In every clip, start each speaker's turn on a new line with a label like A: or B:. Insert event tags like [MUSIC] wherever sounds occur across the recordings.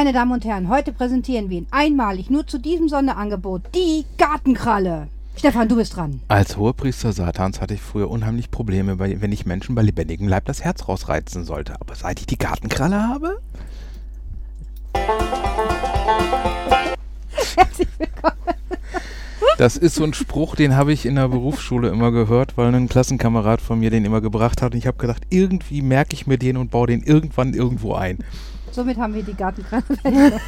A: Meine Damen und Herren, heute präsentieren wir Ihnen einmalig nur zu diesem Sonderangebot die Gartenkralle. Stefan, du bist dran.
B: Als Hohepriester Satans hatte ich früher unheimlich Probleme, wenn ich Menschen bei lebendigem Leib das Herz rausreizen sollte. Aber seit ich die Gartenkralle habe,
A: Herzlich willkommen.
B: das ist so ein Spruch, den habe ich in der Berufsschule immer gehört, weil ein Klassenkamerad von mir den immer gebracht hat. Und ich habe gedacht, irgendwie merke ich mir den und baue den irgendwann irgendwo ein.
A: Somit haben wir die Gartenkralle. [LAUGHS]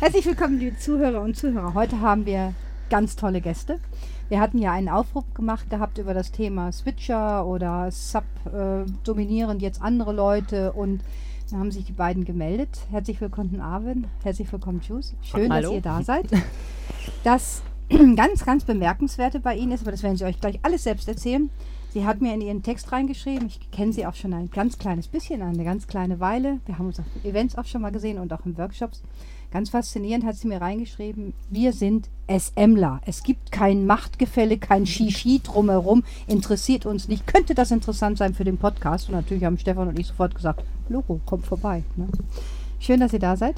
A: Herzlich willkommen, liebe Zuhörer und Zuhörer. Heute haben wir ganz tolle Gäste. Wir hatten ja einen Aufruf gemacht gehabt über das Thema Switcher oder Sub äh, dominieren jetzt andere Leute und da haben sich die beiden gemeldet. Herzlich willkommen, Arvin. Herzlich willkommen, Juice. Schön, dass
C: Hallo.
A: ihr da seid. Das [CLEARS THROAT] ganz, ganz bemerkenswerte bei Ihnen ist, aber das werden Sie euch gleich alles selbst erzählen. Sie hat mir in ihren Text reingeschrieben, ich kenne sie auch schon ein ganz kleines bisschen, eine ganz kleine Weile. Wir haben uns auf Events auch schon mal gesehen und auch in Workshops. Ganz faszinierend hat sie mir reingeschrieben, wir sind SMler. Es gibt kein Machtgefälle, kein Shishi drumherum, interessiert uns nicht. Könnte das interessant sein für den Podcast? Und natürlich haben Stefan und ich sofort gesagt, Logo, kommt vorbei. Ne? Schön, dass ihr da seid.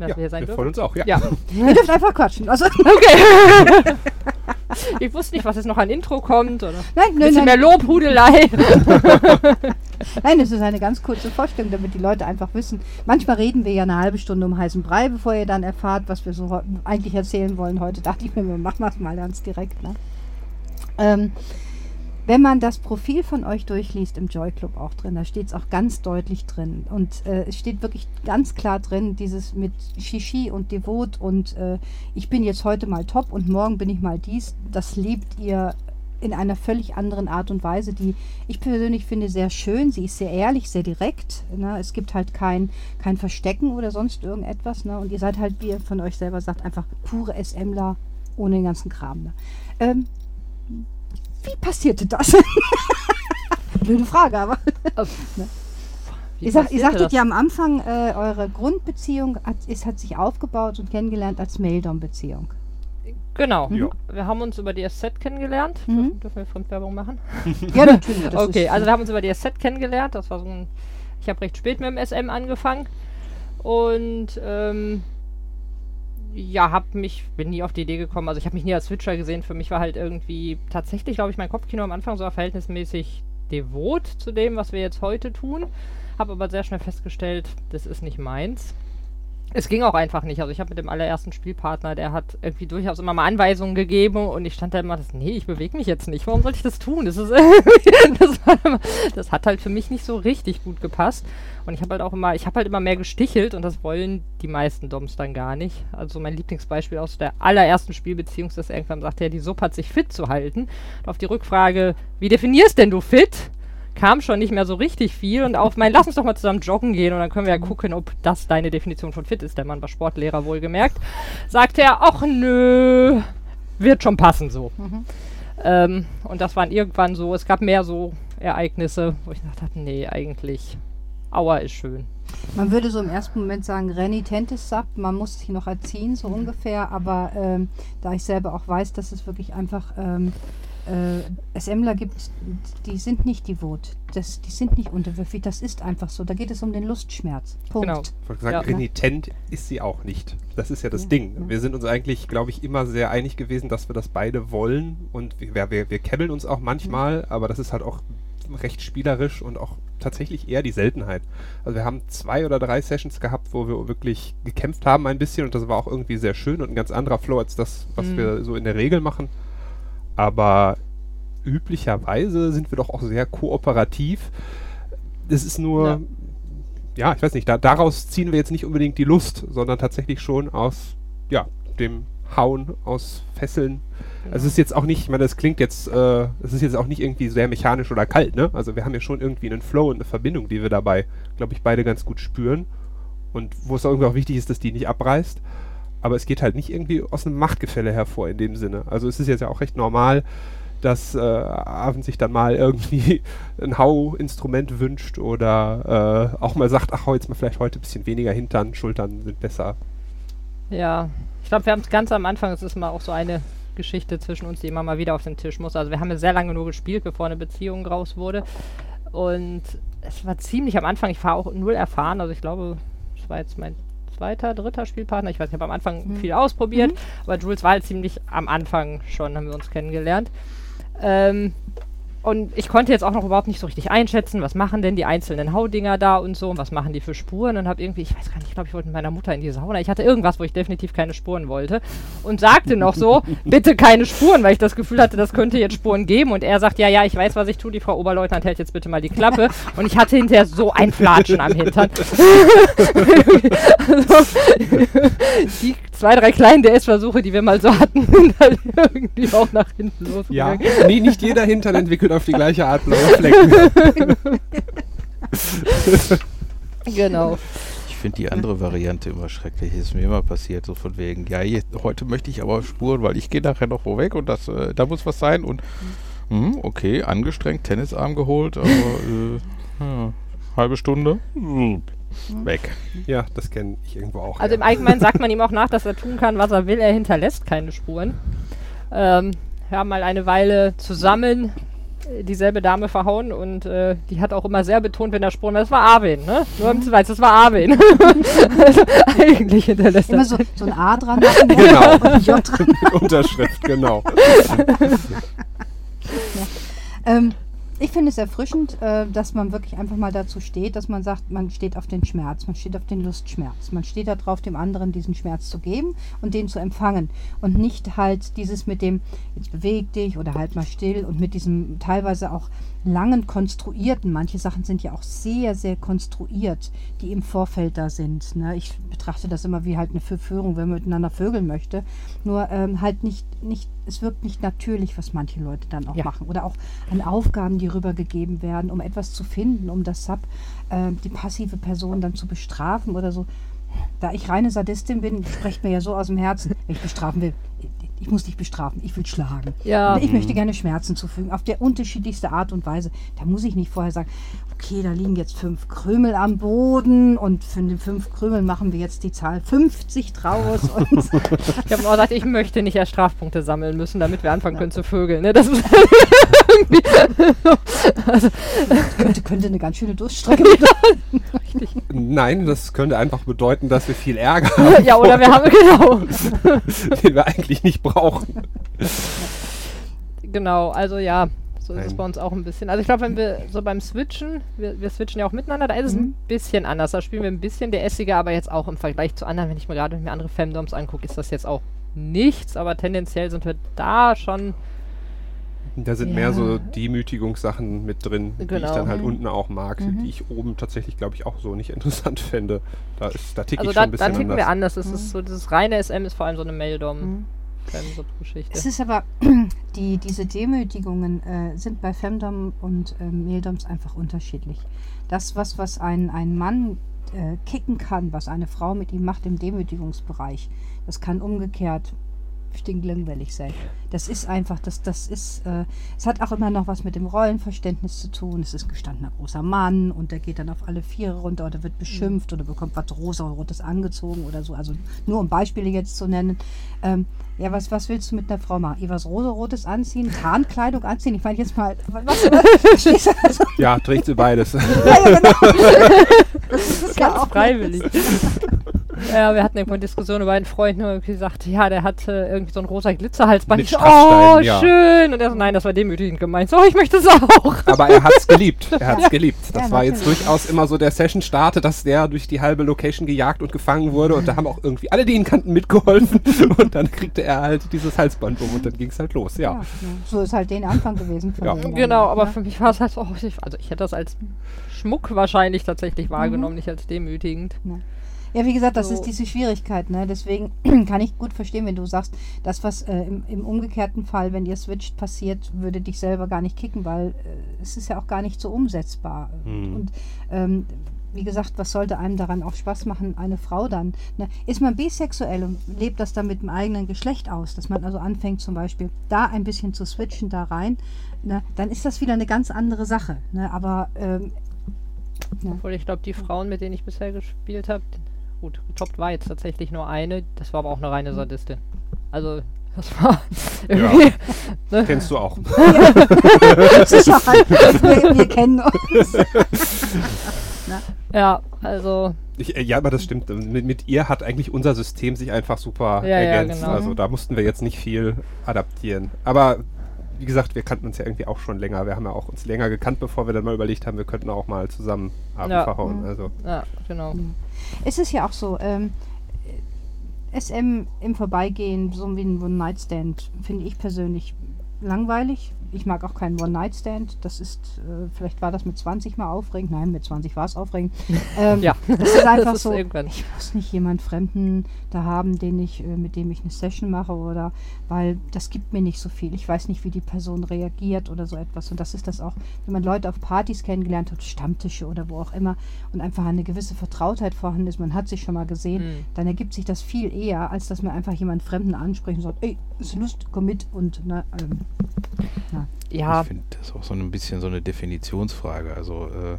C: Schön, dass
D: Ja,
C: wir hier sein
D: wir freuen
C: dürfen.
D: uns auch, ja.
C: Ja, [LAUGHS]
A: Ihr dürft einfach quatschen. Also, [LAUGHS]
C: okay. [LAUGHS] ich wusste nicht, was jetzt noch an Intro kommt. Oder
A: nein,
C: ein
A: nein,
C: bisschen
A: nein.
C: mehr Lobhudelei.
A: Nein, es ist eine ganz kurze Vorstellung, damit die Leute einfach wissen. Manchmal reden wir ja eine halbe Stunde um heißen Brei, bevor ihr dann erfahrt, was wir so eigentlich erzählen wollen. Heute dachte ich mir, wir machen das mal ganz direkt. Ne? Ähm, wenn man das Profil von euch durchliest im Joy Club auch drin, da steht es auch ganz deutlich drin. Und äh, es steht wirklich ganz klar drin, dieses mit Shishi und Devot und äh, ich bin jetzt heute mal top und morgen bin ich mal dies. Das lebt ihr in einer völlig anderen Art und Weise, die ich persönlich finde sehr schön. Sie ist sehr ehrlich, sehr direkt. Ne? Es gibt halt kein, kein Verstecken oder sonst irgendetwas. Ne? Und ihr seid halt, wie ihr von euch selber sagt, einfach pure SMler ohne den ganzen Kram. Ne? Ähm, wie passierte das? [LAUGHS] Blöde Frage, aber.
C: Wie
A: Ihr, sag, ihr sagtet
C: das?
A: ja am Anfang, äh, eure Grundbeziehung hat, ist, hat sich aufgebaut und kennengelernt als Maildom-Beziehung.
C: Genau.
D: Ja.
C: Wir haben uns über die SZ kennengelernt.
A: Mhm.
C: Dürfen, dürfen wir Fremdwerbung machen? [LAUGHS]
A: Ja, natürlich. das [LAUGHS]
C: okay,
A: ist-
C: also wir haben uns über die SZ kennengelernt. Das war so ein. Ich habe recht spät mit dem SM angefangen. Und ähm, ja, hab mich, bin nie auf die Idee gekommen. Also ich habe mich nie als Switcher gesehen. Für mich war halt irgendwie tatsächlich, glaube ich, mein Kopfkino am Anfang so verhältnismäßig devot zu dem, was wir jetzt heute tun. Habe aber sehr schnell festgestellt, das ist nicht meins. Es ging auch einfach nicht. Also ich habe mit dem allerersten Spielpartner, der hat irgendwie durchaus immer mal Anweisungen gegeben und ich stand da immer, das, nee, ich bewege mich jetzt nicht. Warum sollte ich das tun? Das, ist [LAUGHS] das, das hat halt für mich nicht so richtig gut gepasst. Und ich habe halt auch immer, ich habe halt immer mehr gestichelt und das wollen die meisten Doms dann gar nicht. Also mein Lieblingsbeispiel aus der allerersten Spielbeziehung ist, dass er irgendwann sagte, ja, die Suppe hat sich fit zu halten. Und auf die Rückfrage, wie definierst denn du fit? Kam schon nicht mehr so richtig viel und auf mein, lass uns doch mal zusammen joggen gehen und dann können wir ja gucken, ob das deine Definition von fit ist. Der Mann war Sportlehrer wohlgemerkt. Sagte er, ach nö, wird schon passen so.
A: Mhm.
C: Ähm, und das waren irgendwann so, es gab mehr so Ereignisse, wo ich gedacht habe, nee, eigentlich, Aua ist schön.
A: Man würde so im ersten Moment sagen, renitentes Sub, man muss sich noch erziehen, so ungefähr, aber ähm, da ich selber auch weiß, dass es wirklich einfach ähm, äh, SMler gibt, die sind nicht devot, das, die sind nicht unterwürfig, das ist einfach so, da geht es um den Lustschmerz. Punkt.
C: Genau.
D: Ich wollte sagen,
C: Ja.
D: renitent ist sie auch nicht. Das ist ja das
A: Ja,
D: Ding.
A: ja.
D: Wir sind uns eigentlich, glaube ich, immer sehr einig gewesen, dass wir das beide wollen. Und wir, wir, wir kebbeln uns auch manchmal, aber das ist halt auch recht spielerisch und auch tatsächlich eher die Seltenheit. Also wir haben zwei oder drei Sessions gehabt, wo wir wirklich gekämpft haben ein bisschen und das war auch irgendwie sehr schön und ein ganz anderer Flow als das, was
C: Mhm.
D: wir so in der Regel machen. Aber üblicherweise sind wir doch auch sehr kooperativ. Es ist nur,
C: Ja.
D: ja, ich weiß nicht, da, daraus ziehen wir jetzt nicht unbedingt die Lust, sondern tatsächlich schon aus, ja, dem Hauen, aus Fesseln. Also es ist jetzt auch nicht, ich meine, das klingt jetzt, äh, es ist jetzt auch nicht irgendwie sehr mechanisch oder kalt, ne? Also wir haben ja schon irgendwie einen Flow und eine Verbindung, die wir dabei, glaube ich, beide ganz gut spüren. Und wo es auch irgendwie auch wichtig ist, dass die nicht abreißt. Aber es geht halt nicht irgendwie aus einem Machtgefälle hervor in dem Sinne. Also es ist jetzt ja auch recht normal, dass äh, Abend sich dann mal irgendwie [LAUGHS] ein Hauinstrument wünscht oder äh, auch mal sagt, ach, jetzt mal vielleicht heute ein bisschen weniger Hintern, Schultern sind besser.
C: Ja, ich glaube, wir haben es ganz am Anfang, es ist mal auch so eine Geschichte zwischen uns, die immer mal wieder auf den Tisch muss. Also wir haben ja sehr lange nur gespielt, bevor eine Beziehung raus wurde. Und es war ziemlich am Anfang, ich war auch null erfahren, also ich glaube, das war jetzt mein zweiter, dritter Spielpartner. Ich weiß nicht, ich habe am Anfang
A: Mhm.
C: viel ausprobiert,
A: Mhm.
C: aber Jules war halt ziemlich am Anfang schon, haben wir uns kennengelernt. Ähm, und ich konnte jetzt auch noch überhaupt nicht so richtig einschätzen, was machen denn die einzelnen Haudinger da und so und was machen die für Spuren und habe irgendwie, ich weiß gar nicht, ich glaube, ich wollte mit meiner Mutter in die Sauna. Ich hatte irgendwas, wo ich definitiv keine Spuren wollte und sagte noch so, [LAUGHS] bitte keine Spuren, weil ich das Gefühl hatte, das könnte jetzt Spuren geben und er sagt, ja, ja, ich weiß, was ich tue, die Frau Oberleutnant hält jetzt bitte mal die Klappe und ich hatte hinterher so ein Flatschen am Hintern. [LAUGHS] [LAUGHS] also, die zwei, drei kleinen DS-Versuche, die wir mal so hatten, [LAUGHS] sind halt irgendwie auch nach hinten
D: Ja,
C: losgegangen.
D: nee, nicht jeder Hintern entwickelt auf die gleiche Art blaue Flecken. [LAUGHS]
C: Genau.
B: Ich finde die andere Variante immer schrecklich. Ist mir immer passiert, so von wegen, ja, je, heute möchte ich aber Spuren, weil ich gehe nachher noch wo weg und das, äh, da muss was sein. Und hm, okay, angestrengt, Tennisarm geholt, aber äh, ja, halbe Stunde, weg.
D: Ja, das kenne ich irgendwo auch.
C: Also
D: ja.
C: im Allgemeinen sagt man [LAUGHS] ihm auch nach, dass er tun kann, was er will. Er hinterlässt keine Spuren. Ähm, wir haben mal eine Weile zusammen äh, dieselbe Dame verhauen und äh, die hat auch immer sehr betont, wenn er Spuren war, das war Arwen, ne? Nur du weißt, das war Arwen. also [LAUGHS] eigentlich hinterlässt er.
A: Immer so, so ein A dran machen [LAUGHS]
D: Genau.
A: und ein J dran.
D: Unterschrift, genau.
A: Ähm, ich finde es erfrischend, äh, dass man wirklich einfach mal dazu steht, dass man sagt, man steht auf den Schmerz, man steht auf den Lustschmerz. Man steht darauf, dem anderen diesen Schmerz zu geben und den zu empfangen. Und nicht halt dieses mit dem, jetzt beweg dich oder halt mal still und mit diesem teilweise auch langen konstruierten, manche Sachen sind ja auch sehr, sehr konstruiert, die im Vorfeld da sind. Ne? Ich betrachte das immer wie halt eine Verführung, wenn man miteinander vögeln möchte. Nur ähm, halt nicht, nicht, es wirkt nicht natürlich, was manche Leute dann auch
C: Ja.
A: machen. Oder auch an Aufgaben, die rübergegeben werden, um etwas zu finden, um das Sub, äh, die passive Person dann zu bestrafen oder so. Da ich reine Sadistin bin, sprecht mir ja so aus dem Herzen, wenn ich bestrafen will. Ich muss dich bestrafen, ich will schlagen.
C: Ja.
A: Ich möchte gerne Schmerzen zufügen, auf der unterschiedlichste Art und Weise. Da muss ich nicht vorher sagen, okay, da liegen jetzt fünf Krümel am Boden und von den fünf Krümeln machen wir jetzt die Zahl 50 draus. Und [LAUGHS]
C: Ich habe auch gesagt, ich möchte nicht erst Strafpunkte sammeln müssen, damit wir anfangen können zu vögeln. Ne? Das ist [LAUGHS]
A: könnte, könnte eine ganz schöne Durststrecke bedeuten.
D: Nein, das könnte einfach bedeuten, dass wir viel Ärger haben,
C: ja, oder wir haben, genau. [LAUGHS]
D: den wir eigentlich nicht brauchen.
C: Genau, also ja, so ist es bei uns auch ein bisschen. Also ich glaube, wenn wir so beim Switchen, wir, wir switchen ja auch miteinander, da ist es ein
A: Mhm.
C: bisschen anders. Da spielen wir ein bisschen der Essiger, aber jetzt auch im Vergleich zu anderen, wenn ich mir gerade mir andere Femdoms angucke, ist das jetzt auch nichts, aber tendenziell sind wir da schon
D: Da sind
A: Ja.
D: mehr so Demütigungssachen mit drin, die ich
C: Genau.
D: dann halt
A: Mhm.
D: unten auch mag,
A: Mhm.
D: die ich oben tatsächlich, glaube ich, auch so nicht [LAUGHS] interessant fände. Da, ist, da ticke
C: Also
D: ich
C: da,
D: schon ein
C: da
D: bisschen
C: ticken wir
D: anders.
C: anders. Es ist so, dieses reine SM ist vor allem so eine Maildom,
A: Mhm.
C: Geschichte.
A: Es ist aber, [CLEARS THROAT] die, diese Demütigungen äh, sind bei Femdom und ähm, Maildoms einfach unterschiedlich. Das, was, was ein, ein Mann äh, kicken kann, was eine Frau mit ihm macht im Demütigungsbereich, das kann umgekehrt stinklangweilig sein. Das ist einfach, das, das ist, äh, es hat auch immer noch was mit dem Rollenverständnis zu tun. Es ist gestandener großer Mann und der geht dann auf alle Viere runter oder wird beschimpft oder bekommt was rosa-rotes angezogen oder so. Also nur um Beispiele jetzt zu nennen. Ähm, ja, was, was willst du mit einer Frau machen? Ihr was rosa-rotes anziehen, Tarnkleidung anziehen? Ich meine jetzt mal, was, du? Also,
D: Ja, trägt sie beides.
A: ja, ja, genau. Das ist ja
C: Ganz
A: auch
C: freiwillig. Ja, wir hatten irgendwo eine Diskussion über einen Freund, der gesagt, ja, der hatte irgendwie so ein rosa Glitzerhalsband.
D: Mit
C: Ich oh,
D: ja.
C: schön. Und er so, nein, das war demütigend gemeint. So, ich möchte es auch.
D: Aber er hat's geliebt. Er hat's geliebt. Das
A: Ja,
D: war jetzt durchaus immer so der Session-Starte, dass der durch die halbe Location gejagt und gefangen wurde und da haben auch irgendwie alle, die ihn kannten, mitgeholfen [LAUGHS] und dann kriegte er halt dieses Halsband um und dann ging's halt los, ja.
A: Ja, so ist halt den Anfang gewesen von
D: Ja.
A: dem
C: Genau, aber
A: ne?
C: für mich war es halt so, oh, ich, also ich hätte das als Schmuck wahrscheinlich tatsächlich wahrgenommen, nicht als demütigend.
A: Ja, wie gesagt, das
C: So.
A: ist diese Schwierigkeit. Ne? Deswegen [CLEARS THROAT] kann ich gut verstehen, wenn du sagst, das, was äh, im, im umgekehrten Fall, wenn ihr switcht, passiert, würde dich selber gar nicht kicken, weil äh, es ist ja auch gar nicht so umsetzbar.
D: Mhm.
A: Und ähm, wie gesagt, was sollte einem daran auch Spaß machen, eine Frau dann? Ne? Ist man bisexuell und lebt das dann mit dem eigenen Geschlecht aus, dass man also anfängt zum Beispiel da ein bisschen zu switchen, da rein, ne? dann ist das wieder eine ganz andere Sache. Ne? Aber ähm,
C: Obwohl ich glaube, die Frauen, mit denen ich bisher gespielt habe, gut, getoppt war jetzt tatsächlich nur eine, das war aber auch eine reine Sadistin. Also, das war [LAUGHS] irgendwie. Ne?
D: Kennst du auch.
A: Sicherheit, wir, wir kennen uns. [LAUGHS]
C: Ja, also,
D: Ich, äh, ja, aber das stimmt. Mit, mit ihr hat eigentlich unser System sich einfach super
C: Ja, ja,
D: ergänzt.
C: genau.
D: Also da mussten wir jetzt nicht viel adaptieren. Aber wie gesagt, wir kannten uns ja irgendwie auch schon länger. Wir haben ja auch uns länger gekannt, bevor wir dann mal überlegt haben, wir könnten auch mal zusammen Abend
C: Ja.
D: verhauen.
A: Mhm.
D: Also
C: Ja, genau.
A: Es ist ja auch so, ähm, SM im Vorbeigehen, so wie ein One-Night-Stand, finde ich persönlich langweilig. Ich mag auch keinen One-Night-Stand. Das ist, äh, vielleicht war das mit 20 mal aufregend. Nein, mit 20 war es aufregend. [LAUGHS] Ähm,
C: Ja,
A: Das ist einfach [LAUGHS]
C: Das ist
A: so.
C: irgendwann.
A: Ich muss nicht jemand Fremden da haben, den ich, äh, mit dem ich eine Session mache oder weil das gibt mir nicht so viel. Ich weiß nicht, wie die Person reagiert oder so etwas. Und das ist das auch, wenn man Leute auf Partys kennengelernt hat, Stammtische oder wo auch immer und einfach eine gewisse Vertrautheit vorhanden ist, man hat sich schon mal gesehen,
C: Mhm.
A: dann ergibt sich das viel eher, als dass man einfach jemanden Fremden anspricht und sagt, ey, ist Lust, komm mit und na, ähm, na.
C: Ja,
B: Ich finde das ist auch so ein bisschen so eine Definitionsfrage. Also äh,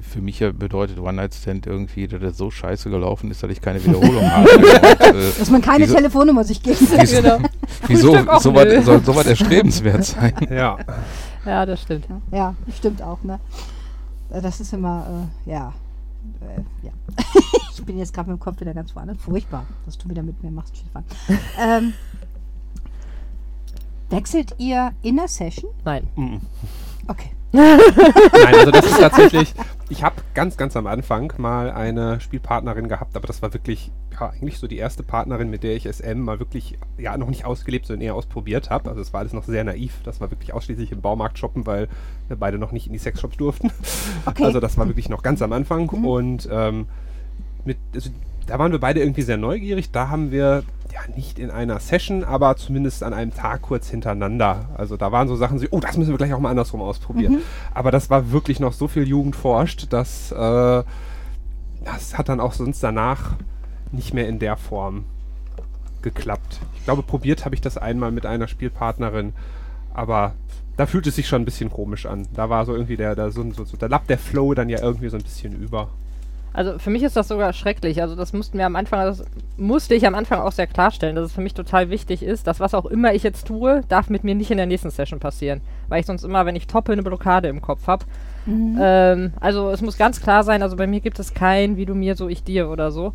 B: für mich ja bedeutet One-Night-Stand irgendwie, dass das so scheiße gelaufen ist, dass ich keine Wiederholung [LAUGHS] habe. Und, äh,
A: Dass man keine
B: Wieso-
A: Telefonnummer sich geben will. [LAUGHS]
B: wieso,
C: genau.
B: wieso
C: Frühstück auch
B: so was,
C: nö.
B: soll so was erstrebenswert [LAUGHS] sein?
D: ja.
C: Ja, das stimmt.
A: Ja, stimmt auch, ne? Äh, Das ist immer, äh, ja. Äh, ja. ich bin jetzt gerade mit dem Kopf wieder ganz woanders. Furchtbar, was du wieder mit mir machst, Stefan. ähm, wechselt ihr in der Session?
C: Nein.
D: Mhm.
A: Okay.
D: Nein, also das ist [LAUGHS] tatsächlich. Ich habe ganz, ganz am Anfang mal eine Spielpartnerin gehabt, aber das war wirklich, ja, eigentlich so die erste Partnerin, mit der ich SM mal wirklich, ja, noch nicht ausgelebt, sondern eher ausprobiert habe. Also es war alles noch sehr naiv. Das war wirklich ausschließlich im Baumarkt shoppen, weil wir beide noch nicht in die Sexshops durften.
A: Okay.
D: Also das war wirklich noch ganz am Anfang.
A: Mhm.
D: Und ähm, mit, also, da waren wir beide irgendwie sehr neugierig. Da haben wir ja nicht in einer Session, aber zumindest an einem Tag kurz hintereinander. Also da waren so Sachen, so, oh, das müssen wir gleich auch mal andersrum ausprobieren.
A: Mhm.
D: Aber das war wirklich noch so viel Jugend forscht, dass äh, das hat dann auch sonst danach nicht mehr in der Form geklappt. Ich glaube, probiert habe ich das einmal mit einer Spielpartnerin, aber da fühlt es sich schon ein bisschen komisch an. Da war so irgendwie der, der, so, so, so, der Lapp der Flow dann ja irgendwie so ein bisschen über.
C: Also für mich ist das sogar schrecklich. Also das mussten wir am Anfang, das musste ich am Anfang auch sehr klarstellen, dass es für mich total wichtig ist, dass was auch immer ich jetzt tue, darf mit mir nicht in der nächsten Session passieren. Weil ich sonst immer, wenn ich toppe, eine Blockade im Kopf habe.
A: Mhm.
C: Ähm, also es muss ganz klar sein, also bei mir gibt es kein wie du mir, so ich dir oder so.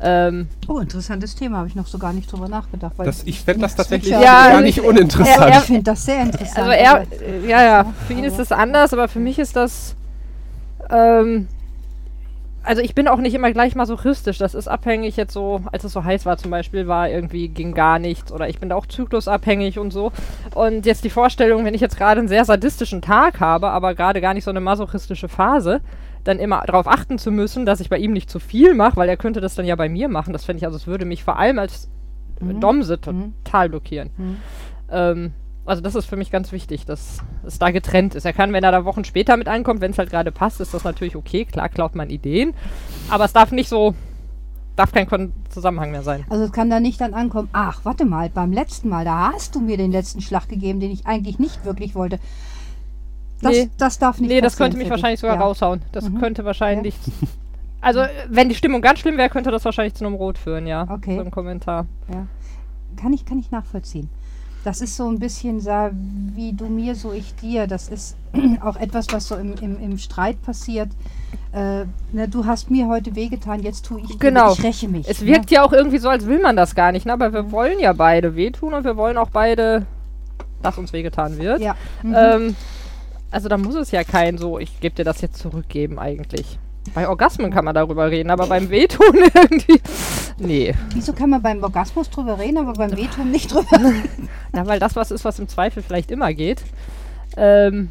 C: Ähm,
A: Oh, interessantes Thema, habe ich noch so gar nicht drüber nachgedacht. Weil
D: Das, ich fände das tatsächlich
A: Ja,
D: gar nicht
C: ich-
D: uninteressant.
C: er-
A: ich finde das sehr interessant.
C: also er, äh, ja, ja, für ihn ist das anders, aber für mich ist das, ähm, also ich bin auch nicht immer gleich masochistisch. Das ist abhängig jetzt so, als es so heiß war zum Beispiel, war irgendwie ging gar nichts oder ich bin da auch zyklusabhängig und so. Und jetzt die Vorstellung, wenn ich jetzt gerade einen sehr sadistischen Tag habe, aber gerade gar nicht so eine masochistische Phase, dann immer darauf achten zu müssen, dass ich bei ihm nicht zu viel mache, weil er könnte das dann ja bei mir machen. Das fände ich, also es würde mich vor allem als
A: Mhm.
C: Domse
A: Mhm.
C: total blockieren.
A: Mhm.
C: Ähm, also das ist für mich ganz wichtig, dass es da getrennt ist. Er kann, wenn er da Wochen später mit ankommt, wenn es halt gerade passt, ist das natürlich okay. Klar klaut man Ideen, aber es darf nicht so, darf kein Kon Zusammenhang mehr sein.
A: Also es kann da nicht dann ankommen, ach, warte mal, beim letzten Mal, da hast du mir den letzten Schlag gegeben, den ich eigentlich nicht wirklich wollte. Das,
C: Nee.
A: das darf nicht
C: nee, das könnte mich wahrscheinlich sogar
A: Ja.
C: raushauen. Das
A: Mhm.
C: könnte wahrscheinlich. [LAUGHS] Also, äh, wenn die Stimmung ganz schlimm wäre, könnte das wahrscheinlich zu einem Rot führen, ja.
A: Okay.
C: So ein Kommentar.
A: Ja. Kann ich, kann ich nachvollziehen. Das ist so ein bisschen so, wie du mir, so ich dir. Das ist [CLEARS THROAT] auch etwas, was so im, im, im Streit passiert. Äh, ne, du hast mir heute wehgetan, jetzt tue ich dir,
C: Genau.
A: ich räche mich.
C: Es
A: ne?
C: wirkt ja auch irgendwie so, als will man das gar nicht, ne? aber wir wollen ja beide wehtun und wir wollen auch beide, dass uns wehgetan wird.
A: Ja. Mhm.
C: Ähm, also da muss es ja kein so, ich gebe dir das jetzt zurückgeben eigentlich. Bei Orgasmen kann man darüber reden, aber beim Wehtun [LAUGHS] irgendwie. Nee.
A: Wieso kann man beim Orgasmus drüber reden, aber beim Wehtun nicht drüber [LAUGHS] reden?
C: Na, weil das was ist, was im Zweifel vielleicht immer geht. Ähm,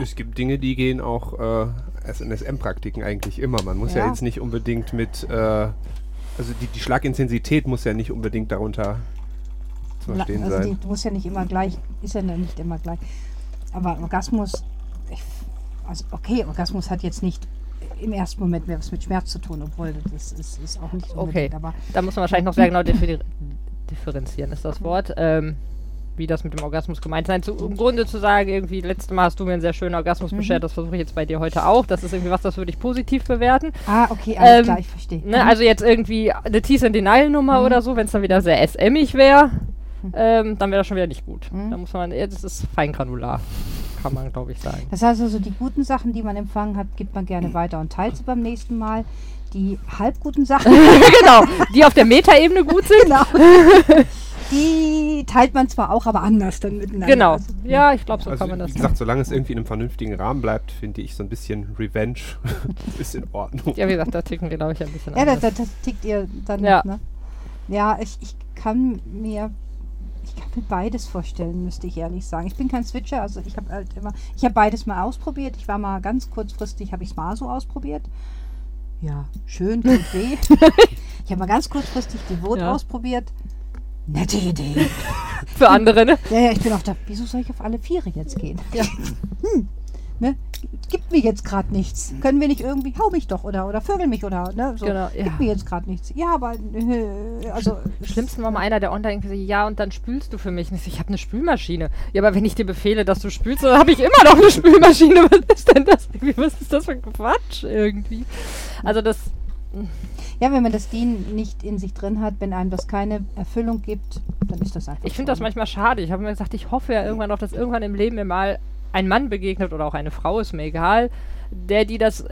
D: Es gibt Dinge, die gehen auch äh, als NSM-Praktiken eigentlich immer. Man muss ja,
A: Ja.
D: jetzt nicht unbedingt mit, äh, also die, die Schlagintensität muss ja nicht unbedingt darunter zu verstehen
A: also
D: sein.
A: die muss ja nicht immer gleich, ist ja nicht immer gleich. Aber Orgasmus, ich, also okay, Orgasmus hat jetzt nicht im ersten Moment mehr was mit Schmerz zu tun, obwohl das ist, ist auch nicht
C: Okay.
A: unbedingt, aber
C: da muss man wahrscheinlich noch sehr genau differ differenzieren, ist das Wort. Ähm, wie das mit dem Orgasmus gemeint sein. Zu, Im Grunde zu sagen, irgendwie, letztes Mal hast du mir einen sehr schönen Orgasmus
A: Mhm.
C: beschert, das versuche ich jetzt bei dir heute auch. Das ist irgendwie was, das würde ich positiv bewerten.
A: Ah, okay, alles
C: Ähm,
A: klar, ich verstehe.
C: Ne, also jetzt irgendwie eine Tease in Denial Nummer
A: Mhm.
C: oder so, wenn es dann wieder sehr SMig wäre, ähm, dann wäre das schon wieder nicht gut.
A: Mhm.
C: Da muss man, ja, das ist feingranular. Kann man, glaube ich, sagen.
A: Das heißt also, die guten Sachen, die man empfangen hat, gibt man gerne weiter und teilt sie beim nächsten Mal. Die halbguten Sachen, [LAUGHS]
C: genau, die auf der Metaebene gut sind.
A: genau, [LAUGHS] die teilt man zwar auch, aber anders dann miteinander.
C: Genau.
A: Also,
C: Ja, ich glaube, so
D: Also,
C: kann man das
D: wie gesagt, solange es irgendwie in einem vernünftigen Rahmen bleibt, finde ich so ein bisschen Revenge [LAUGHS] ist in Ordnung.
C: Ja, wie gesagt, da ticken wir, glaube ich, ein bisschen
A: Ja, das,
C: anders.
A: das, das tickt ihr dann,
C: Ja.
A: ne? Ja, ich, ich kann mir ich kann mir beides vorstellen, müsste ich ehrlich sagen. Ich bin kein Switcher, also ich habe halt immer, ich habe beides mal ausprobiert. Ich war mal ganz kurzfristig, habe ich es mal so ausprobiert. Ja, schön, tut weh. [LAUGHS] ich habe mal ganz kurzfristig die Vote
C: Ja.
A: ausprobiert. Nette Idee. [LAUGHS]
C: Für andere, ne?
A: Ja, ja, ich bin auch da. Wieso soll ich auf alle Viere jetzt gehen?
C: Ja. [LAUGHS]
A: Hm, ne? Gibt mir jetzt gerade nichts. Können wir nicht irgendwie, hau mich doch oder, oder vögel mich oder, ne? So,
C: Genau, ja.
A: Gibt mir jetzt gerade nichts. Ja, aber, äh, also.
C: Schlimmsten war mal einer, der online so, ja, und dann spülst du für mich. Und ich, so, ich habe eine Spülmaschine. Ja, aber wenn ich dir befehle, dass du spülst, dann habe ich immer noch eine Spülmaschine. [LAUGHS] Was ist denn das? Was ist das für Quatsch irgendwie? Also das,
A: Ja, wenn man das Dienen nicht in sich drin hat, wenn einem das keine Erfüllung gibt, dann ist das einfach.
C: ich finde das manchmal schade. Ich habe mir gesagt, ich hoffe ja irgendwann noch, dass irgendwann im Leben mir mal ein Mann begegnet oder auch eine Frau, ist mir egal, der die das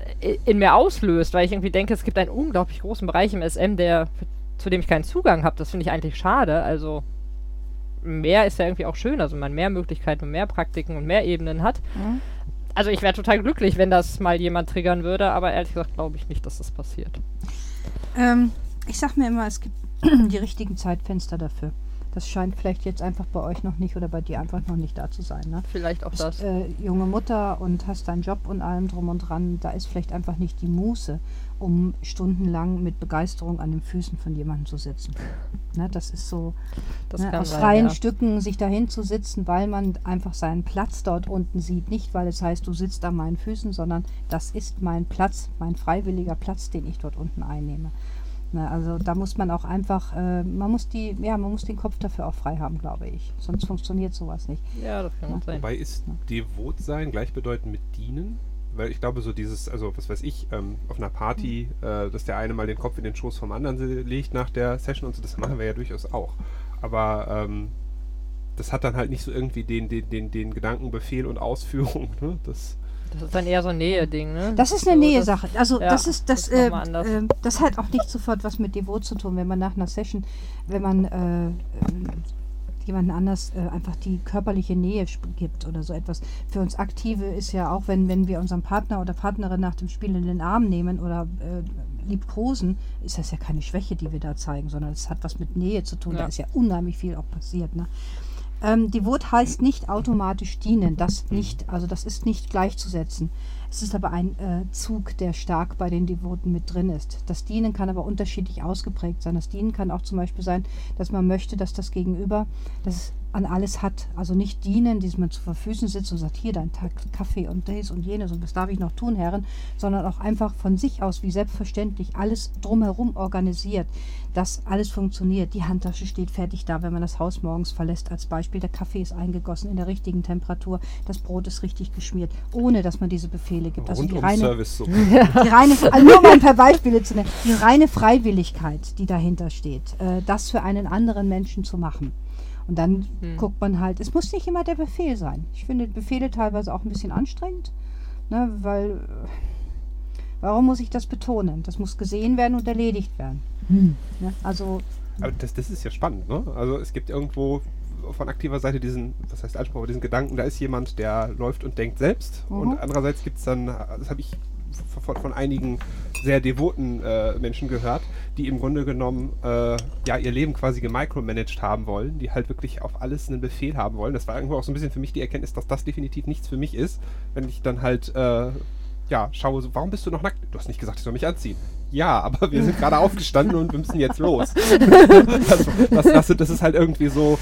C: in mir auslöst, weil ich irgendwie denke, es gibt einen unglaublich großen Bereich im SM, der zu dem ich keinen Zugang habe. Das finde ich eigentlich schade. Also mehr ist ja irgendwie auch schön, also man mehr Möglichkeiten und mehr Praktiken und mehr Ebenen hat.
A: Mhm.
C: Also ich wäre total glücklich, wenn das mal jemand triggern würde, aber ehrlich gesagt glaube ich nicht, dass das passiert.
A: Ähm, ich sag mir immer, es gibt [CLEARS THROAT] die richtigen Zeitfenster dafür. Das scheint vielleicht jetzt einfach bei euch noch nicht oder bei dir einfach noch nicht da zu sein. Ne?
C: Vielleicht auch
A: bist
C: das.
A: äh, junge Mutter und hast deinen Job und allem drum und dran, da ist vielleicht einfach nicht die Muße, um stundenlang mit Begeisterung an den Füßen von jemandem zu sitzen. Ne, das ist so
C: Das
A: ne, aus
C: sein,
A: freien
C: ja.
A: Stücken sich dahin zu sitzen, weil man einfach seinen Platz dort unten sieht. Nicht, weil es heißt, du sitzt an meinen Füßen, sondern das ist mein Platz, mein freiwilliger Platz, den ich dort unten einnehme. Ne, also da muss man auch einfach, äh, man muss die, ja, man muss den Kopf dafür auch frei haben, glaube ich. Sonst funktioniert sowas nicht.
C: Ja, das kann gut sein.
D: Wobei ist devot sein gleichbedeutend mit dienen? Weil ich glaube, so dieses, also was weiß ich, ähm, auf einer Party, äh, dass der eine mal den Kopf in den Schoß vom anderen legt nach der Session und so, das machen wir ja durchaus auch. Aber ähm, das hat dann halt nicht so irgendwie den, den, den, den Gedanken, Befehl und Ausführung. [LAUGHS] Ne? Das,
C: Das ist dann eher so ein Nähe-Ding, ne?
A: Das ist eine
C: So,
A: Nähe-Sache. Also
C: ja,
A: das ist das,
C: das
A: äh, äh, das hat auch nicht sofort was mit Devot zu tun, wenn man nach einer Session, wenn man äh, äh, jemanden anders äh, einfach die körperliche Nähe gibt oder so etwas. Für uns Aktive ist ja auch, wenn, wenn wir unseren Partner oder Partnerin nach dem Spiel in den Arm nehmen oder äh, liebkosen, ist das ja keine Schwäche, die wir da zeigen, sondern es hat was mit Nähe zu tun. Da
C: Ja.
A: ist ja unheimlich viel auch passiert. Ne? Ähm, Devot heißt nicht automatisch dienen, das nicht, also das ist nicht gleichzusetzen. Es ist aber ein äh, Zug, der stark bei den Devoten mit drin ist. Das Dienen kann aber unterschiedlich ausgeprägt sein. Das Dienen kann auch zum Beispiel sein, dass man möchte, dass das Gegenüber das an alles hat. Also nicht dienen, dass man zu Verfüßen sitzt und sagt, hier dein Tag Kaffee und dies und jenes und was darf ich noch tun, Herren, sondern auch einfach von sich aus, wie selbstverständlich, alles drumherum organisiert, dass alles funktioniert. Die Handtasche steht fertig da, wenn man das Haus morgens verlässt. Als Beispiel, der Kaffee ist eingegossen in der richtigen Temperatur, das Brot ist richtig geschmiert, ohne dass man diese Befehle gibt. Also die
D: rundum
A: reine,
D: Service so. [LAUGHS]
A: die reine, also nur mal ein paar Beispiele zu nennen, die reine Freiwilligkeit, die dahinter steht, äh, das für einen anderen Menschen zu machen. Und dann
C: Hm.
A: guckt man halt, es muss nicht immer der Befehl sein. Ich finde Befehle teilweise auch ein bisschen anstrengend, ne, weil äh, warum muss ich das betonen? Das muss gesehen werden und erledigt werden. Ne? Also
D: Aber das, das ist ja spannend, ne? Also es gibt irgendwo von aktiver Seite diesen, was heißt Anspruch, aber diesen Gedanken, da ist jemand, der läuft und denkt selbst.
A: Mhm.
D: Und andererseits gibt es dann, das habe ich von, von einigen sehr devoten äh, Menschen gehört, die im Grunde genommen äh, ja ihr Leben quasi gemicromanaged haben wollen, die halt wirklich auf alles einen Befehl haben wollen. Das war irgendwo auch so ein bisschen für mich die Erkenntnis, dass das definitiv nichts für mich ist, wenn ich dann halt äh, ja, schaue, so, warum bist du noch nackt? Du hast nicht gesagt, ich soll mich anziehen. Ja, [LAUGHS] aber wir sind gerade aufgestanden und wir müssen jetzt los. [LAUGHS] also, das, das, das ist halt irgendwie so,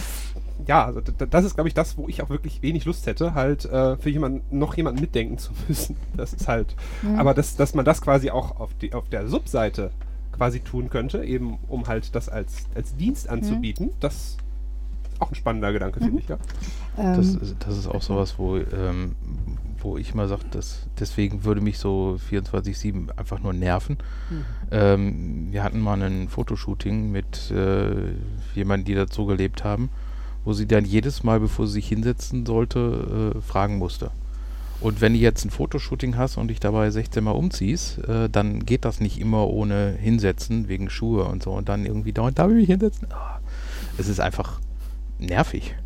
D: ja, also das ist, glaube ich, das, wo ich auch wirklich wenig Lust hätte, halt äh, für jemanden, noch jemanden mitdenken zu [LAUGHS] müssen. Das ist halt, aber das, dass man das quasi auch auf, die, auf der Subseite quasi tun könnte, eben um halt das als, als Dienst anzubieten, das ist auch ein spannender Gedanke, finde ich, ja.
B: Das,
A: ähm,
B: ist- das ist auch sowas, wo, ähm, wo ich mal sage, dass deswegen würde mich so 24-7 einfach nur nerven. Ähm, wir hatten mal ein Fotoshooting mit äh, jemandem, die dazu gelebt haben, wo sie dann jedes Mal, bevor sie sich hinsetzen sollte, äh, fragen musste. Und wenn du jetzt ein Fotoshooting hast und dich dabei 16 Mal umziehst, äh, dann geht das nicht immer ohne Hinsetzen wegen Schuhe und so und dann irgendwie da und da will ich mich hinsetzen. Ah, es ist einfach nervig.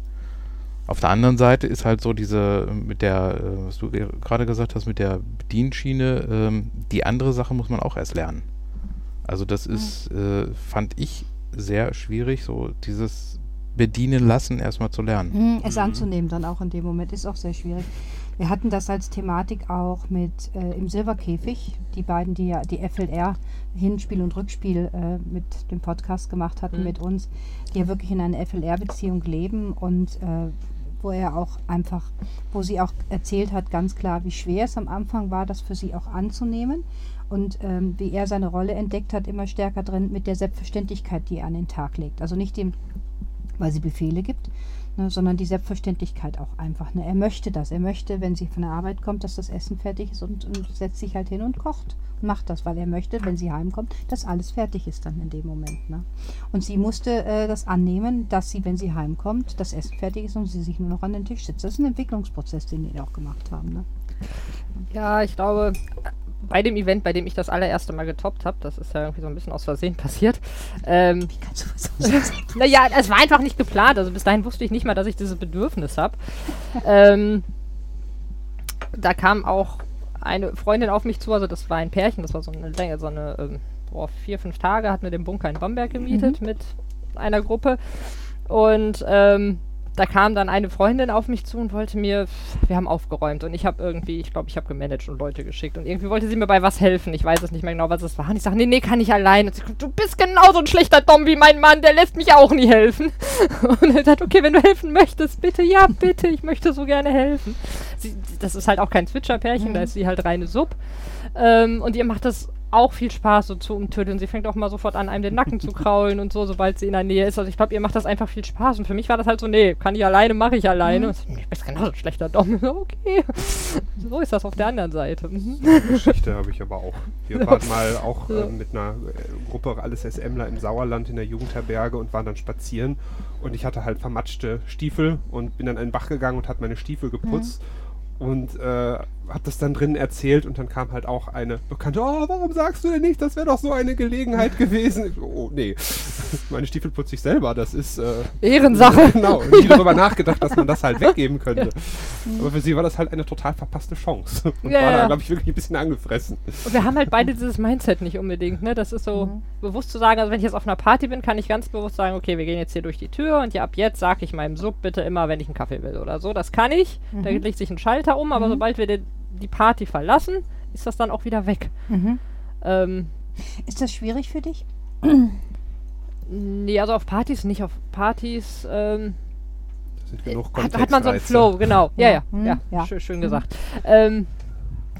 B: Auf der anderen Seite ist halt so diese, mit der, äh, was du ge- gerade gesagt hast, mit der Bedienschiene, ähm, die andere Sache muss man auch erst lernen. Also das ist, äh, fand ich sehr schwierig, so dieses Bedienen lassen erstmal zu lernen.
A: Mhm, Es anzunehmen dann auch in dem Moment ist auch sehr schwierig. Wir hatten das als Thematik auch mit äh, im Silberkäfig, die beiden, die ja die FLR Hinspiel und Rückspiel äh, mit dem Podcast gemacht hatten
C: Mhm.
A: mit uns, die ja wirklich in einer FLR-Beziehung leben und äh, wo er auch einfach, wo sie auch erzählt hat, ganz klar, wie schwer es am Anfang war, das für sie auch anzunehmen und ähm, wie er seine Rolle entdeckt hat, immer stärker drin mit der Selbstverständlichkeit, die er an den Tag legt. Also nicht dem, weil sie Befehle gibt, ne, sondern die Selbstverständlichkeit auch einfach. Ne? Er möchte das. Er möchte, wenn sie von der Arbeit kommt, dass das Essen fertig ist und, und setzt sich halt hin und kocht. Und macht das, weil er möchte, wenn sie heimkommt, dass alles fertig ist dann in dem Moment. Ne? Und sie musste äh, das annehmen, dass sie, wenn sie heimkommt, das Essen fertig ist und sie sich nur noch an den Tisch sitzt. Das ist ein Entwicklungsprozess, den die auch gemacht haben. Ne?
C: Ja, ich glaube, bei dem Event, bei dem ich das allererste Mal getoppt habe, das ist ja irgendwie so ein bisschen aus Versehen [LAUGHS] passiert. Ähm,
A: Wie kannst du was aussetzen?
C: naja, es war einfach nicht geplant. Also bis dahin wusste ich nicht mal, dass ich dieses Bedürfnis habe. ähm, da kam auch eine Freundin auf mich zu, also das war ein Pärchen, das war so eine Länge, so eine ähm, boah, vier, fünf Tage, hatten wir den Bunker in Bamberg gemietet mit einer Gruppe. Und ähm, da kam dann eine Freundin auf mich zu und wollte mir, wir haben aufgeräumt und ich habe irgendwie, ich glaube, ich habe gemanagt und Leute geschickt und irgendwie wollte sie mir bei was helfen. Ich weiß es nicht mehr genau, was es war. Und ich sage, nee, nee, kann ich allein. Und sie, du bist genauso ein schlechter Dom wie mein Mann, der lässt mich auch nie helfen. [LAUGHS] Und er sagt, okay, wenn du helfen möchtest, bitte, ja, bitte, ich möchte so gerne helfen. Sie, das ist halt auch kein Zwitscherpärchen, da ist sie halt reine Sub. Ähm, und ihr macht das auch viel Spaß so zu umtüddeln. Sie fängt auch mal sofort an, einem den Nacken zu kraulen und so, sobald sie in der Nähe ist. Also ich glaube, ihr macht das einfach viel Spaß. Und für mich war das halt so, nee, kann ich alleine, mache ich alleine. Und ich bin genauso ein schlechter Dom. [LAUGHS] Okay. So ist das auf der anderen Seite. Mhm.
D: Geschichte habe ich aber auch. Wir waren mal auch ähm, mit einer äh, Gruppe alles SMler im Sauerland in der Jugendherberge und waren dann spazieren. Und ich hatte halt vermatschte Stiefel und bin dann in den Bach gegangen und habe meine Stiefel geputzt. Und äh, habe das dann drinnen erzählt und dann kam halt auch eine Bekannte, oh, warum sagst du denn nicht, das wäre doch so eine Gelegenheit [LAUGHS] gewesen. Ich oh, nee, [LAUGHS] meine Stiefel putze ich selber, das ist... Äh,
C: Ehrensache. [LAUGHS]
D: Genau, nie darüber nachgedacht, dass man das halt weggeben könnte. Aber für sie war das halt eine total verpasste Chance. Und
C: Ja,
D: war da,
C: ja.
D: glaube ich, wirklich ein bisschen angefressen.
C: Und wir haben halt beide dieses Mindset nicht unbedingt, ne? Das ist so
A: Mhm.
C: bewusst zu sagen, also wenn ich jetzt auf einer Party bin, kann ich ganz bewusst sagen, okay, wir gehen jetzt hier durch die Tür und ja, ab jetzt sage ich meinem Sub bitte immer, wenn ich einen Kaffee will oder so. Das kann ich. Da
A: Mhm.
C: legt sich ein Schalter um, aber
A: Mhm.
C: sobald wir den, die Party verlassen, ist das dann auch wieder weg.
A: Mhm.
C: Ähm,
A: Ist das schwierig für dich?
C: nee, also auf Partys nicht. Auf Partys ähm,
D: Da sind genug
C: hat, hat man so einen. Flow, genau. Ja, ja,
A: Mhm.
C: ja,
A: Ja.
C: Schön, schön gesagt. Ähm,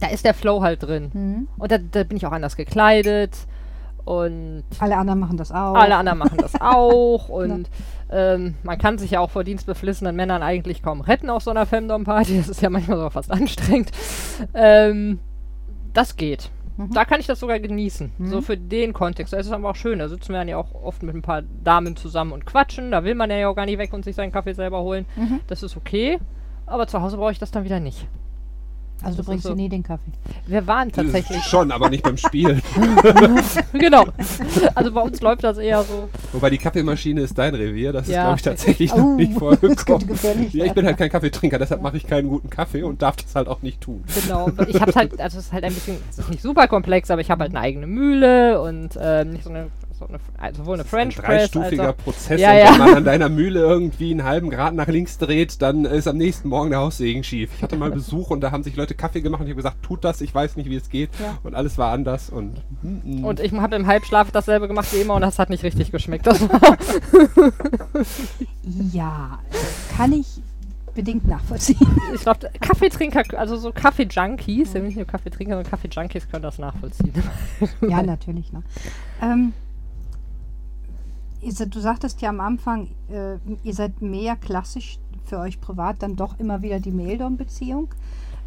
C: da ist der Flow halt drin.
A: Mhm.
C: Und da, da bin ich auch anders gekleidet. Und
A: Alle anderen machen das auch.
C: alle anderen machen das [LAUGHS] auch. Und ähm, man kann sich ja auch vor dienstbeflissenen Männern eigentlich kaum retten auf so einer Femdom-Party. Das ist ja manchmal so fast anstrengend. Ähm, das geht.
A: Mhm.
C: Da kann ich das sogar genießen.
A: Mhm.
C: So für den Kontext. Da ist es aber auch schön. Da sitzen wir dann ja auch oft mit ein paar Damen zusammen und quatschen. Da will man ja auch gar nicht weg und sich seinen Kaffee selber holen.
A: Mhm.
C: Das ist okay. Aber zu Hause brauche ich das dann wieder nicht.
A: Also
C: Das
A: du
C: ist
A: bringst
C: so.
A: dir nie den Kaffee.
C: Wir waren tatsächlich.
D: Schon, aber nicht beim Spielen. [LAUGHS]
C: genau. Also bei uns läuft das eher so.
D: Wobei die Kaffeemaschine ist dein Revier, das ist,
C: Ja.
D: glaube ich, tatsächlich
A: Oh,
D: noch nicht vorgekommen. Ja, ich bin halt kein Kaffeetrinker, deshalb mache ich keinen guten Kaffee und darf das halt auch nicht tun.
C: Genau, ich habe halt, also es ist halt ein bisschen, es ist nicht super komplex, aber ich habe halt eine eigene Mühle und ähm, nicht so eine, so eine also sowohl eine French
D: ein
C: Press als
D: dreistufiger
C: auch,
D: Prozess
C: Ja,
D: und
C: ja.
D: wenn man an deiner Mühle irgendwie einen halben Grad nach links dreht, dann ist am nächsten Morgen der Haussegen schief. Ich hatte mal [LAUGHS] Besuch und da haben sich Leute Kaffee gemacht und ich habe gesagt, tut das, ich weiß nicht, wie es geht.
A: Ja.
D: Und alles war anders und, mm, mm.
C: und ich habe im Halbschlaf dasselbe gemacht wie immer und das hat nicht richtig geschmeckt. [LAUGHS]
A: Ja, kann ich bedingt nachvollziehen.
C: ich glaube, Kaffeetrinker, also so Kaffee-Junkies, ja. nicht nur Kaffeetrinker, sondern Kaffee-Junkies können das nachvollziehen.
A: ja, natürlich. Ne? Ähm, du sagtest ja am Anfang, äh, ihr seid mehr klassisch für euch privat, dann doch immer wieder die Maildom-Beziehung.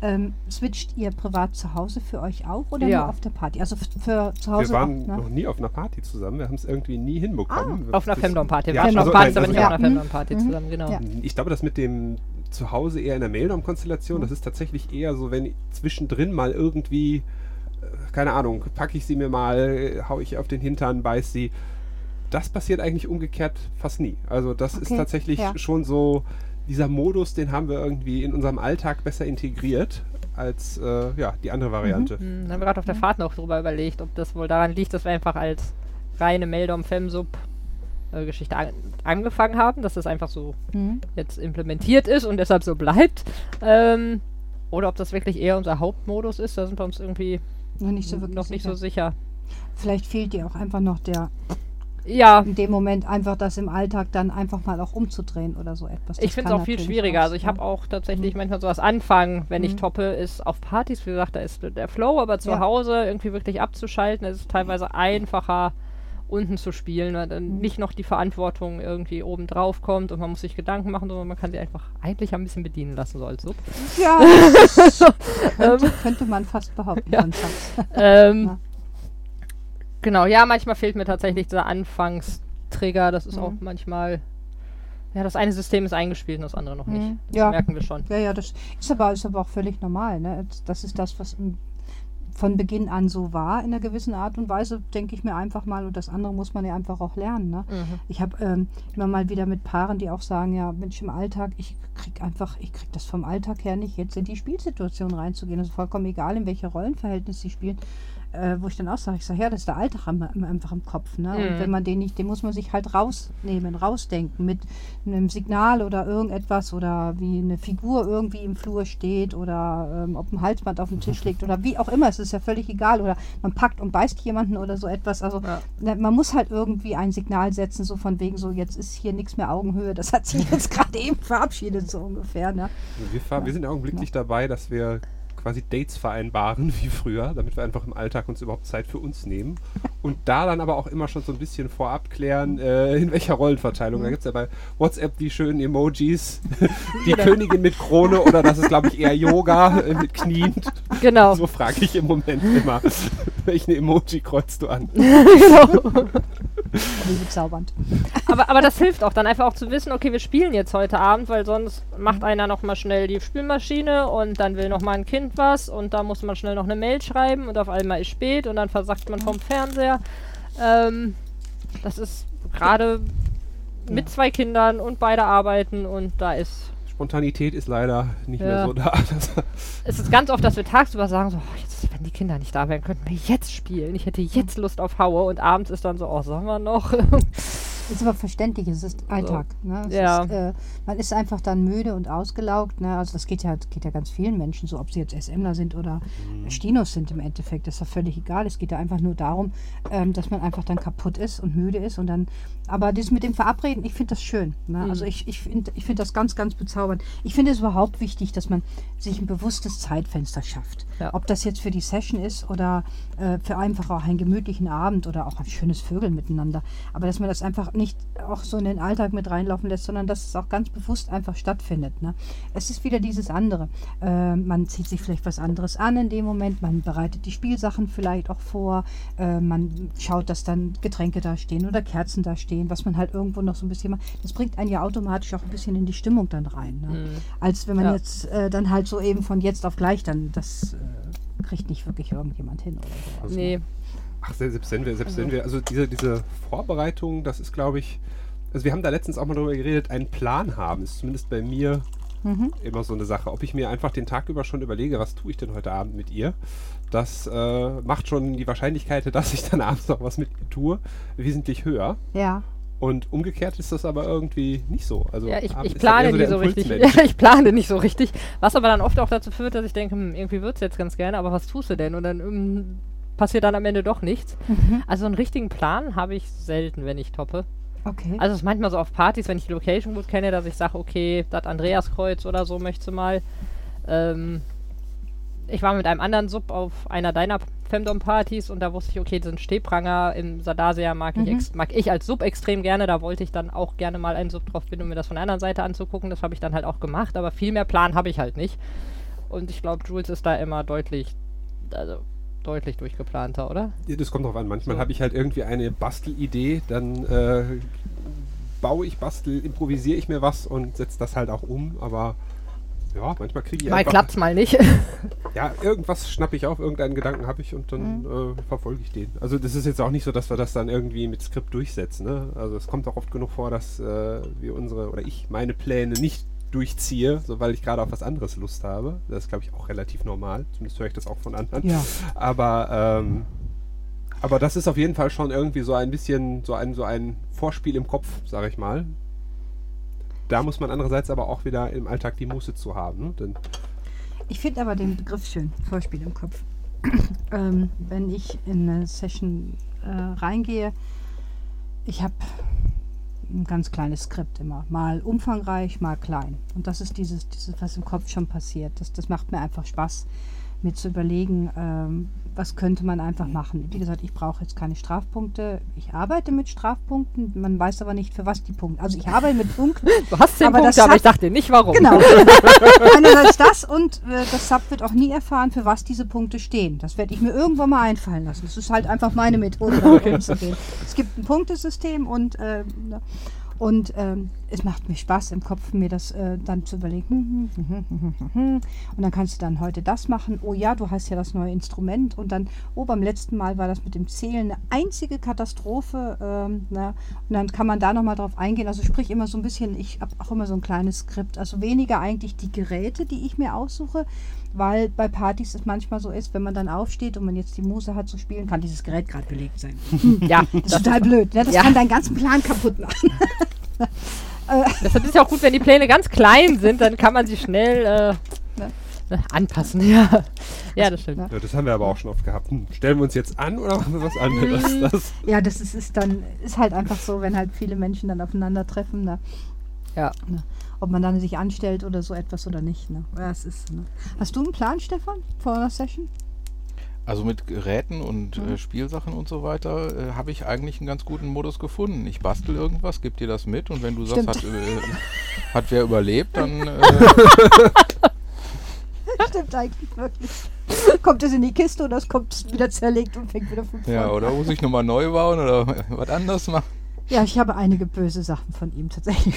A: Ähm, switcht ihr privat zu Hause für euch auch oder
C: Ja.
A: nur auf der Party? Also für zu Hause
D: wir waren
A: auch, ne?
D: noch nie auf einer Party zusammen, wir haben es irgendwie nie hinbekommen.
C: Auf einer Femdom-Party. Wir
D: Ja,
C: waren schon
D: also nein,
C: aber nicht
D: also-
C: auf einer
A: ja.
C: Femdom-Party
A: Mhm.
C: zusammen, genau.
A: Ja.
D: Ich glaube, das mit dem zu Hause eher in der Maildom-Konstellation. Das ist tatsächlich eher so, wenn zwischendrin mal irgendwie, äh, keine Ahnung, packe ich sie mir mal, äh, hau ich auf den Hintern, beiß sie. Das passiert eigentlich umgekehrt fast nie. Also das ist
A: Okay,
D: tatsächlich
A: ja.
D: schon so, dieser Modus, den haben wir irgendwie in unserem Alltag besser integriert als äh, ja, die andere Variante.
C: Hm, da haben wir gerade auf der Fahrt noch drüber überlegt, ob das wohl daran liegt, dass wir einfach als reine Meldom Femsub äh, Geschichte an angefangen haben, dass das einfach so
A: Mhm.
C: jetzt implementiert ist und deshalb so bleibt. Ähm, oder ob das wirklich eher unser Hauptmodus ist, da sind wir uns irgendwie
A: Noch nicht so
C: noch nicht
A: sicher.
C: so sicher.
A: Vielleicht fehlt dir auch einfach noch der,
C: Ja,
A: in dem Moment einfach das im Alltag dann einfach mal auch umzudrehen oder so etwas.
C: ich
A: Das
C: finde es auch viel schwieriger. Also ich habe auch tatsächlich manchmal so das Anfangen, wenn ich
A: Mhm.
C: toppe, ist auf Partys, wie gesagt, da ist der Flow, aber zu
A: Ja.
C: Hause irgendwie wirklich abzuschalten, ist es teilweise einfacher unten zu spielen, weil dann
A: Mhm.
C: nicht noch die Verantwortung irgendwie oben drauf kommt und man muss sich Gedanken machen, sondern man kann sie einfach eigentlich ein bisschen bedienen lassen, so als Sub.
A: Ja, [LAUGHS] könnte, könnte man fast behaupten.
C: Ja. Ähm,
A: Ja.
C: Genau, ja, manchmal fehlt mir tatsächlich dieser Anfangstrigger. Das ist
A: Mhm.
C: auch manchmal. Ja, das eine System ist eingespielt und das andere noch nicht.
A: Mhm.
C: Das
A: Ja.
C: merken wir schon.
A: Ja, ja, das ist aber, ist aber auch völlig normal. Ne? Das ist das, was von Beginn an so war, in einer gewissen Art und Weise, denke ich mir einfach mal. Und das andere muss man ja einfach auch lernen. Ne?
C: Mhm.
A: Ich habe ähm, immer mal wieder mit Paaren, die auch sagen, ja, Mensch, im Alltag, ich krieg einfach, ich krieg das vom Alltag her nicht, jetzt in die Spielsituation reinzugehen. Das ist vollkommen egal, in welche Rollenverhältnis sie spielen. Äh, wo ich dann auch sage, ich sage, ja, das ist der Alltag am, am, einfach im Kopf. Ne? Und
C: Mhm.
A: wenn man den nicht, den muss man sich halt rausnehmen, rausdenken mit einem Signal oder irgendetwas oder wie eine Figur irgendwie im Flur steht oder ähm, ob ein Halsband auf dem Tisch liegt oder wie auch immer, es ist ja völlig egal. Oder man packt und beißt jemanden oder so etwas. Also
C: Ja.
A: na, man muss halt irgendwie ein Signal setzen, so von wegen so, jetzt ist hier nichts mehr Augenhöhe. Das hat sich jetzt [LAUGHS] gerade eben verabschiedet, so ungefähr. Ne?
D: Wir, fahr, wir sind augenblicklich dabei, dass wir quasi Dates vereinbaren [LAUGHS] wie früher, damit wir einfach im Alltag uns überhaupt Zeit für uns nehmen. Und da dann aber auch immer schon so ein bisschen vorab klären, äh, in welcher Rollenverteilung. Da gibt es ja bei WhatsApp die schönen Emojis, [LAUGHS] die Königin mit Krone oder das ist, glaube ich, eher Yoga äh, mit kniend.
C: Genau.
D: So frage ich im Moment immer, [LAUGHS] welchen Emoji kreuzt du an?
C: genau.
A: Bezaubernd. [LAUGHS]
C: aber, aber das hilft auch dann einfach auch zu wissen, okay, wir spielen jetzt heute Abend, weil sonst macht einer noch mal schnell die Spülmaschine und dann will noch mal ein Kind was und da muss man schnell noch eine Mail schreiben und auf einmal ist spät und dann versackt man vom Fernseher. Ähm, das ist gerade mit zwei Kindern und beide arbeiten und da ist
D: Spontanität ist leider nicht mehr
C: Ja.
D: so da. [LAUGHS]
C: Es ist ganz oft, dass wir tagsüber sagen, so, oh, jetzt, wenn die Kinder nicht da wären, könnten wir jetzt spielen. Ich hätte jetzt Lust auf Haue und abends ist dann so, oh, sollen wir noch? [LAUGHS]
A: Ist aber verständlich, es ist Alltag. Ne? Es
C: Ja.
A: ist, äh, man ist einfach dann müde und ausgelaugt. Ne? Also das geht ja, geht ja ganz vielen Menschen so, ob sie jetzt SMler sind oder Stinos sind im Endeffekt. Das ist ja völlig egal. Es geht ja einfach nur darum, ähm, dass man einfach dann kaputt ist und müde ist und dann. Aber das mit dem Verabreden, ich finde das schön. Ne? Also ich, ich finde ich find das ganz, ganz bezaubernd. Ich finde es überhaupt wichtig, dass man sich ein bewusstes Zeitfenster schafft.
C: Ja.
A: Ob das jetzt für die Session ist oder äh, für einfach auch einen gemütlichen Abend oder auch ein schönes Vögeln miteinander. Aber dass man das einfach nicht auch so in den Alltag mit reinlaufen lässt, sondern dass es auch ganz bewusst einfach stattfindet. Ne? Es ist wieder dieses andere. Äh, man zieht sich vielleicht was anderes an in dem Moment, man bereitet die Spielsachen vielleicht auch vor, äh, man schaut, dass dann Getränke da stehen oder Kerzen da stehen, was man halt irgendwo noch so ein bisschen macht. Das bringt einen ja automatisch auch ein bisschen in die Stimmung dann rein. Ne? Als wenn man
C: Ja.
A: jetzt äh, dann halt so eben von jetzt auf gleich dann, das äh, kriegt nicht wirklich irgendjemand hin oder sowas.
C: nee.
D: Ach, se- selbst wenn wir, selbst wenn wir, also diese, diese Vorbereitung, das ist, glaube ich, also wir haben da letztens auch mal drüber geredet, einen Plan haben, ist zumindest bei mir
A: Mhm.
D: immer so eine Sache. Ob ich mir einfach den Tag über schon überlege, was tue ich denn heute Abend mit ihr, das äh, macht schon die Wahrscheinlichkeit, [LAUGHS] dass ich dann abends noch was mit ihr tue, wesentlich höher.
A: Ja.
D: Und umgekehrt ist das aber irgendwie nicht so. Also
C: Ja, ich, ich
D: eher
C: plane nicht so richtig. Ja, [LAUGHS] ich plane nicht so richtig. Was aber dann oft auch dazu führt, dass ich denke, hm, irgendwie wird's jetzt ganz gerne, aber was tust du denn? Und dann hm, passiert dann am Ende doch nichts.
A: Mhm.
C: Also einen richtigen Plan habe ich selten, wenn ich toppe.
A: Okay.
C: Also es ist manchmal so auf Partys, wenn ich die Location gut kenne, dass ich sage, okay, das Andreaskreuz oder so möchte mal. Ähm, ich war mit einem anderen Sub auf einer deiner Femdom-Partys und da wusste ich, okay, diesen Stehpranger im Sardasia mag, ich
A: Mhm.
C: ex mag ich als Sub extrem gerne. Da wollte ich dann auch gerne mal einen Sub drauf bin, um mir das von der anderen Seite anzugucken. Das habe ich dann halt auch gemacht, aber viel mehr Plan habe ich halt nicht. Und ich glaube, Jules ist da immer deutlich, also deutlich durchgeplanter, oder?
D: Ja, das kommt drauf an. Manchmal
C: So.
D: habe ich halt irgendwie eine Bastelidee, dann äh, baue ich, bastel, improvisiere ich mir was und setze das halt auch um. Aber Ja, manchmal kriege ich
C: Mal
D: einfach,
C: klappt's mal nicht. [LAUGHS]
D: Ja, irgendwas schnappe ich auf, irgendeinen Gedanken habe ich und dann äh, verfolge ich den. Also das ist jetzt auch nicht so, dass wir das dann irgendwie mit Skript durchsetzen. Ne? Also es kommt auch oft genug vor, dass äh, wir unsere oder ich meine Pläne nicht durchziehe, so weil ich gerade auf was anderes Lust habe. Das ist, glaube ich, auch relativ normal. Zumindest höre ich das auch von anderen.
A: Ja.
D: Aber ähm, aber das ist auf jeden Fall schon irgendwie so ein bisschen so ein so ein Vorspiel im Kopf, sage ich mal. Da muss man andererseits aber auch wieder im Alltag die Muße zu haben. Denn
A: Ich finde aber den Begriff schön, Vorspiel im Kopf. [CLEARS THROAT] ähm, wenn ich in eine Session äh, reingehe, ich habe ein ganz kleines Skript immer. Mal umfangreich, mal klein. Und das ist dieses, dieses was im Kopf schon passiert. Das, das macht mir einfach Spaß, mir zu überlegen, ähm, was könnte man einfach machen. Wie gesagt, ich brauche jetzt keine Strafpunkte. Ich arbeite mit Strafpunkten, man weiß aber nicht, für was die Punkte. Also ich arbeite mit Punkten, [LAUGHS]
C: Du hast 10
A: Aber das
C: Punkte, aber ich dachte nicht warum.
A: Genau. [LAUGHS] Einerseits das und äh, das Sub wird auch nie erfahren, für was diese Punkte stehen. Das werde ich mir irgendwann mal einfallen lassen. Das ist halt einfach meine Methode, damit umzugehen. Es gibt ein Punktesystem und, äh, und ähm, es macht mir Spaß im Kopf, mir das äh, dann zu überlegen. [LAUGHS] Und dann kannst du dann heute das machen. Oh ja, du hast ja das neue Instrument. Und dann, oh, beim letzten Mal war das mit dem Zählen eine einzige Katastrophe. Ähm, na, und dann kann man da nochmal drauf eingehen. Also sprich immer so ein bisschen, ich habe auch immer so ein kleines Skript. Also weniger eigentlich die Geräte, die ich mir aussuche, weil bei Partys es manchmal so ist, wenn man dann aufsteht und man jetzt die Muse hat zu spielen, kann dieses Gerät gerade belegt sein.
C: Ja, [LAUGHS]
A: Das ist total blöd. Ne? Das
C: Ja.
A: kann deinen ganzen Plan kaputt machen. [LAUGHS]
C: deshalb ist ja auch gut, wenn die Pläne ganz klein sind, dann kann man sie schnell äh, ne, anpassen. Ja. ja, das stimmt.
A: Ja.
D: Ja, das haben wir aber auch schon oft gehabt. Hm, stellen wir uns jetzt an oder machen wir was anderes? Das,
A: Ja, das ist, ist dann ist halt einfach so, wenn halt viele Menschen dann aufeinandertreffen, ne?
C: Ja.
A: Ob man dann sich anstellt oder so etwas oder nicht. Ne? Ja, es ist, ne? Hast du einen Plan, Stefan, vor einer Session?
B: Also mit Geräten und
A: Mhm.
B: äh, Spielsachen und so weiter äh, habe ich eigentlich einen ganz guten Modus gefunden. Ich bastel irgendwas, gebe dir das mit und wenn du sagst,
A: Stimmt.
B: hat, äh, [LAUGHS] hat wer überlebt, dann äh, [LAUGHS]
A: Stimmt eigentlich wirklich. Kommt es in die Kiste oder es kommt wieder zerlegt und fängt wieder von vorne
B: ja, oder muss ich nochmal neu bauen oder [LAUGHS] was anderes machen.
A: Ja, ich habe einige böse Sachen von ihm tatsächlich.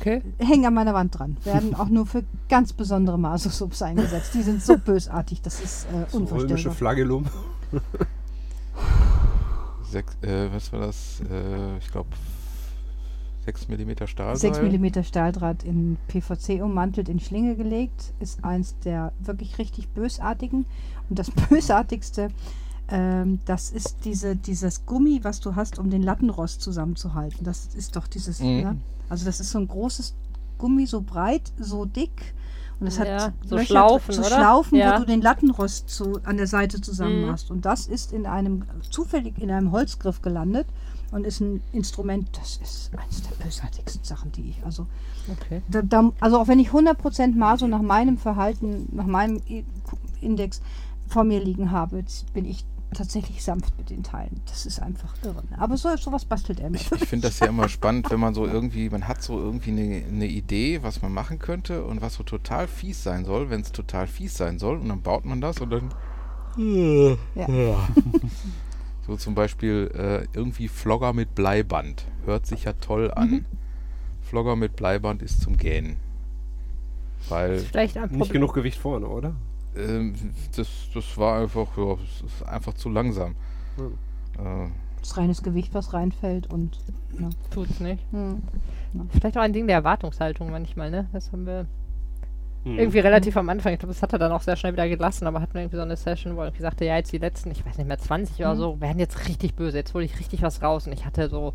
C: Okay.
A: Hängen an meiner Wand dran. Werden auch nur für ganz besondere Maso-Subs eingesetzt. Die sind so bösartig, das ist äh,
D: so römische
A: unvorstellbar.
D: Flagellum. [LAUGHS]
B: Sechs, äh, was war das? Äh, ich glaube 6 mm Stahlseil.
A: 6 mm Stahldraht in PVC ummantelt, in Schlinge gelegt, ist eins der wirklich richtig bösartigen. Und das [LAUGHS] bösartigste, ähm, das ist diese, dieses Gummi, was du hast, um den Lattenrost zusammenzuhalten. Das ist doch dieses,
B: Mhm.
A: ne? also das ist so ein großes Gummi, so breit, so dick. Und es
C: Ja,
A: hat
C: so
A: Löcher,
C: Schlaufen,
A: so
C: oder?
A: Schlaufen,
C: Ja.
A: wo du den Lattenrost zu, an der Seite zusammen
C: Mhm.
A: hast. Und das ist in einem, zufällig in einem Holzgriff gelandet und ist ein Instrument, das ist eines der bösartigsten Sachen, die ich, also,
C: Okay.
A: da, da, also auch wenn ich 100% Maso nach meinem Verhalten, nach meinem Index vor mir liegen habe, jetzt bin ich tatsächlich sanft mit den Teilen. Das ist einfach irre. Aber so sowas bastelt er mir.
B: Ich, ich finde das ja immer spannend, wenn man so irgendwie, man hat so irgendwie eine, eine Idee, was man machen könnte und was so total fies sein soll, wenn es total fies sein soll und dann baut man das und dann
A: Ja. [LAUGHS]
B: so zum Beispiel äh, irgendwie Flogger mit Bleiband. Hört sich ja toll an.
A: Mhm.
B: Flogger mit Bleiband ist zum Gähnen. Weil
C: Vielleicht ein
D: Nicht genug Gewicht vorne, oder?
B: Ähm, das, das war einfach, ja, das ist einfach zu langsam.
D: Hm.
B: Äh,
A: Das ist reines Gewicht, was reinfällt und. Ja.
C: Tut's nicht.
A: Hm.
C: Vielleicht auch ein Ding der Erwartungshaltung manchmal, ne? Das haben wir
D: Hm.
C: irgendwie relativ am Anfang. Ich glaube, das hat er dann auch sehr schnell wieder gelassen, aber hatten wir irgendwie so eine Session, wo er irgendwie sagte, ja, jetzt die letzten, ich weiß nicht mehr, 20 oder
A: Mhm.
C: so, werden jetzt richtig böse. Jetzt hole ich richtig was raus. Und ich hatte so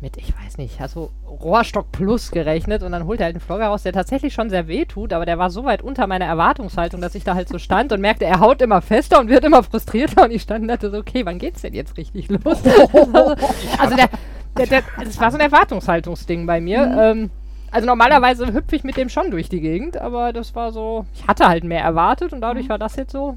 C: mit, ich weiß nicht, also Rohrstock Plus gerechnet und dann holt er halt einen Flogger raus, der tatsächlich schon sehr weh tut, aber der war so weit unter meiner Erwartungshaltung, dass ich da halt so stand und merkte, er haut immer fester und wird immer frustrierter und ich stand und dachte so, okay, wann geht's denn jetzt richtig los? also, [LAUGHS] also der, der, der, das war so ein Erwartungshaltungsding bei mir. Ähm, also normalerweise hüpfe ich mit dem schon durch die Gegend, aber das war so, ich hatte halt mehr erwartet und dadurch war das jetzt so,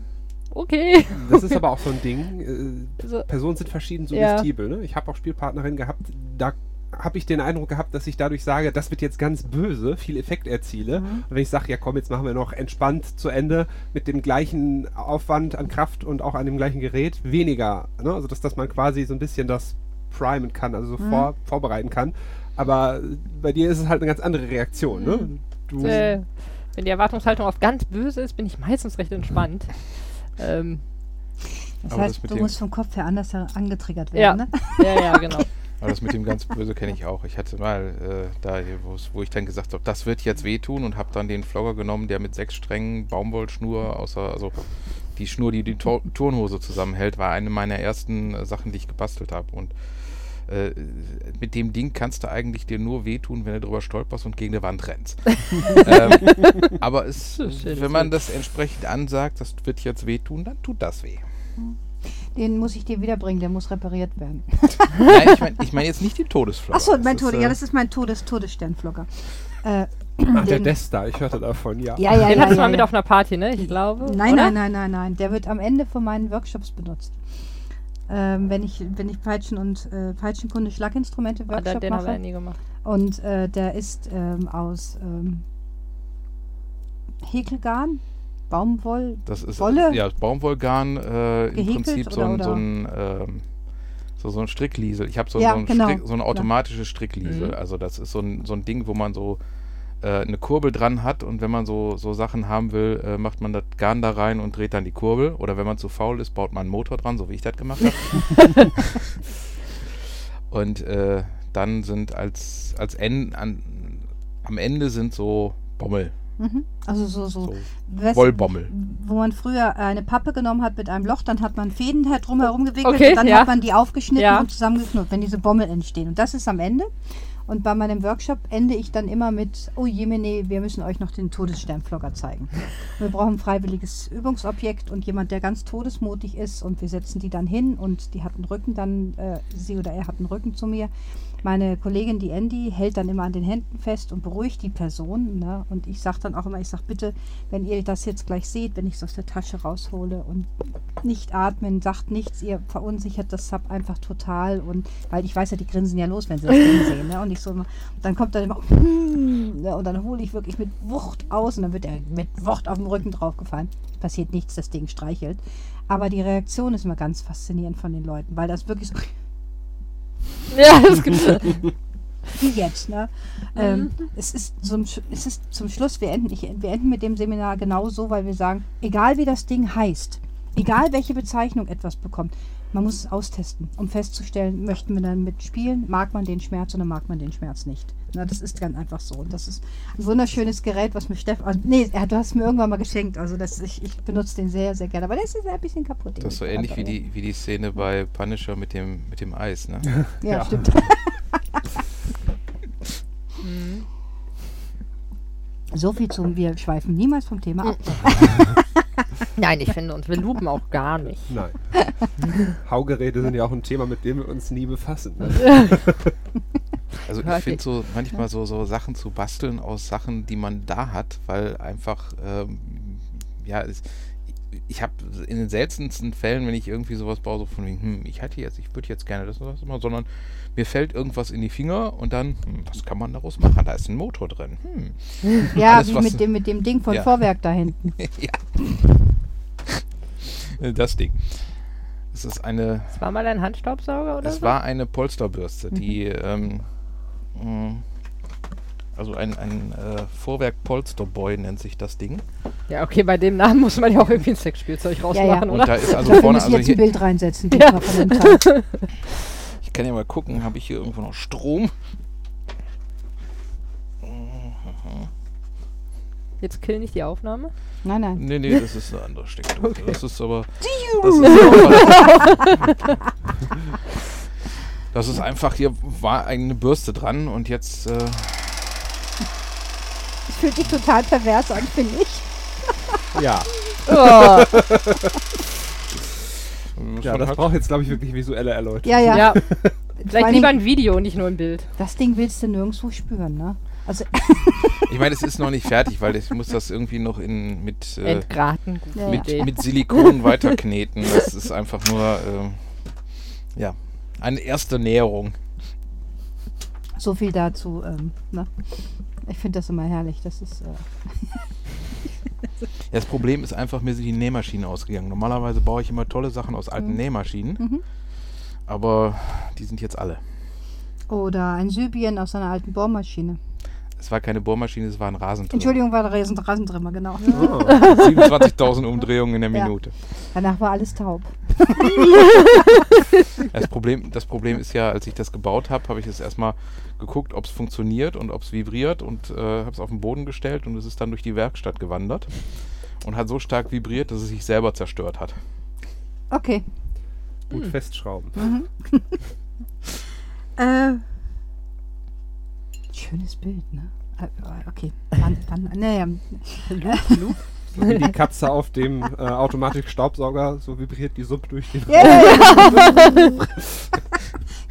C: okay.
D: Das ist aber auch so ein Ding. Äh, [LAUGHS]
C: Also,
D: Personen sind verschieden
C: Ja.
D: suggestibel. Ne? Ich habe auch Spielpartnerinnen gehabt, da habe ich den Eindruck gehabt, dass ich dadurch sage, das wird jetzt ganz böse, viel Effekt erziele.
A: Mhm.
D: Und wenn ich sage, ja komm, jetzt machen wir noch entspannt zu Ende mit dem gleichen Aufwand an Kraft und auch an dem gleichen Gerät, weniger. Ne? Also dass, dass man quasi so ein bisschen das primen kann, also so
A: Mhm.
D: vor, vorbereiten kann. Aber bei dir ist es halt eine ganz andere Reaktion. Ne? Du,
C: äh, Wenn die Erwartungshaltung auf ganz böse ist, bin ich meistens recht entspannt. Ähm,
A: Das
B: Aber das
A: heißt,
B: mit
A: du
B: dem-
A: musst vom Kopf her anders angetriggert
C: ja.
A: werden, ne?
C: ja, ja, [LAUGHS] genau.
B: Aber das mit dem ganz Böse kenne ich auch. Ich hatte mal äh, da, wo ich dann gesagt habe, das wird jetzt wehtun und habe dann den Flogger genommen, der mit sechs Strängen Baumwollschnur, außer, also die Schnur, die die Tor Turnhose zusammenhält, war eine meiner ersten äh, Sachen, die ich gebastelt habe. Und äh, mit dem Ding kannst du eigentlich dir nur wehtun, wenn du drüber stolperst und gegen die Wand rennst. [LAUGHS] ähm, aber es, wenn man das entsprechend ansagt, das wird jetzt wehtun, dann tut das weh.
A: Den muss ich dir wiederbringen, der muss repariert werden. [LAUGHS]
B: Nein, ich meine ich mein jetzt nicht die Todesflogger.
A: Achso,
B: Das
A: mein
B: ist,
A: Tode,
B: äh,
A: ja, das ist mein Todes Todessternflogger. Äh,
D: Ach, der
A: den-
D: Desta, ich hörte davon, ja.
A: Ja, ja,
C: Den
A: ja.
C: hattest du
A: ja,
C: mal mit auf einer Party, ne? Ich glaube.
A: Nein,
C: oder?
A: nein, nein, nein, nein. Der wird am Ende von meinen Workshops benutzt. Ähm, wenn ich, wenn ich Peitschen und äh, Peitschenkunde Schlaginstrumente
C: Ah,
A: Workshop
C: den, den haben wir ja
A: mache.
C: nie gemacht.
A: Und äh, der ist ähm, aus ähm, Häkelgarn, Baumwoll.
B: Das ist
A: Wolle?
B: ja Baumwollgarn äh, im Prinzip so
A: oder-
B: ein, so ein ähm, so, so ein Strickliesel. Ich habe so,
A: Ja,
B: so, ein
A: genau.
B: Strick, so eine automatische Strickliesel.
C: Mhm.
B: Also das ist so ein, so ein Ding, wo man so eine Kurbel dran hat und wenn man so, so Sachen haben will, äh, macht man das Garn da rein und dreht dann die Kurbel. Oder wenn man zu faul ist, baut man einen Motor dran, so wie ich das gemacht habe. [LAUGHS] und äh, dann sind als, als End, an, am Ende sind so Bommel,
A: Mhm. Also so, so,
B: so Wollbommel.
A: wo man früher eine Pappe genommen hat mit einem Loch, dann hat man Fäden halt drumherum gewickelt
C: Okay,
A: und dann
C: ja.
A: hat man die aufgeschnitten
C: Ja.
A: und zusammengeknüpft, wenn diese Bommel entstehen. Und das ist am Ende. Und bei meinem Workshop ende ich dann immer mit, oh Jemine, wir müssen euch noch den Todessternflogger zeigen. Wir brauchen ein freiwilliges Übungsobjekt und jemand, der ganz todesmutig ist und wir setzen die dann hin und die hat einen Rücken dann, äh, sie oder er hat einen Rücken zu mir. Meine Kollegin, die Andy, hält dann immer an den Händen fest und beruhigt die Person. Ne? Und ich sage dann auch immer, ich sage bitte, wenn ihr das jetzt gleich seht, wenn ich es aus der Tasche raushole und nicht atmen, sagt nichts, ihr verunsichert das Sub einfach total. Und weil ich weiß ja, die grinsen ja los, wenn sie das Ding [LAUGHS] sehen. Ne? Und ich so dann kommt dann immer, ne? und dann hole ich wirklich mit Wucht aus und dann wird er mit Wucht auf dem Rücken draufgefallen. Passiert nichts, das Ding streichelt. Aber die Reaktion ist immer ganz faszinierend von den Leuten, weil das wirklich so [LAUGHS]
C: Ja, das gibt's.
A: wie jetzt, ne? Ähm, es, ist zum, es ist zum Schluss, wir enden, ich, wir enden mit dem Seminar genau so, weil wir sagen, egal wie das Ding heißt, egal welche Bezeichnung etwas bekommt, man muss es austesten, um festzustellen, möchten wir dann mitspielen, mag man den Schmerz oder mag man den Schmerz nicht. Na, das ist ganz einfach so. Und das ist ein wunderschönes Gerät, was mir Steffen, also, nee, er- du hast es mir irgendwann mal geschenkt, also das, ich, ich benutze den sehr, sehr gerne, aber der ist ein bisschen kaputt.
B: Das ist so
A: ich
B: ähnlich wie die, wie die Szene bei Punisher mit dem, mit dem Eis, ne?
A: Ja, [LAUGHS]
D: Ja.
A: stimmt. [LAUGHS]
C: Mhm.
A: So viel zum, wir schweifen niemals vom Thema ab. [LAUGHS]
C: Nein, ich finde uns, wir lupen auch gar nicht.
D: Nein. Haugeräte sind ja auch ein Thema, mit dem wir uns nie befassen. Ne?
B: Also ich finde so manchmal so, so Sachen zu basteln aus Sachen, die man da hat, weil einfach, ähm, ja, es, ich habe in den seltensten Fällen, wenn ich irgendwie sowas baue, so von wegen, hm, ich hätte jetzt, ich würde jetzt gerne das und das immer, sondern mir fällt irgendwas in die Finger und dann, hm, was kann man daraus machen? Da ist ein Motor drin. Hm. [LAUGHS]
A: Ja,
B: Alles,
A: wie mit dem, mit dem Ding von
B: Ja.
A: Vorwerk da hinten. [LAUGHS]
B: ja. [LAUGHS] Das Ding. Es ist eine,
C: Das war mal ein Handstaubsauger oder
B: es
C: so?
B: war eine Polsterbürste, die, ähm, mh, also ein, ein äh, Vorwerk Polsterboy nennt sich das Ding.
C: Ja, okay, bei dem Namen muss man ja auch irgendwie ein Sexspielzeug rausmachen,
B: Und
C: oder?
B: da ist
A: Ich
B: also vorne, also
A: jetzt ein Bild reinsetzen. Teil. [LAUGHS]
B: ich kann ja mal gucken, habe ich hier irgendwo noch Strom?
C: Jetzt kill nicht die Aufnahme.
A: Nein, nein.
B: Nee, nee, das ist eine andere Steckdose.
C: Okay.
B: Das ist aber. [LAUGHS] Das ist, aber [LAUGHS] das ist einfach, hier war eine Bürste dran und jetzt. Äh,
A: Das fühlt sich total pervers an, finde ich.
D: Ja, [LAUGHS]
C: Oh,
D: ja das
B: halt-
D: braucht jetzt, glaube ich, wirklich visuelle Erläuterung.
A: Ja, ja.
C: ja. [LAUGHS] Vielleicht lieber ein Video, nicht nur ein Bild.
A: Das Ding willst du nirgendwo spüren, ne? Also,
B: Ich meine, es ist noch nicht fertig, weil ich muss das irgendwie noch in, mit, äh,
C: Entgraten, gute
A: Ja,
B: mit,
C: Idee.
B: mit Silikon weiterkneten. Das ist einfach nur. ähm, ja, eine erste Näherung.
A: so viel dazu. Ähm, ne? Ich finde das immer herrlich. Das ist. Äh,
B: das Problem ist einfach, mir sind die Nähmaschinen ausgegangen. Normalerweise baue ich immer tolle Sachen aus alten
A: Mhm.
B: Nähmaschinen,
A: mhm.
B: aber die sind jetzt alle.
A: Oder ein Sybien aus einer alten Bohrmaschine.
B: Es war keine Bohrmaschine, es war ein Rasentrimmer.
A: Entschuldigung, war der Rasen- Rasentrimmer, genau.
D: Ah.
B: 27.000 [LAUGHS] Umdrehungen in der
A: Ja.
B: Minute.
A: Danach war alles taub. [LAUGHS]
B: Das Problem, das Problem ist ja, als ich das gebaut habe, habe ich es erstmal geguckt, ob es funktioniert und ob es vibriert und äh, habe es auf den Boden gestellt und es ist dann durch die Werkstatt gewandert und hat so stark vibriert, dass es sich selber zerstört hat.
A: Okay.
D: Gut festschrauben. [LAUGHS]
A: Äh, schönes Bild, ne? Äh, äh, Okay. Wann, wann, naja.
D: So [LAUGHS] wie die Katze auf dem äh, automatischen Staubsauger, so vibriert die Sub durch den
A: ja. [LAUGHS]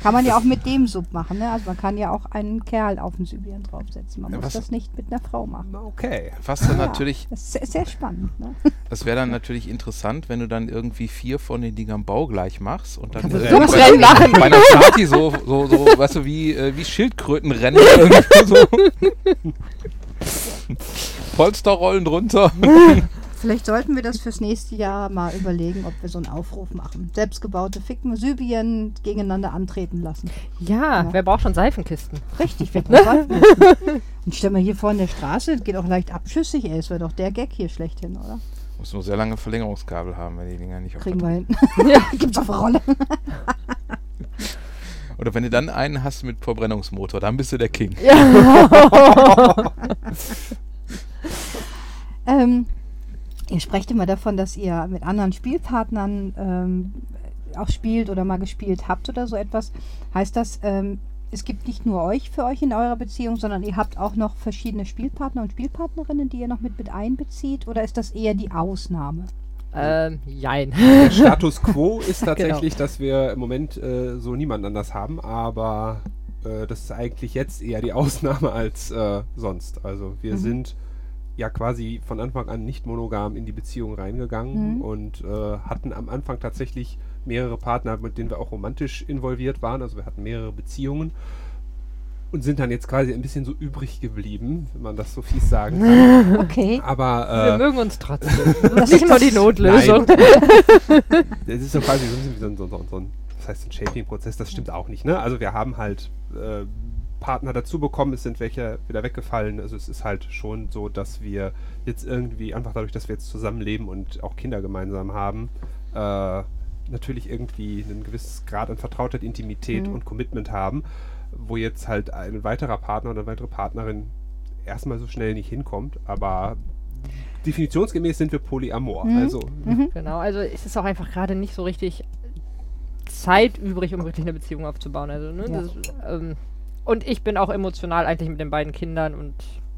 A: kann man ja auch mit dem Sub machen, ne? Also man kann ja auch einen Kerl auf den Sybian draufsetzen. Man muss
B: was-
A: das nicht mit einer Frau machen.
D: Okay.
B: Was dann
A: Ja,
B: natürlich,
A: Das ist sehr, sehr spannend, ne?
B: das wäre dann natürlich interessant, wenn du dann irgendwie vier von den Dingern baugleich machst und dann äh,
C: Subs
B: bei,
C: machen.
B: bei einer Party so, so, so, weißt du, wie, äh, wie Schildkrötenrennen so. [LAUGHS] Polsterrollen drunter. [LAUGHS]
A: Vielleicht sollten wir das fürs nächste Jahr mal überlegen, ob wir so einen Aufruf machen. Selbstgebaute Ficken Sybien gegeneinander antreten lassen.
C: Ja,
A: Ja.
C: wer braucht schon Seifenkisten?
A: Richtig, wir [LAUGHS] brauchen Und stell mal hier vor in der Straße, geht auch leicht abschüssig, ey. Es wäre doch der Gag hier schlechthin, oder?
B: Muss nur sehr lange Verlängerungskabel haben, wenn die Dinger nicht auf
A: Kriegen wir hin. [LAUGHS] Gibt's auf der Rolle. [LAUGHS]
B: Oder wenn du dann einen hast mit Verbrennungsmotor, dann bist du der King.
A: Ähm, ihr sprecht immer davon, dass ihr mit anderen Spielpartnern ähm, auch spielt oder mal gespielt habt oder so etwas. Heißt das, ähm, es gibt nicht nur euch für euch in eurer Beziehung, sondern ihr habt auch noch verschiedene Spielpartner und Spielpartnerinnen, die ihr noch mit, mit einbezieht? Oder ist das eher die Ausnahme?
C: ähm, jein. [LAUGHS]
D: Der Status quo [LAUGHS] ist
C: Genau.
D: tatsächlich, dass wir im Moment äh, so niemand anders haben, aber äh, das ist eigentlich jetzt eher die Ausnahme als äh, sonst. Also wir
A: Mhm.
D: sind ja quasi von Anfang an nicht monogam in die Beziehung reingegangen
A: Mhm.
D: und äh, hatten am Anfang tatsächlich mehrere Partner, mit denen wir auch romantisch involviert waren. Also wir hatten mehrere Beziehungen und sind dann jetzt quasi ein bisschen so übrig geblieben, wenn man das so fies sagen kann. [LAUGHS]
A: Okay.
D: Aber
C: Wir
D: äh,
C: mögen uns trotzdem. [LAUGHS] Das ist nicht nur die Notlösung. [LAUGHS]
D: Das ist so quasi so ein bisschen wie so ein, so, ein- so ein, was heißt ein Shaping-Prozess, das stimmt auch nicht, ne? Also wir haben halt äh, Partner dazu bekommen, es sind welche wieder weggefallen. Also es ist halt schon so, dass wir jetzt irgendwie, einfach dadurch, dass wir jetzt zusammenleben und auch Kinder gemeinsam haben, äh, natürlich irgendwie einen gewissen Grad an Vertrautheit, Intimität
A: Mhm.
D: und Commitment haben, wo jetzt halt ein weiterer Partner oder eine weitere Partnerin erstmal so schnell nicht hinkommt, aber definitionsgemäß sind wir polyamor.
A: Mhm.
D: Also
A: Mhm.
C: Genau, also es ist auch einfach gerade nicht so richtig Zeit übrig, um wirklich eine Beziehung aufzubauen. Also, ne,
A: Ja.
C: das, ähm, und ich bin auch emotional eigentlich mit den beiden Kindern und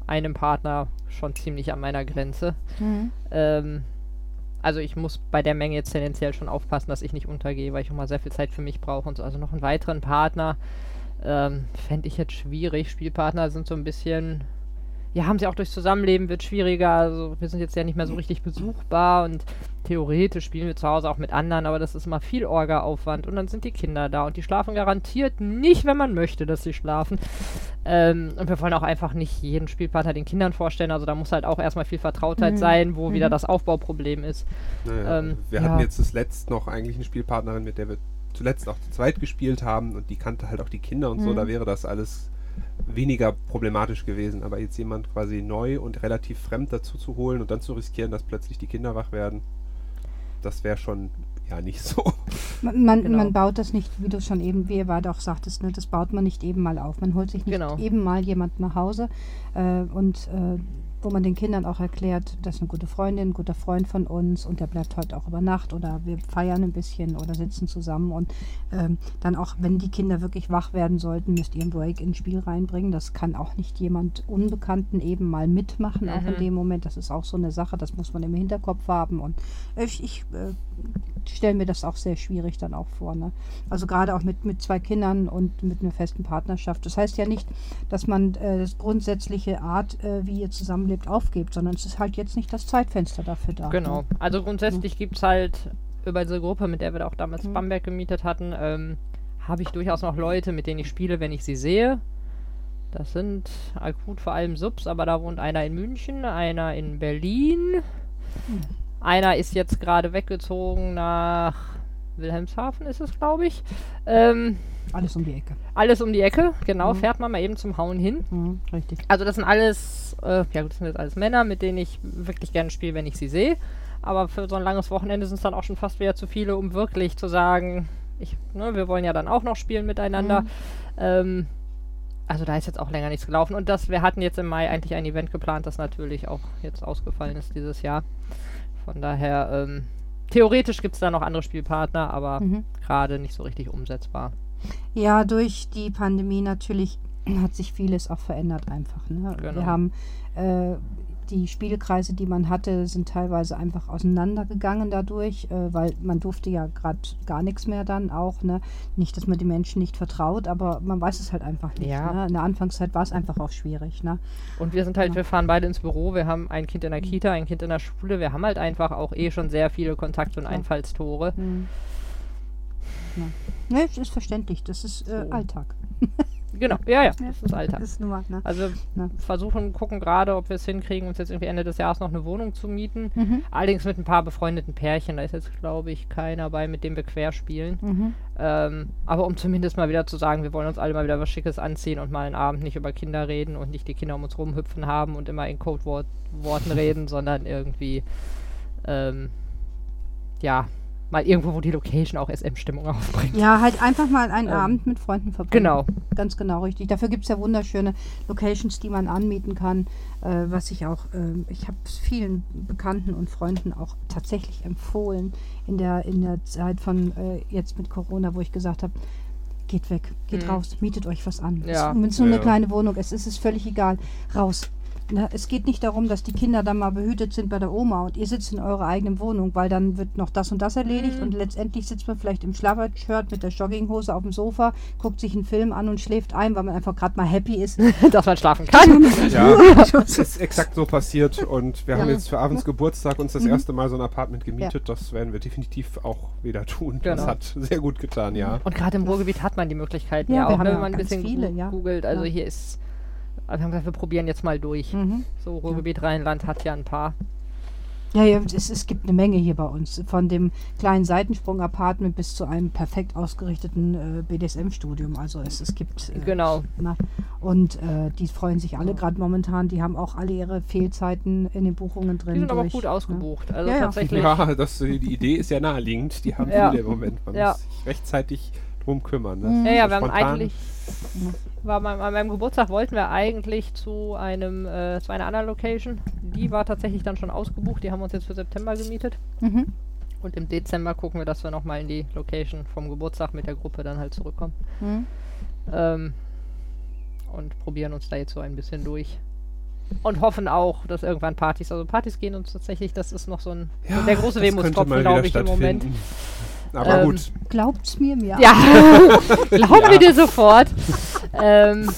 C: einem Partner schon ziemlich an meiner Grenze.
A: Mhm.
C: Ähm, also ich muss bei der Menge jetzt tendenziell schon aufpassen, dass ich nicht untergehe, weil ich auch mal sehr viel Zeit für mich brauche und so. Also noch einen weiteren Partner ähm, fände ich jetzt schwierig. Spielpartner sind so ein bisschen, ja, haben sie auch durchs Zusammenleben, wird schwieriger. Also wir sind jetzt ja nicht mehr so richtig besuchbar und theoretisch spielen wir zu Hause auch mit anderen, aber das ist immer viel Orga-Aufwand und dann sind die Kinder da und die schlafen garantiert nicht, wenn man möchte, dass sie schlafen. Ähm, und wir wollen auch einfach nicht jeden Spielpartner den Kindern vorstellen, also da muss halt auch erstmal viel Vertrautheit
A: Mhm.
C: sein, wo wieder
A: Mhm.
C: das Aufbauproblem ist.
D: Naja,
C: Ähm,
D: wir
C: ja.
D: hatten jetzt zuletzt noch eigentlich eine Spielpartnerin, mit der wir zuletzt auch zu zweit gespielt haben und die kannte halt auch die Kinder und so,
A: Mhm.
D: da wäre das alles weniger problematisch gewesen. Aber jetzt jemand quasi neu und relativ fremd dazu zu holen und dann zu riskieren, dass plötzlich die Kinder wach werden, das wäre schon ja nicht so.
A: Man, man,
C: Genau.
A: man baut das nicht, wie du schon eben, wie ihr beide auch sagtest, ne, das baut man nicht eben mal auf. Man holt sich nicht
C: Genau.
A: eben mal jemand nach Hause äh, und äh, wo man den Kindern auch erklärt, das ist eine gute Freundin, ein guter Freund von uns und der bleibt heute auch über Nacht oder wir feiern ein bisschen oder sitzen zusammen und ähm, dann auch, wenn die Kinder wirklich wach werden sollten, müsst ihr einen Break ins Spiel reinbringen. Das kann auch nicht jemand Unbekannten eben mal mitmachen, auch in
C: Mhm.
A: dem Moment. Das ist auch so eine Sache, das muss man im Hinterkopf haben und ich, ich äh, stelle mir das auch sehr schwierig dann auch vor. Ne? Also gerade auch mit, mit zwei Kindern und mit einer festen Partnerschaft. Das heißt ja nicht, dass man äh, das grundsätzliche Art, äh, wie ihr zusammenlebt, aufgibt, sondern es ist halt jetzt nicht das Zeitfenster dafür da.
C: Genau.
A: Ne?
C: Also grundsätzlich gibt es halt über diese Gruppe, mit der wir da auch damals
A: Mhm.
C: Bamberg gemietet hatten, ähm, habe ich durchaus noch Leute, mit denen ich spiele, wenn ich sie sehe. Das sind akut vor allem Subs, aber da wohnt einer in München, einer in Berlin. Einer ist jetzt gerade weggezogen nach Wilhelmshaven ist es, glaube ich. Ähm,
A: Alles um die Ecke.
C: alles um die Ecke, genau,
A: Mhm.
C: fährt man mal eben zum Hauen hin.
A: Mhm, richtig.
C: Also das sind alles, äh, ja gut, das sind jetzt alles Männer, mit denen ich wirklich gerne spiele, wenn ich sie sehe. Aber für so ein langes Wochenende sind es dann auch schon fast wieder zu viele, um wirklich zu sagen, ich, ne, wir wollen ja dann auch noch spielen miteinander.
A: Mhm.
C: Ähm, also da ist jetzt auch länger nichts gelaufen. Und das, wir hatten jetzt im Mai eigentlich ein Event geplant, das natürlich auch jetzt ausgefallen ist dieses Jahr. Von daher, ähm, theoretisch gibt es da noch andere Spielpartner, aber
A: Mhm.
C: gerade nicht so richtig umsetzbar.
A: Ja, durch die Pandemie natürlich hat sich vieles auch verändert einfach. Ne?
C: Genau.
A: Wir haben äh, die Spielkreise, die man hatte, sind teilweise einfach auseinandergegangen dadurch, äh, weil man durfte ja gerade gar nichts mehr dann auch. Ne? Nicht, dass man die Menschen nicht vertraut, aber man weiß es halt einfach nicht.
C: Ja.
A: Ne? In der Anfangszeit war es einfach auch schwierig. Ne?
C: Und wir sind halt,
A: Ja.
C: wir fahren beide ins Büro, wir haben ein Kind in der Kita, ein Kind in der Schule, wir haben halt einfach auch eh schon sehr viele Kontakte und
A: Ja.
C: Einfallstore.
A: Hm. Ja. Ne, ist verständlich, das ist äh,
C: So.
A: Alltag. [LAUGHS]
C: Genau, ja, ja, das ist Alltag.
A: Das ist nur mal, ne?
C: Also
A: Ja.
C: versuchen, gucken gerade, ob wir es hinkriegen, uns jetzt irgendwie Ende des Jahres noch eine Wohnung zu mieten.
A: Mhm.
C: Allerdings mit ein paar befreundeten Pärchen. Da ist jetzt, glaube ich, keiner bei, mit dem wir quer spielen.
A: Mhm.
C: Ähm, aber um zumindest mal wieder zu sagen, wir wollen uns alle mal wieder was Schickes anziehen und mal einen Abend nicht über Kinder reden und nicht die Kinder um uns rumhüpfen haben und immer in Codeworten [LAUGHS] reden, sondern irgendwie, ähm, ja, mal irgendwo, wo die Location auch SM-Stimmung aufbringt.
A: Ja, halt einfach mal einen
C: Ähm,
A: Abend mit Freunden verbringen.
C: Genau.
A: Ganz genau, richtig. Dafür gibt es ja wunderschöne Locations, die man anmieten kann, äh, was ich auch, ähm, ich habe es vielen Bekannten und Freunden auch tatsächlich empfohlen in der, in der Zeit von äh, jetzt mit Corona, wo ich gesagt habe, geht weg, geht
C: Mhm.
A: raus, mietet euch was an.
C: Ja.
A: Wenn es nur
D: Ja.
A: eine kleine Wohnung ist, ist es völlig egal. Raus. Na, es geht nicht darum, dass die Kinder dann mal behütet sind bei der Oma und ihr sitzt in eurer eigenen Wohnung, weil dann wird noch das und das erledigt
C: Mhm.
A: und letztendlich sitzt man vielleicht im Schlabbershirt mit der Jogginghose auf dem Sofa, guckt sich einen Film an und schläft ein, weil man einfach gerade mal happy ist. [LAUGHS]
C: Dass man schlafen kann.
D: Ja, das [LAUGHS] ist exakt so passiert und wir haben
A: Ja.
D: jetzt für abends Geburtstag uns das
A: Mhm.
D: erste Mal so ein Apartment gemietet. Das werden wir definitiv auch wieder tun. Das
C: Genau.
D: hat sehr gut getan, ja.
C: Und gerade im Ruhrgebiet hat man die Möglichkeiten
A: Ja,
C: ja,
A: wir
C: auch,
A: haben
C: ne,
A: ja
C: wenn man ein
A: ganz
C: bisschen
A: viele, ja.
C: googelt. Also
A: Ja.
C: hier ist, also wir haben gesagt, wir probieren jetzt mal durch.
A: Mhm.
C: So, Ruhrgebiet Rheinland hat ja ein paar.
A: Ja, ja es, es gibt eine Menge hier bei uns. Von dem kleinen Seitensprung-Apartment bis zu einem perfekt ausgerichteten äh, BDSM-Studium. Also es, es gibt. Äh,
C: Genau.
A: Na, und äh, die freuen sich alle gerade momentan. Die haben auch alle ihre Fehlzeiten in den Buchungen drin.
C: Die sind aber
A: durch,
C: gut
A: ne?
C: ausgebucht. Also
A: Ja, ja.
C: tatsächlich.
D: Ja, das, die Idee ist ja naheliegend. Die haben
C: Ja.
D: viele im Moment. Man
C: Ja.
D: muss sich rechtzeitig drum kümmern. Ne?
A: Mhm.
C: Ja, ja,
D: So
C: wir haben eigentlich. War mein, an meinem Geburtstag wollten wir eigentlich zu einem äh, zu einer anderen Location. Die war tatsächlich dann schon ausgebucht. Die haben wir uns jetzt für September gemietet.
A: Mhm.
C: Und im Dezember gucken wir, dass wir nochmal in die Location vom Geburtstag mit der Gruppe dann halt zurückkommen.
A: Mhm.
C: Ähm, und probieren uns da jetzt so ein bisschen durch. Und hoffen auch, dass irgendwann Partys, also Partys gehen uns tatsächlich, das ist noch so ein
D: Ja,
C: der große Wehmutstropfen, glaube ich, im Moment.
D: Aber
C: Ähm,
D: gut,
A: Glaubt's mir, mir.
C: Ja, [LAUGHS] glauben
D: Ja.
C: wir dir sofort. ähm,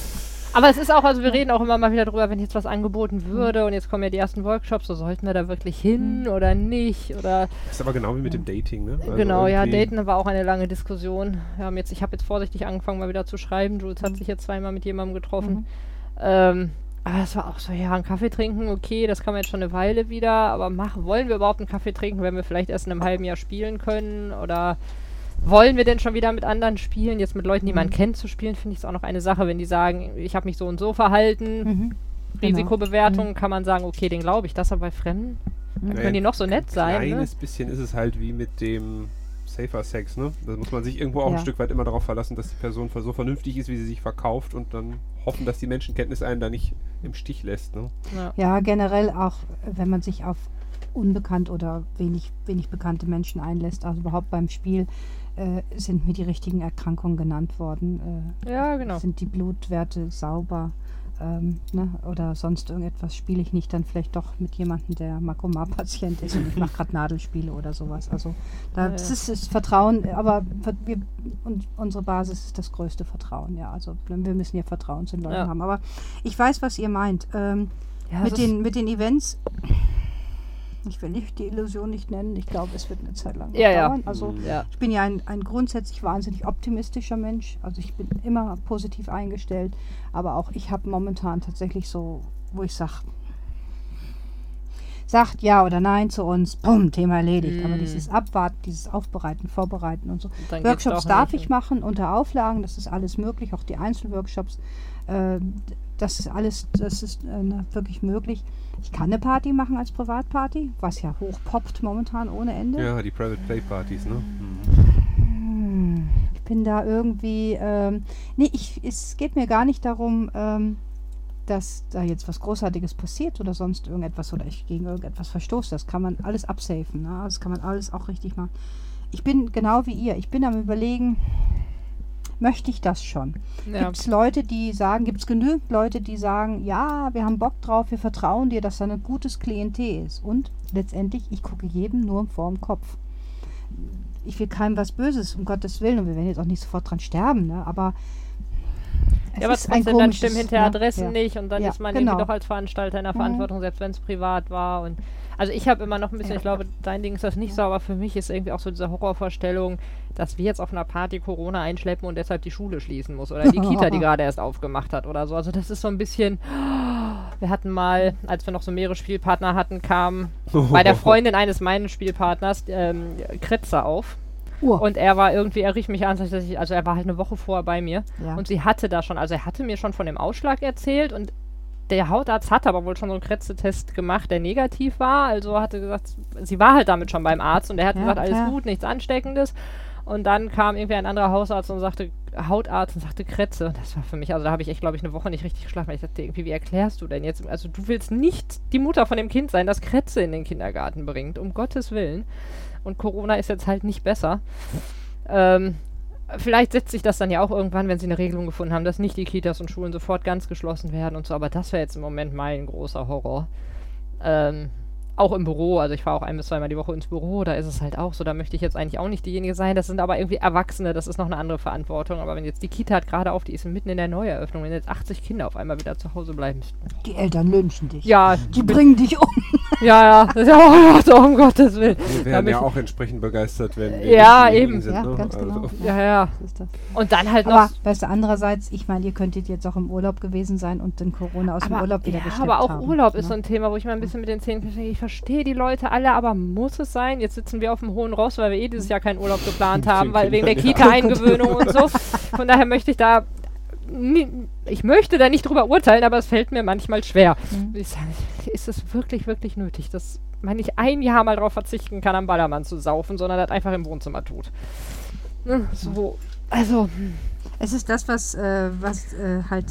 C: aber es ist auch, also wir reden auch immer mal wieder drüber, wenn jetzt was angeboten würde und jetzt kommen ja die ersten Workshops, so sollten wir da wirklich hin oder nicht oder
D: ist aber genau wie mit dem Dating, ne? Also
C: genau, ja, Daten war auch eine lange Diskussion. Wir haben jetzt, ich habe jetzt vorsichtig angefangen, mal wieder zu schreiben. Jules hat sich jetzt zweimal mit jemandem getroffen.
A: Mhm.
C: Ähm, aber es war auch so, ja, einen Kaffee trinken, okay, das kann man jetzt schon eine Weile wieder, aber machen, wollen wir überhaupt einen Kaffee trinken, wenn wir vielleicht erst in einem halben Jahr spielen können? Oder wollen wir denn schon wieder mit anderen spielen? Jetzt mit Leuten, die man
A: Mhm.
C: kennt, zu spielen, finde ich es auch noch eine Sache, wenn die sagen, ich habe mich so und so verhalten.
A: Mhm.
C: Risikobewertung kann man sagen, okay, den glaube ich, das aber bei Fremden. Dann können die noch so nett
D: Ein
C: sein. Ne?
D: kleines bisschen ist es halt wie mit dem Safer Sex, ne? Da muss man sich irgendwo auch
A: Ja.
D: ein Stück weit immer darauf verlassen, dass die Person so vernünftig ist, wie sie sich verkauft und dann hoffen, dass die Menschenkenntnis einen da nicht im Stich lässt, ne?
C: Ja.
A: Ja, generell auch, wenn man sich auf unbekannt oder wenig, wenig bekannte Menschen einlässt, also überhaupt beim Spiel, äh, sind mir die richtigen Erkrankungen genannt worden. Äh,
C: ja, genau.
A: Sind die Blutwerte sauber? Ähm, ne? Oder sonst irgendetwas spiele ich nicht, dann vielleicht doch mit jemandem, der Makoma-Patient ist und ich mache gerade Nadelspiele oder sowas. Also da, das ist das Vertrauen, aber wir, und unsere Basis ist das größte Vertrauen, ja. Also wir müssen ja Vertrauen zu den Leuten
C: Ja.
A: haben. Aber ich weiß, was ihr meint. Ähm,
C: Ja,
A: mit, den, mit den Events, ich will nicht die Illusion nicht nennen, ich glaube, es wird eine Zeit lang
C: Ja, ja.
A: dauern. Also
C: ja.
A: ich bin ja ein, ein grundsätzlich wahnsinnig optimistischer Mensch. Also ich bin immer positiv eingestellt. Aber auch ich habe momentan tatsächlich so, wo ich sage, sagt ja oder nein zu uns, bumm, Thema erledigt. Aber
C: Mm.
A: dieses Abwarten, dieses Aufbereiten, Vorbereiten und so.
C: Geht's
A: Workshops darf ich machen unter Auflagen, das ist alles möglich, auch die Einzelworkshops. Äh, das ist alles, das ist äh, na, wirklich möglich. Ich kann eine Party machen als Privatparty, was ja hochpoppt momentan ohne Ende.
D: Ja, die Private Play Partys, ne?
A: Hm, Ich bin da irgendwie. Ähm, nee, ich, es geht mir gar nicht darum, ähm, dass da jetzt was Großartiges passiert oder sonst irgendetwas oder ich gegen irgendetwas verstoße. Das kann man alles absafen. Ne? Das kann man alles auch richtig machen. Ich bin genau wie ihr. Ich bin am Überlegen, möchte ich das schon?
C: Ja.
A: Gibt es Leute, die sagen, gibt es genügend Leute, die sagen, ja, wir haben Bock drauf, wir vertrauen dir, dass da ein gutes Klientel ist. Und letztendlich, ich gucke jedem nur vor dem Kopf. Ich will keinem was Böses, um Gottes Willen, und wir werden jetzt auch nicht sofort dran sterben, ne? aber es
C: Ja, aber trotzdem, dann stimmen hinterher
A: ne?
C: Adressen
A: Ja.
C: nicht und dann
A: Ja,
C: ist man
A: genau.
C: irgendwie doch als Veranstalter in der
A: Mhm.
C: Verantwortung, selbst wenn es privat war. Und also ich habe immer noch ein bisschen,
A: Ja.
C: ich glaube, dein Ding ist das nicht so, aber für mich ist irgendwie auch so diese Horrorvorstellung, dass wir jetzt auf einer Party Corona einschleppen und deshalb die Schule schließen muss oder die Kita, die [LAUGHS] gerade erst aufgemacht hat oder so. Also das ist so ein bisschen. Wir hatten mal, als wir noch so mehrere Spielpartner hatten, kam bei der [LAUGHS] Freundin eines meinen Spielpartners ähm, Kretzer auf.
A: Uah.
C: Und er war irgendwie, er rief mich an, ich, also er war halt eine Woche vorher bei mir.
A: Ja.
C: Und sie hatte da schon, also er hatte mir schon von dem Ausschlag erzählt und der Hautarzt hat aber wohl schon so einen Kretzetest gemacht, der negativ war. Also hatte gesagt, sie war halt damit schon beim Arzt und er hat
A: Ja,
C: gesagt, alles
A: klar.
C: gut, nichts Ansteckendes. Und dann kam irgendwie ein anderer Hausarzt und sagte, Hautarzt und sagte Kretze. Und das war für mich, also da habe ich echt, glaube ich, eine Woche nicht richtig geschlafen. Ich dachte, irgendwie, wie erklärst du denn jetzt? Also du willst nicht die Mutter von dem Kind sein, das Kretze in den Kindergarten bringt, um Gottes Willen. Und Corona ist jetzt halt nicht besser. Ähm, vielleicht setzt sich das dann ja auch irgendwann, wenn sie eine Regelung gefunden haben, dass nicht die Kitas und Schulen sofort ganz geschlossen werden und so. Aber das wäre jetzt im Moment mein großer Horror. Ähm, auch im Büro, also ich fahre auch ein bis zweimal die Woche ins Büro, da ist es halt auch so, da möchte ich jetzt eigentlich auch nicht diejenige sein. Das sind aber irgendwie Erwachsene, das ist noch eine andere Verantwortung. Aber wenn jetzt die Kita hat gerade auf, die ist mitten in der Neueröffnung, wenn jetzt 80 Kinder auf einmal wieder zu Hause bleiben.
A: Die Eltern lynchen dich.
C: Ja,
A: Die bringen dich um.
C: ja, ja, das ist ja [LAUGHS] auch so, um Gottes Willen.
D: Wir wären ja auch entsprechend begeistert, wenn wir
C: Ja, eben.
D: Sind,
A: Ja,
D: ne?
A: ganz genau.
D: Also,
C: Ja, ja.
A: Ist.
C: Und dann halt noch
A: Aber weißt du, andererseits, ich meine, ihr könntet jetzt auch im Urlaub gewesen sein und den Corona aus dem
C: aber,
A: Urlaub wieder
C: ja, aber auch
A: haben,
C: Urlaub ist
A: ne?
C: so ein Thema, wo ich mal ein bisschen mit den Zähnen. Ich verstehe die Leute alle, aber muss es sein? Jetzt sitzen wir auf dem hohen Ross, weil wir eh dieses Jahr keinen Urlaub geplant haben, weil wegen der. [LAUGHS] Kita-Eingewöhnung und so. [LAUGHS] Von daher möchte ich da ich möchte da nicht drüber urteilen, aber es fällt mir manchmal schwer.
A: Mhm.
C: Sage, ist es wirklich, wirklich nötig, dass man nicht ein Jahr mal darauf verzichten kann, am Ballermann zu saufen, sondern das einfach im Wohnzimmer tut. Ne, So, also,
A: Es ist das, was, äh, was äh, halt,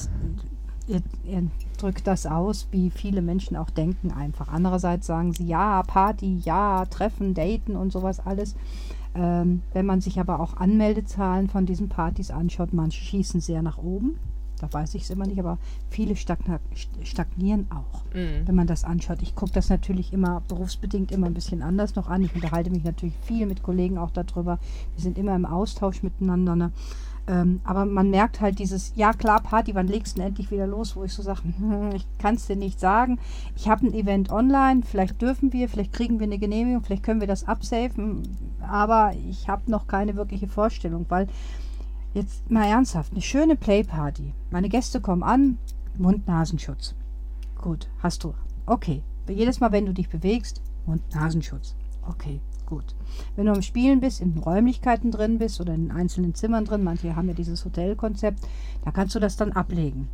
A: ihr, ihr drückt das aus, wie viele Menschen auch denken einfach. Andererseits sagen sie, ja, Party, ja, Treffen, Daten und sowas alles. Ähm, wenn man sich aber auch Anmeldezahlen von diesen Partys anschaut, manche schießen sehr nach oben. Da weiß ich es immer nicht, aber viele stagna stagnieren auch
C: mh.
A: wenn man das anschaut. Ich gucke das natürlich immer berufsbedingt immer ein bisschen anders noch an. Ich unterhalte mich natürlich viel mit Kollegen auch darüber. Wir sind immer im Austausch miteinander. Ne? Ähm, aber man merkt halt dieses, ja klar, Party, wann legst du denn endlich wieder los, wo ich so sage, [LAUGHS] ich kann es dir nicht sagen. Ich habe ein Event online, vielleicht dürfen wir, vielleicht kriegen wir eine Genehmigung, vielleicht können wir das absafen, aber ich habe noch keine wirkliche Vorstellung, weil jetzt mal ernsthaft, eine schöne Playparty. Meine Gäste kommen an, Mund-Nasenschutz. Gut, hast du. Okay. Jedes Mal, wenn du dich bewegst, Mund-Nasenschutz. Okay, gut. Wenn du am Spielen bist, in Räumlichkeiten drin bist oder in einzelnen Zimmern drin, manche haben ja dieses Hotelkonzept, da kannst du das dann ablegen.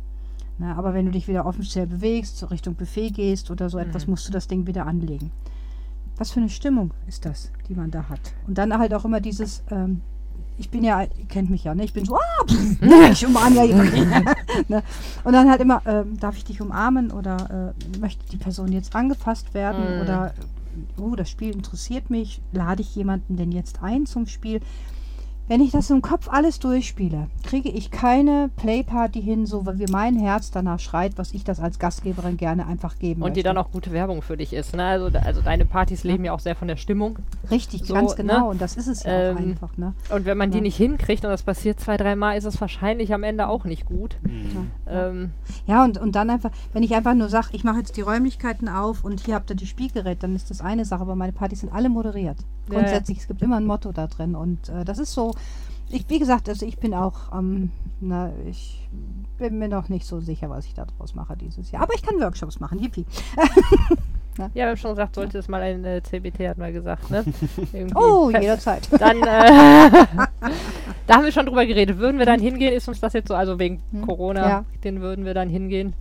A: Na, aber wenn du dich wieder offiziell bewegst, so Richtung Buffet gehst oder so etwas, musst du das Ding wieder anlegen. Was für eine Stimmung ist das, die man da hat? Und dann halt auch immer dieses, ähm, ich bin ja, ihr kennt mich ja, ne? Ich bin so, ah, pff, [LAUGHS] ne, ich umarme ja jemanden. [LAUGHS] ne? Und dann halt immer, ähm, darf ich dich umarmen oder äh, möchte die Person jetzt angefasst werden
C: Mm.
A: oder oh, das Spiel interessiert mich, lade ich jemanden denn jetzt ein zum Spiel? Wenn ich das im Kopf alles durchspiele, kriege ich keine Playparty hin, so wie mein Herz danach schreit, was ich das als Gastgeberin gerne einfach geben
C: Und die
A: möchte.
C: dann auch gute Werbung für dich ist. Ne? Also, also deine Partys leben ja auch sehr von der Stimmung.
A: Richtig,
C: so,
A: ganz
C: ne?
A: genau. Und das ist es ja auch
C: Ähm,
A: einfach. Ne?
C: Und wenn man die
A: Ja.
C: nicht hinkriegt und das passiert zwei, dreimal, ist es wahrscheinlich am Ende auch nicht gut.
A: Ja.
C: Ähm,
A: Ja, und, und dann einfach, wenn ich einfach nur sage, ich mache jetzt die Räumlichkeiten auf und hier habt ihr die Spielgeräte, dann ist das eine Sache, aber meine Partys sind alle moderiert.
C: Ja,
A: Grundsätzlich, es gibt immer ein Motto da drin und äh, das ist so, ich, wie gesagt, also ich bin auch, ähm, na, ich bin mir noch nicht so sicher, was ich daraus mache dieses Jahr. Aber ich kann Workshops machen, yippie. [LAUGHS]
C: Ja, wir haben schon gesagt, sollte es mal ein äh, CBT, hat man gesagt, ne? [LAUGHS] Irgendwie
A: Oh, jederzeit.
C: Dann, äh, [LAUGHS] da haben wir schon drüber geredet. Würden wir dann hingehen? Ist uns das jetzt so, also wegen
A: Hm,
C: Corona,
A: ja.
C: den würden wir dann hingehen?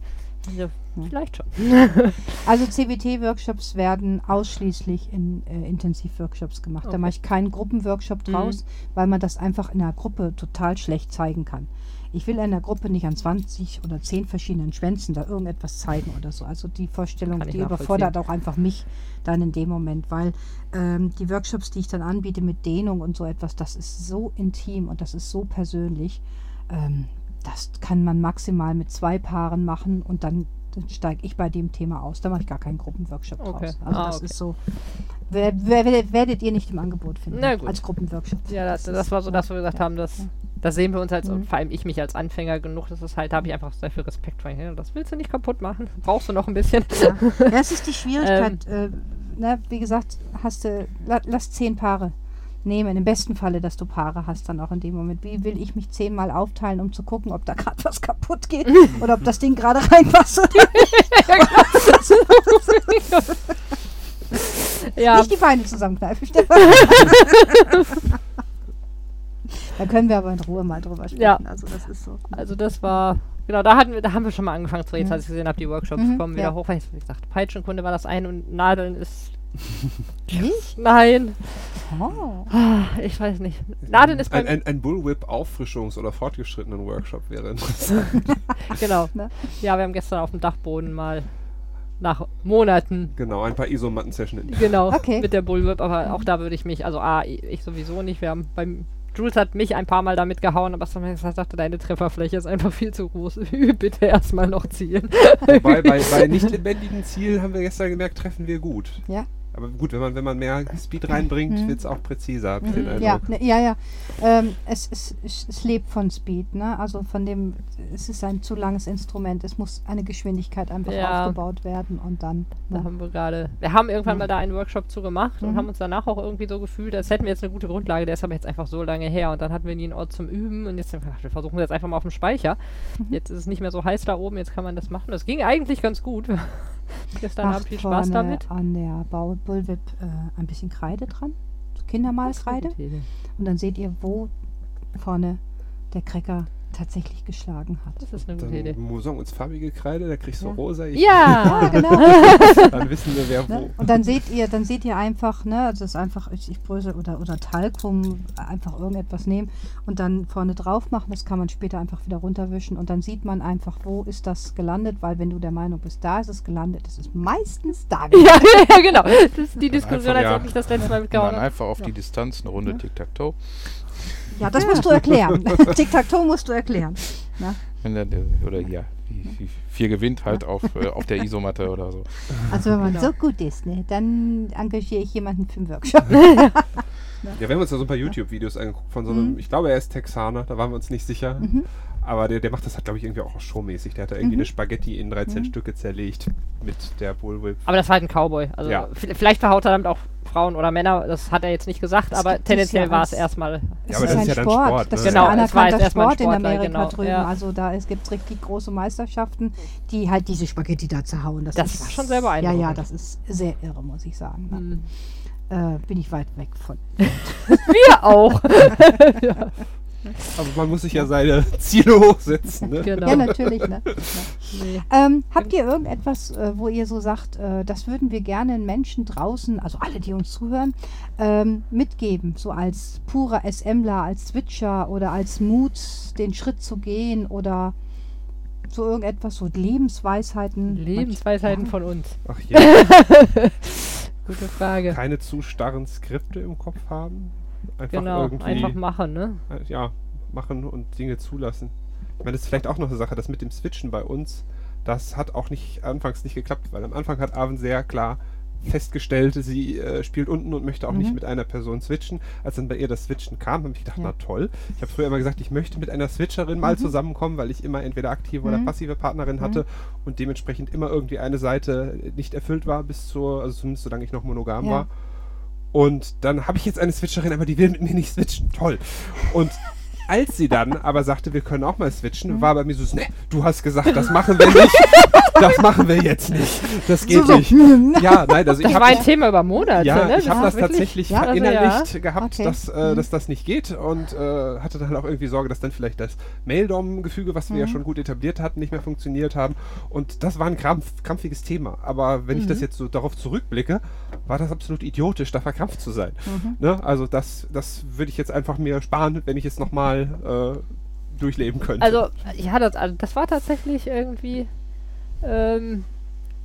C: Also. Vielleicht schon. [LAUGHS]
A: Also CBT-Workshops werden ausschließlich in äh, Intensivworkshops gemacht. Da
C: Okay.
A: mache ich keinen Gruppenworkshop
C: Mhm.
A: draus, weil man das einfach in einer Gruppe total schlecht zeigen kann. Ich will in einer Gruppe nicht an 20 oder 10 verschiedenen Schwänzen da irgendetwas zeigen oder so. Also die Vorstellung,
C: Kann
A: die überfordert auch einfach mich dann in dem Moment, weil ähm, die Workshops, die ich dann anbiete mit Dehnung und so etwas, das ist so intim und das ist so persönlich. Ähm, das kann man maximal mit zwei Paaren machen und dann, dann steige ich bei dem Thema aus. Da mache ich gar keinen Gruppenworkshop
C: Okay.
A: draus. Also
C: Ah,
A: das
C: okay.
A: ist so. Wer, wer, wer, werdet ihr nicht im Angebot finden
C: Na
A: als Gruppenworkshop?
C: Ja, das,
A: Das
C: das war so, dass wir gesagt
A: ja,
C: haben, dass
A: ja.
C: das sehen wir uns als,
A: Mhm.
C: und vor allem ich mich als Anfänger genug, das ist halt, da habe ich einfach sehr viel Respekt vor. Das willst du nicht kaputt machen. [LAUGHS] Brauchst du noch ein bisschen.
A: Ja, das ist die [LAUGHS] Schwierigkeit.
C: Ähm.
A: äh, ne, wie gesagt, hast du, la, lass zehn Paare nehmen. Im besten Falle, dass du Paare hast dann auch in dem Moment. Wie will ich mich zehnmal aufteilen, um zu gucken, ob da gerade was kaputt geht [LAUGHS] oder ob das Ding gerade reinpasst oder [LAUGHS]
C: ja,
A: nicht die Beine zusammenkneifen. Stefan. [LAUGHS] da können wir aber in Ruhe mal drüber sprechen.
C: Ja.
A: Also das ist so.
C: also das war, genau, da hatten wir, da haben wir schon mal angefangen zu reden,
A: Mhm.
C: als ich gesehen habe, die Workshops
A: Mhm,
C: kommen wieder
A: ja.
C: hoch. Weil ich, gesagt, Peitschenkunde war das ein und Nadeln ist,
A: Nicht?
C: nein,
A: Oh.
C: Ah, ich weiß nicht. Nadeln ist
D: Ein, ein, ein Bullwhip-Auffrischungs- oder fortgeschrittenen Workshop wäre interessant. [LAUGHS]
C: genau.
A: Ne?
C: Ja, wir haben gestern auf dem Dachboden mal nach Monaten
D: genau, ein paar Isomatten-Session.
C: Genau,
A: Okay.
C: mit der Bullwhip, aber auch da würde ich mich, also A, ich sowieso nicht. Wir haben beim Jules hat mich ein paar Mal damit gehauen, aber Sam sagte, deine Trefferfläche ist einfach viel zu groß. [LAUGHS] Bitte erstmal noch zielen.
D: Wobei bei, [LAUGHS] bei nicht lebendigen Zielen haben wir gestern gemerkt, treffen wir gut.
A: Ja.
D: Aber gut, wenn man, wenn man mehr Speed reinbringt,
A: Mhm.
D: wird es auch präziser, habe ich
C: Mhm.
D: den Eindruck.
A: Ja, ne, ja, ja. Ähm, es, es, es, es lebt von Speed, ne? Also von dem, es ist ein zu langes Instrument. Es muss eine Geschwindigkeit einfach
C: Ja.
A: aufgebaut werden und dann.
C: Da
A: Ne?
C: haben wir gerade, wir haben irgendwann mal da einen Workshop zu gemacht und
A: Mhm.
C: haben uns danach auch irgendwie so gefühlt, als hätten wir jetzt eine gute Grundlage, der ist aber jetzt einfach so lange her und dann hatten wir nie einen Ort zum Üben und jetzt haben wir gedacht, wir versuchen jetzt einfach mal auf dem Speicher.
A: Mhm.
C: Jetzt ist es nicht mehr so heiß da oben, jetzt kann man das machen. Das ging eigentlich ganz gut. Gestern Abend viel Spaß damit.
A: an der Bau Bullwhip äh, ein bisschen Kreide dran.
C: Idee.
A: Und dann seht ihr, wo vorne der Cracker tatsächlich geschlagen hat.
C: Das ist eine gute Idee.
D: Dann Mosong uns farbige Kreide, da kriegst du
A: Ja.
D: rosa, ich,
C: Ja! [LAUGHS]
A: Genau.
D: dann wissen wir, wer
A: Ne?
D: wo.
A: Und dann seht ihr, dann seht ihr einfach, ne, das ist einfach, ich, ich bröse oder, oder Talkum, einfach irgendetwas nehmen und dann vorne drauf machen. Das kann man später einfach wieder runterwischen und dann sieht man einfach, wo ist das gelandet, weil wenn du der Meinung bist, da ist es gelandet, ist es meistens da [LAUGHS] gewesen.
C: ja, ja, genau. Das ist die Diskussion,
B: einfach,
C: als
D: ja.
C: ob ich das letzte Mal mitgehauen
B: dann
C: habe.
B: einfach auf die Distanz eine Runde Tic-Tac-Toe.
A: Ja, das musst du erklären. [LAUGHS] Tic-Tac-Toe musst du erklären.
B: Wenn dann, der- oder ja, wie vier gewinnt halt auf, äh, auf der Isomatte oder so.
A: Also wenn man
C: Genau.
A: so gut ist, ne, dann engagiere ich jemanden für einen Workshop. [LAUGHS]
D: Ja, [LAUGHS] wir haben uns da so ein paar YouTube-Videos angeguckt von so einem,
A: Mhm.
D: ich glaube, er ist Texaner, da waren wir uns nicht sicher.
A: Mhm.
D: Aber der, der macht das halt, glaube ich, irgendwie auch showmäßig. Der hat da irgendwie
A: Mhm.
D: eine Spaghetti in 13
A: Mhm.
D: Stücke zerlegt mit der Bullwhip.
C: Aber das war halt ein Cowboy. Also
D: Ja.
C: vielleicht verhaut er damit auch Frauen oder Männer, das hat er jetzt nicht gesagt,
A: Das
C: aber tendenziell
A: ja
C: war es erstmal.
D: Ja,
A: Es
D: aber das ist ja dann Sport,
A: Das
D: ne?
A: ist
C: Genau,
A: ein
C: es war jetzt
A: anerkannter
C: erstmal ein
A: Sport in Amerika
C: genau,
A: drüben.
C: ja.
A: Also da gibt es richtig große Meisterschaften, die halt diese Spaghetti da zerhauen. Das,
C: Das
A: ist
C: war schon sehr
A: Ja, ja,
C: beeindruckend.
A: das ist sehr irre, muss ich sagen. Ne?
C: Hm.
A: Äh, bin ich weit weg von. [LAUGHS]
C: Wir auch. [LAUGHS] [LAUGHS]
D: Aber man muss sich ja seine [LAUGHS] Ziele hochsetzen. Ne?
C: genau.
A: Ja, natürlich. Ne? [LAUGHS] Ja.
C: Nee.
A: Ähm, habt ihr irgendetwas, äh, wo ihr so sagt, äh, das würden wir gerne den Menschen draußen, also alle, die uns zuhören, ähm, mitgeben, so als purer SMler, als Switcher oder als Mut, den Schritt zu gehen oder so irgendetwas, so Lebensweisheiten.
C: Lebensweisheiten
A: Ja.
C: von uns.
D: Ach ja, [LAUGHS]
C: Gute Frage.
D: keine zu starren Skripte im Kopf haben. Einfach
C: Genau,
D: irgendwie
C: einfach machen, ne?
D: äh, ja, machen und Dinge zulassen. Ich meine, das ist vielleicht auch noch eine Sache, das mit dem Switchen bei uns, das hat auch nicht anfangs nicht geklappt, weil am Anfang hat Arven sehr klar festgestellt, sie äh, spielt unten und möchte auch nicht
A: Mhm.
D: mit einer Person switchen. Als dann bei ihr das Switchen kam, habe ich gedacht,
A: Ja.
D: na toll. Ich habe früher immer gesagt, ich möchte mit einer Switcherin mal
A: Mhm.
D: zusammenkommen, weil ich immer entweder aktive oder
A: Mhm.
D: passive Partnerin hatte und dementsprechend immer irgendwie eine Seite nicht erfüllt war bis zur, also zumindest solange ich noch monogam
A: Ja.
D: war. Und dann habe ich jetzt eine Switcherin, aber die will mit mir nicht switchen. Toll. Und als sie dann aber sagte, wir können auch mal switchen,
A: Mhm.
D: war bei mir so, ne, du hast gesagt, das machen wir nicht. das machen wir jetzt nicht. Das geht
A: So, so,
D: nicht. Ja, nein, also ich
C: Das
D: habe
C: war ein Thema über Monate,
D: ja,
C: ne?
D: ich habe das
C: wirklich-
D: tatsächlich
A: Ja, also
D: verinnerlicht gehabt,
A: Okay.
D: dass, äh,
A: Mhm.
D: dass das nicht geht und äh, hatte dann auch irgendwie Sorge, dass dann vielleicht das Mail-DOM-Gefüge, was wir ja
A: Mhm.
D: schon gut etabliert hatten, nicht mehr funktioniert haben. Und das war ein krampf, krampfiges Thema. Aber wenn ich das
A: Mhm.
D: jetzt so darauf zurückblicke, war das absolut idiotisch, da verkrampft zu sein.
A: Mhm.
D: Ne? Also das, das würde ich jetzt einfach mir sparen, wenn ich es nochmal äh, durchleben könnte.
C: Also, ja, das, also das war tatsächlich irgendwie. Ähm,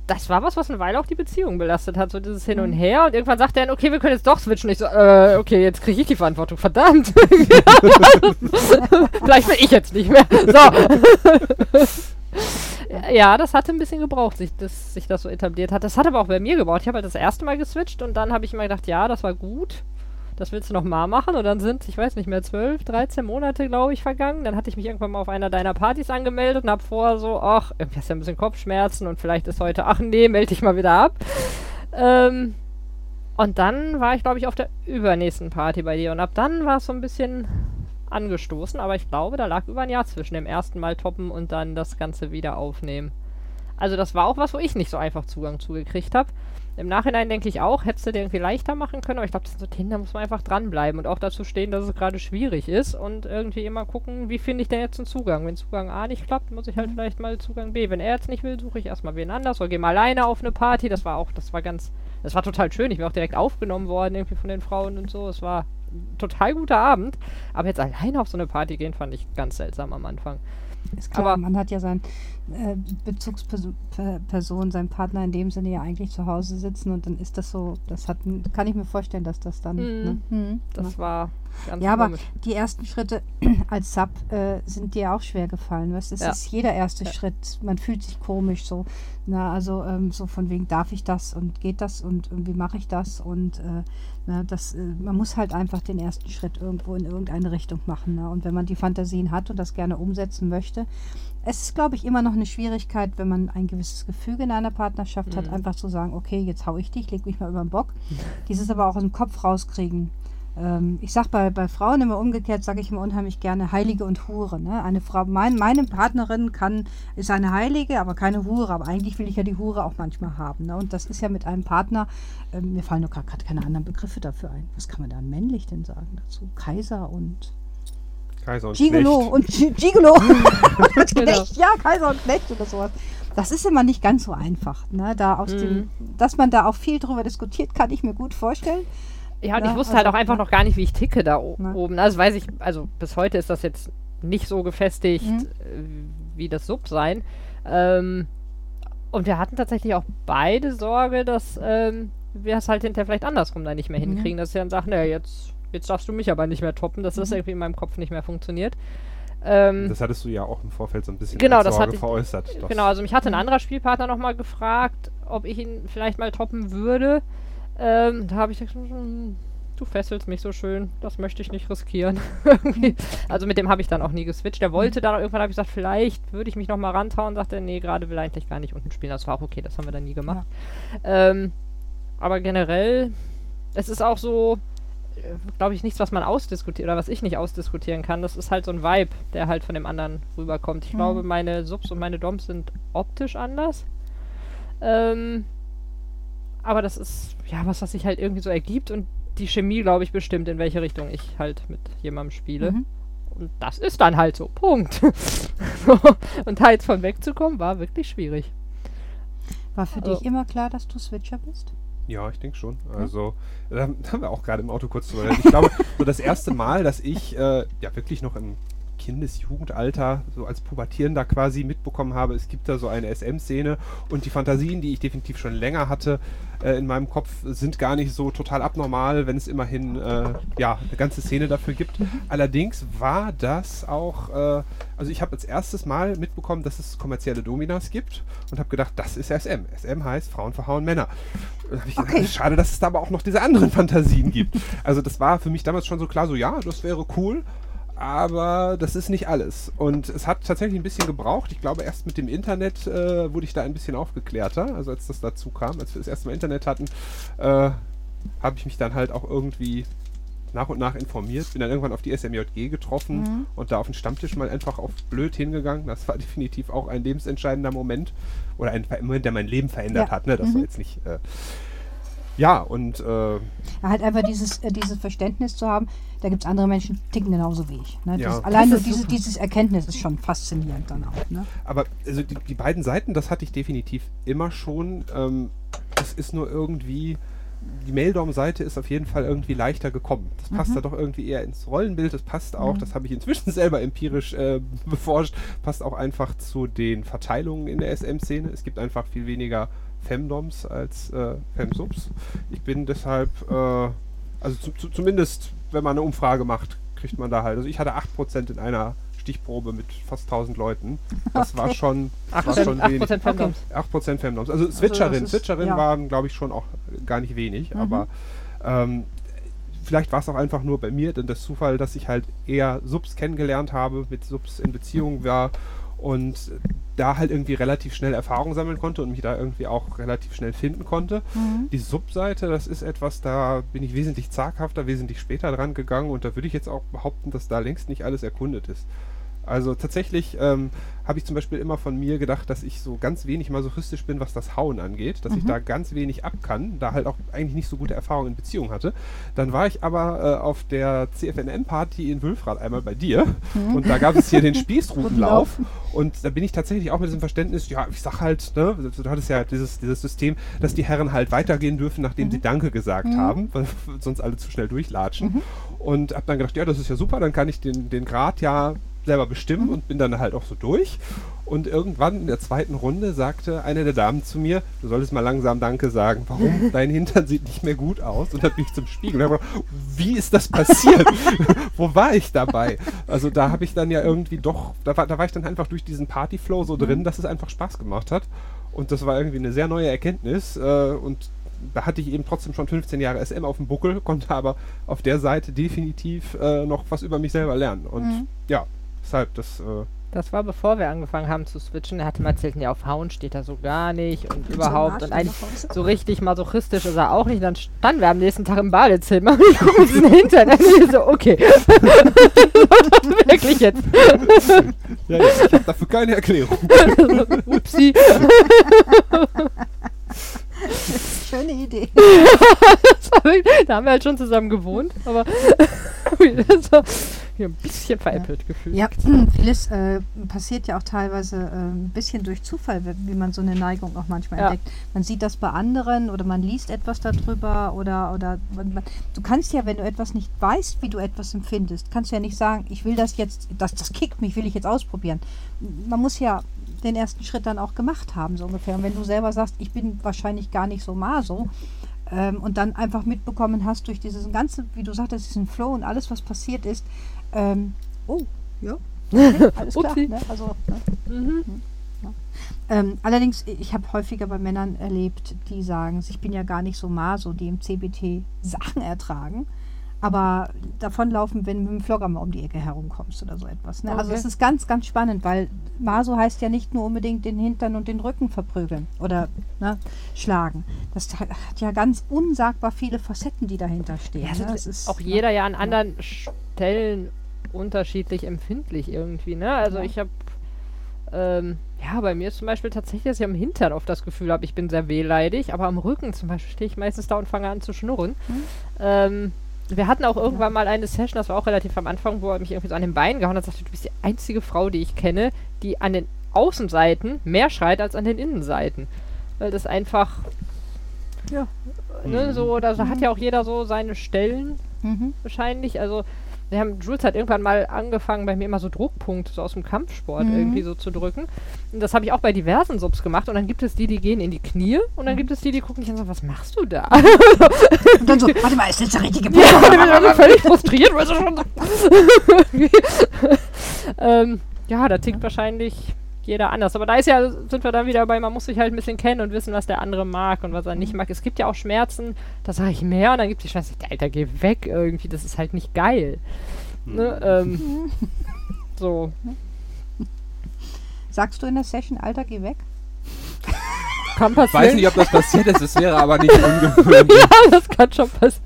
C: das war was, was eine Weile auch die Beziehung belastet hat, so dieses Hin und Her. Und irgendwann sagte er dann, okay, wir können jetzt doch switchen. Ich so, äh, okay, jetzt kriege ich die Verantwortung, verdammt. [LAUGHS] Vielleicht will ich jetzt nicht mehr. So. ja, das hatte ein bisschen gebraucht, sich das, sich das so etabliert hat. Das hat aber auch bei mir gebraucht. Ich habe halt das erste Mal geswitcht und dann habe ich immer gedacht, ja, das war gut. Das willst du noch mal machen? Und dann sind, ich weiß nicht mehr, 12, 13 Monate, glaube ich, vergangen. Dann hatte ich mich irgendwann mal auf einer deiner Partys angemeldet und habe vorher so, ach, irgendwie hast du ja ein bisschen Kopfschmerzen und vielleicht ist heute, ach nee, melde dich mal wieder ab. Ähm, und dann war ich, glaube ich, auf der übernächsten Party bei dir und ab dann war es so ein bisschen angestoßen, aber ich glaube, da lag über ein Jahr zwischen dem ersten Mal toppen und dann das Ganze wieder aufnehmen. Also das war auch was, wo ich nicht so einfach Zugang zugekriegt habe. Im Nachhinein denke ich auch, hättest du dir irgendwie leichter machen können, aber ich glaube, das sind so Themen, da muss man einfach dranbleiben und auch dazu stehen, dass es gerade schwierig ist und irgendwie immer gucken, wie finde ich denn jetzt einen Zugang. Wenn Zugang A nicht klappt, muss ich halt vielleicht mal Zugang B. Wenn er jetzt nicht will, suche ich erstmal wen anders oder gehe mal alleine auf eine Party. Das war auch, das war ganz, das war total schön. Ich bin auch direkt aufgenommen worden irgendwie von den Frauen und so. Es war ein total guter Abend. Aber jetzt alleine auf so eine Party gehen, fand ich ganz seltsam am Anfang.
A: Ist klar,
C: Aber-
A: man hat ja sein äh, Bezugsperson, Per- Person, seinen Partner in dem Sinne ja eigentlich zu Hause sitzen und dann ist das so, das hat, kann ich mir vorstellen, dass das dann.
C: Mhm.
A: Ne? Mhm.
C: Das war ganz
A: Ja, aber
C: komisch.
A: die ersten Schritte [CLEARS THROAT] als Sub äh, sind dir auch schwer gefallen. Weißt? Es
C: Ja.
A: ist jeder erste Schritt. Man fühlt sich komisch so. Na, also ähm, so von wegen, darf ich das und geht das und, und wie mache ich das? Und äh, na, das, äh, man muss halt einfach den ersten Schritt irgendwo in irgendeine Richtung machen. Ne? Und wenn man die Fantasien hat und das gerne umsetzen möchte, es ist, glaube ich, immer noch eine Schwierigkeit, wenn man ein gewisses Gefüge in einer Partnerschaft hat,
C: Mhm.
A: einfach zu sagen, okay, jetzt hau ich dich, leg mich mal über den Bock. Dieses aber auch aus dem Kopf rauskriegen. Ähm, ich sag bei, bei Frauen immer umgekehrt, sage ich immer unheimlich gerne Heilige und Hure. Ne? Eine Frau, mein, meine Partnerin kann, ist eine Heilige, aber keine Hure. Aber eigentlich will ich ja die Hure auch manchmal haben. Ne? Und das ist ja mit einem Partner, ähm, mir fallen nur gerade keine anderen Begriffe dafür ein. Was kann man da männlich denn sagen dazu? Kaiser und
D: Kaiser und
A: Gigolo
D: Knecht.
A: und Gi- Gigolo [LAUGHS] und
C: Genau.
A: Knecht, ja, Kaiser und Knecht oder sowas. Das ist immer nicht ganz so einfach. Ne? Da aus
C: Mhm.
A: dem, dass man da auch viel drüber diskutiert, kann ich mir gut vorstellen.
C: Ja, und
A: Ja,
C: ich wusste halt
A: also,
C: auch einfach
A: ja.
C: noch gar nicht, wie ich ticke da o-
A: Ne.
C: oben. Also weiß ich, also bis heute ist das jetzt nicht so gefestigt
A: Mhm.
C: äh, wie das Sub sein. Ähm, und wir hatten tatsächlich auch beide Sorge, dass ähm, wir es halt hinterher vielleicht andersrum da nicht mehr
A: Mhm.
C: hinkriegen, dass sie dann sagen, naja, jetzt, jetzt darfst du mich aber nicht mehr toppen, dass das
A: Mhm.
C: irgendwie in meinem Kopf nicht mehr funktioniert. Ähm,
D: Das hattest du ja auch im Vorfeld so ein bisschen
C: Genau,
D: als
C: das
D: Sorge
C: hatte ich-
D: veräußert. Das-
C: Genau, also mich hatte ein anderer Spielpartner nochmal gefragt, ob ich ihn vielleicht mal toppen würde. Ähm, da habe ich gesagt, hm, du fesselst mich so schön, das möchte ich nicht riskieren. [LAUGHS] Also mit dem habe ich dann auch nie geswitcht. Der wollte dann irgendwann, habe ich gesagt, vielleicht würde ich mich nochmal rantrauen. Sagte er, nee, gerade will er eigentlich gar nicht unten spielen. Das war auch okay, das haben wir dann nie gemacht. Ähm, aber generell, es ist auch so, glaube ich, nichts, was man ausdiskutiert oder was ich nicht ausdiskutieren kann. Das ist halt so ein Vibe, der halt von dem anderen rüberkommt. Ich
A: Mhm.
C: glaube, meine Subs und meine Doms sind optisch anders. Ähm, aber das ist ja was, was sich halt irgendwie so ergibt und die Chemie, glaube ich, bestimmt, in welche Richtung ich halt mit jemandem spiele.
A: Mhm.
C: Und das ist dann halt so. Punkt. so. [LAUGHS] Und da jetzt von wegzukommen, war wirklich schwierig.
A: War für
C: Also-
A: dich immer klar, dass du Switcher bist?
D: Ja, ich denke schon. Also, da haben da haben wir auch gerade im Auto kurz drüber. Ich glaube, so das erste Mal, dass ich äh, ja wirklich noch im Kindesjugendalter, so als Pubertierender quasi mitbekommen habe, es gibt da so eine SM-Szene und die Fantasien, die ich definitiv schon länger hatte äh, in meinem Kopf, sind gar nicht so total abnormal, wenn es immerhin äh, ja eine ganze Szene dafür gibt. Allerdings war das auch, äh, also ich habe als erstes Mal mitbekommen, dass es kommerzielle Dominas gibt und habe gedacht, das ist SM. SM heißt Frauen verhauen Männer. Hab ich gedacht,
A: Okay.
D: schade, dass es da aber auch noch diese anderen Fantasien gibt. Also das war für mich damals schon so klar, so ja, das wäre cool, aber das ist nicht alles. Und es hat tatsächlich ein bisschen gebraucht. Ich glaube, erst mit dem Internet äh, wurde ich da ein bisschen aufgeklärter. Also als das dazu kam, als wir das erste Mal Internet hatten, äh, habe ich mich dann halt auch irgendwie nach und nach informiert, bin dann irgendwann auf die SMJG getroffen
A: Mhm.
D: und da auf den Stammtisch mal einfach auf blöd hingegangen. Das war [LAUGHS] definitiv auch ein lebensentscheidender Moment oder ein Moment, der mein Leben verändert
A: Ja.
D: hat. Ne? Das
A: Mhm.
D: jetzt nicht. Äh, ja, und äh,
A: Halt einfach dieses, äh, dieses Verständnis zu haben, da gibt es andere Menschen, die ticken genauso wie ich. Ne?
D: Ja.
A: Dieses, allein nur diese, dieses Erkenntnis ist schon faszinierend dann auch. Ne?
D: Aber also die, die beiden Seiten, das hatte ich definitiv immer schon. Ähm, es ist nur irgendwie, die Maildom-Seite ist auf jeden Fall irgendwie leichter gekommen. Das passt
A: Mhm.
D: da doch irgendwie eher ins Rollenbild. Das passt auch, das habe ich inzwischen [LAUGHS] selber empirisch äh, beforscht, passt auch einfach zu den Verteilungen in der SM-Szene. Es gibt einfach viel weniger Femdoms als äh, Femsubs. Ich bin deshalb, äh, also zu, zu, zumindest, wenn man eine Umfrage macht, kriegt man da halt. Also ich hatte 8% in einer Stichprobe mit fast 1000 Leuten. Das war schon, das war
C: 8%,
D: schon
C: 8
D: wenig.
C: Fandoms.
D: 8% Femdoms. Also Switcherin,
A: ist-
D: Switcherin
A: ja.
D: waren, glaube ich, schon auch gar nicht wenig,
A: Mhm.
D: aber ähm, vielleicht war es auch einfach nur bei mir, denn das Zufall, dass ich halt eher Subs kennengelernt habe, mit Subs in Beziehung war und da halt irgendwie relativ schnell Erfahrung sammeln konnte und mich da irgendwie auch relativ schnell finden konnte.
A: Mhm.
D: Die Subseite, das ist etwas, da bin ich wesentlich zaghafter, wesentlich später dran gegangen und da würde ich jetzt auch behaupten, dass da längst nicht alles erkundet ist. Also tatsächlich ähm, habe ich zum Beispiel immer von mir gedacht, dass ich so ganz wenig masochistisch bin, was das Hauen angeht, dass ich
A: Mhm.
D: da ganz wenig ab kann, da halt auch eigentlich nicht so gute Erfahrungen in Beziehung hatte. Dann war ich aber äh, auf der CFNM-Party in Wülfrath einmal bei dir
A: Mhm.
D: und da gab es hier den [LAUGHS] Spießrutenlauf und da bin ich tatsächlich auch mit diesem Verständnis, ja, ich sag halt, ne, du hattest ja dieses, dieses System, dass die Herren halt weitergehen dürfen, nachdem sie Danke gesagt
A: Mhm.
D: haben, weil [LAUGHS] sonst alle zu schnell durchlatschen. Und hab dann gedacht, ja, das ist ja super, dann kann ich den, den Grad ja selber bestimmen und bin dann halt auch so durch. Und irgendwann in der zweiten Runde sagte eine der Damen zu mir, du solltest mal langsam Danke sagen. Warum? [LAUGHS] Dein Hintern sieht nicht mehr gut aus. Und dann bin ich zum Spiegel und gedacht, wie ist das passiert? [LAUGHS] Wo war ich dabei? Also da habe ich dann ja irgendwie doch, da war, da war ich dann einfach durch diesen Partyflow so drin, dass es einfach Spaß gemacht hat. Und das war irgendwie eine sehr neue Erkenntnis. Äh, und da hatte ich eben trotzdem schon 15 Jahre SM auf dem Buckel, konnte aber auf der Seite definitiv äh, noch was über mich selber lernen. Und
A: Mhm.
D: ja, deshalb das. Äh,
C: Das war bevor wir angefangen haben zu switchen. Er hatte mal erzählt, ja, auf Hauen steht er so gar nicht und überhaupt. Und eigentlich so richtig masochistisch ist er auch nicht. Dann standen wir am nächsten Tag im Badezimmer [LAUGHS] und ich gucke diesen [LAUGHS] Hintern an und ich so, okay. [LAUGHS] Wirklich jetzt.
D: ja, ja, ich habe dafür keine Erklärung.
C: Upsi. [LAUGHS]
A: Schöne Idee.
C: Da haben wir halt schon zusammen gewohnt, aber [LAUGHS] das war ein bisschen veräppelt gefühlt.
A: Ja, [CLEARS THROAT] vieles äh, passiert ja auch teilweise äh, ein bisschen durch Zufall, wie wie man so eine Neigung auch manchmal
C: Ja.
A: entdeckt. Man sieht das bei anderen oder man liest etwas darüber oder, oder man, man, du kannst ja, wenn du etwas nicht weißt, wie du etwas empfindest, kannst du ja nicht sagen, ich will das jetzt, das, das kickt mich, will ich jetzt ausprobieren. Man muss ja den ersten Schritt dann auch gemacht haben, so ungefähr. Und wenn du selber sagst, ich bin wahrscheinlich gar nicht so maso, ähm, und dann einfach mitbekommen hast durch dieses ganze, wie du sagtest, diesen Flow und alles, was passiert ist, ähm, oh, ja, okay, [LAUGHS] alles klar. Ne? Also, ne?
C: Mhm.
A: ähm, allerdings, ich habe häufiger bei Männern erlebt, die sagen, ich bin ja gar nicht so maso, die im CBT Sachen ertragen, aber davonlaufen, wenn du mit dem Flogger mal um die Ecke herumkommst oder so etwas. Ne? Also
C: Okay.
A: es ist ganz, ganz spannend, weil Maso heißt ja nicht nur unbedingt den Hintern und den Rücken verprügeln oder ne, schlagen. Das hat ja ganz unsagbar viele Facetten, die dahinter stehen.
C: Ja,
A: ne?
C: sind
A: Das ist,
C: auch
A: ne?
C: jeder ja an anderen Stellen unterschiedlich empfindlich irgendwie, ne? Also
A: Ja.
C: ich habe ähm, ja, bei mir ist zum Beispiel tatsächlich, dass ich am Hintern oft das Gefühl habe, ich bin sehr wehleidig, aber am Rücken zum Beispiel stehe ich meistens da und fange an zu schnurren.
A: Mhm.
C: Ähm, wir hatten auch irgendwann mal eine Session, das war auch relativ am Anfang, wo er mich irgendwie so an den Beinen gehauen hat und sagte, du bist die einzige Frau, die ich kenne, die an den Außenseiten mehr schreit als an den Innenseiten. Weil das einfach,
A: Ja.
C: ne, so, da hat ja auch jeder so seine Stellen
A: Mhm.
C: wahrscheinlich. Also, wir haben, Jules hat irgendwann mal angefangen, bei mir immer so Druckpunkte so aus dem Kampfsport
A: Mhm.
C: irgendwie so zu drücken. Und das habe ich auch bei diversen Subs gemacht. Und dann gibt es die, die gehen in die Knie. Und dann gibt es die, die gucken dich an sagen, was machst du da?
A: Und dann so, warte mal, ist das der richtige [LAUGHS]
C: Ja,
A: Punkt?
C: dann bin ich also völlig frustriert, weil sie schon. [LAUGHS] [LAUGHS] ähm, ja, da tickt wahrscheinlich jeder anders. Aber da ist ja, sind wir dann wieder bei, man muss sich halt ein bisschen kennen und wissen, was der andere mag und was er nicht mag. Es gibt ja auch Schmerzen, da sage ich mehr und dann gibt es die Schmerzen, Alter, geh weg irgendwie, das ist halt nicht geil. Ne? Ähm, [LAUGHS] so.
A: Sagst du in der Session, Alter, geh weg? [LAUGHS]
C: Kann
D: Ich weiß
C: passieren.
D: nicht, ob das passiert ist, es wäre aber nicht [LAUGHS] ungewöhnlich.
C: ja, das kann schon passieren.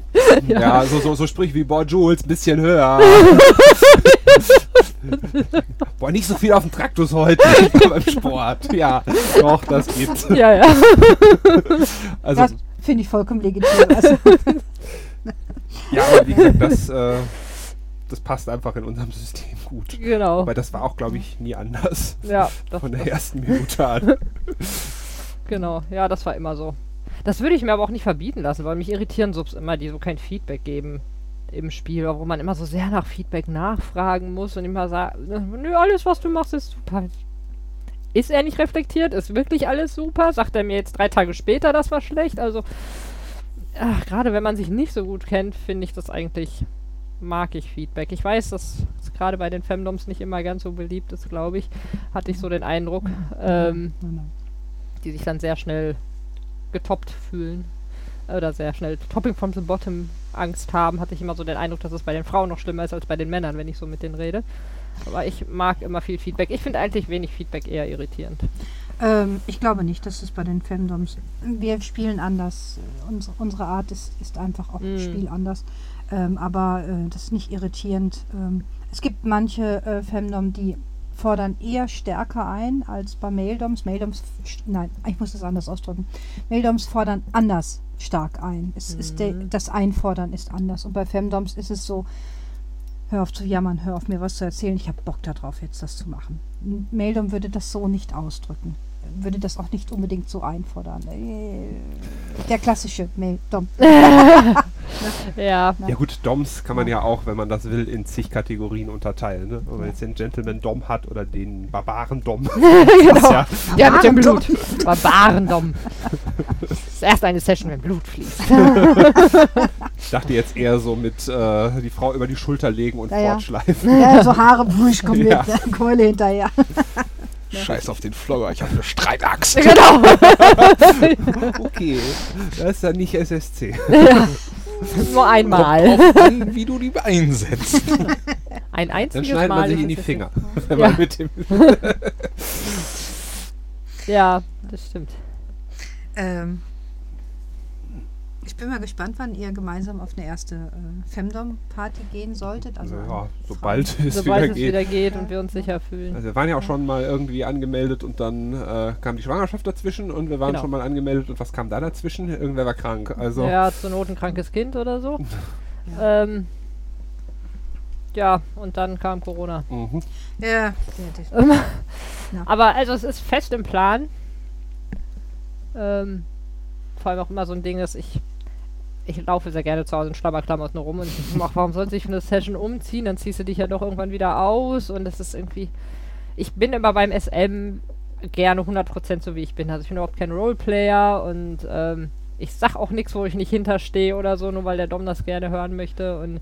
D: Ja, so, so, so sprich wie, boah, Jules, bisschen höher. [LAUGHS] boah, nicht so viel auf dem Traktus heute [LAUGHS] beim Sport. Ja, doch, das gibt's.
C: ja, ja.
D: Also,
A: Das finde ich vollkommen legitim. Also,
D: ja, aber wie gesagt, das, äh, das passt einfach in unserem System gut.
C: Genau.
D: Aber das war auch, glaube ich, nie anders.
C: Ja, das,
D: Von der ersten Minute an.
C: Genau. Ja, das war immer so. Das würde ich mir aber auch nicht verbieten lassen, weil mich irritieren Subs immer, die so kein Feedback geben im Spiel, wo man immer so sehr nach Feedback nachfragen muss und immer sagt, nö, alles, was du machst, ist super. Ist er nicht reflektiert? Ist wirklich alles super? Sagt er mir jetzt drei Tage später, das war schlecht? Also, gerade wenn man sich nicht so gut kennt, finde ich das eigentlich, mag ich Feedback. Ich weiß, dass es gerade bei den Femdoms nicht immer ganz so beliebt ist, glaube ich. Hatte ich so den Eindruck. Ähm,
A: nein, nein.
C: Die sich dann sehr schnell getoppt fühlen oder sehr schnell Topping from the Bottom Angst haben, hatte ich immer so den Eindruck, dass es bei den Frauen noch schlimmer ist als bei den Männern, wenn ich so mit denen rede. Aber ich mag immer viel Feedback. Ich finde eigentlich wenig Feedback eher irritierend.
A: Ähm, ich glaube nicht, dass es bei den Femdoms. Wir spielen anders. Unsere, unsere Art ist, ist einfach auch
C: Mm.
A: Spiel anders. Ähm, aber äh, das ist nicht irritierend. Ähm, es gibt manche äh, Femdom, die fordern eher stärker ein als bei Maildoms. Maildoms, nein, ich muss das anders ausdrücken. Maildoms fordern anders stark ein. Es ist der,
C: Mhm.
A: das Einfordern ist anders. Und bei Femdoms ist es so, hör auf zu jammern, hör auf mir was zu erzählen, ich habe Bock darauf, jetzt das zu machen. Maildom würde das so nicht ausdrücken. Würde das auch nicht unbedingt so einfordern. Äh, Der klassische Maildom. [LAUGHS]
C: Ja,
D: Ja gut, Doms kann man ja auch, wenn man das will, in zig Kategorien unterteilen. Ne? Wenn man jetzt den Gentleman-Dom hat oder den Barbaren-Dom. [LAUGHS]
C: genau.
D: ja,
C: Der mit dem Blut. Barbarendom. [LAUGHS] Das ist erst eine Session, wenn Blut fließt.
D: ich dachte jetzt eher so mit äh, die Frau über die Schulter legen und
A: Ja, ja.
D: fortschleifen.
A: Ja, so Haare, wusch, komm mit,
D: Ja.
A: Keule hinterher.
B: Scheiß auf den Flogger, ich habe eine Streitaxt. [LAUGHS]
C: genau. [LAUGHS]
D: Okay, das ist ja nicht SSC. [LAUGHS]
C: Nur einmal.
B: An, wie du die einsetzt.
C: Ein
D: Dann
C: einziges
D: schneidet
C: Mal.
D: man sich in die Finger. Wenn
C: Ja.
D: man mit dem
C: Ja, das stimmt.
A: Ähm, ich bin mal gespannt, wann ihr gemeinsam auf eine erste äh, Femdom-Party gehen solltet. Also
D: ja, sobald es
C: Sobald
D: wieder
C: es
D: geht.
C: wieder geht und wir uns sicher fühlen.
D: Also wir waren ja auch schon mal irgendwie angemeldet und dann äh, kam die Schwangerschaft dazwischen und wir waren
C: Genau.
D: schon mal angemeldet und was kam da dazwischen? Irgendwer war krank. Also
C: Ja, zur Not ein krankes Kind oder so. [LAUGHS] Ähm, ja, und dann kam Corona.
D: mhm. [LAUGHS]
A: Ja, Ja.
C: Aber also es ist fest im Plan. Ähm, vor allem auch immer so ein Ding, dass ich ich laufe sehr gerne zu Hause in Schlabberklamotten rum und ich auch, warum sollst du dich für eine Session umziehen? Dann ziehst du dich ja doch irgendwann wieder aus und das ist irgendwie. Ich bin immer beim SM gerne 100% so wie ich bin. Also ich bin überhaupt kein Roleplayer und ähm, ich sag auch nichts, wo ich nicht hinterstehe oder so, nur weil der Dom das gerne hören möchte und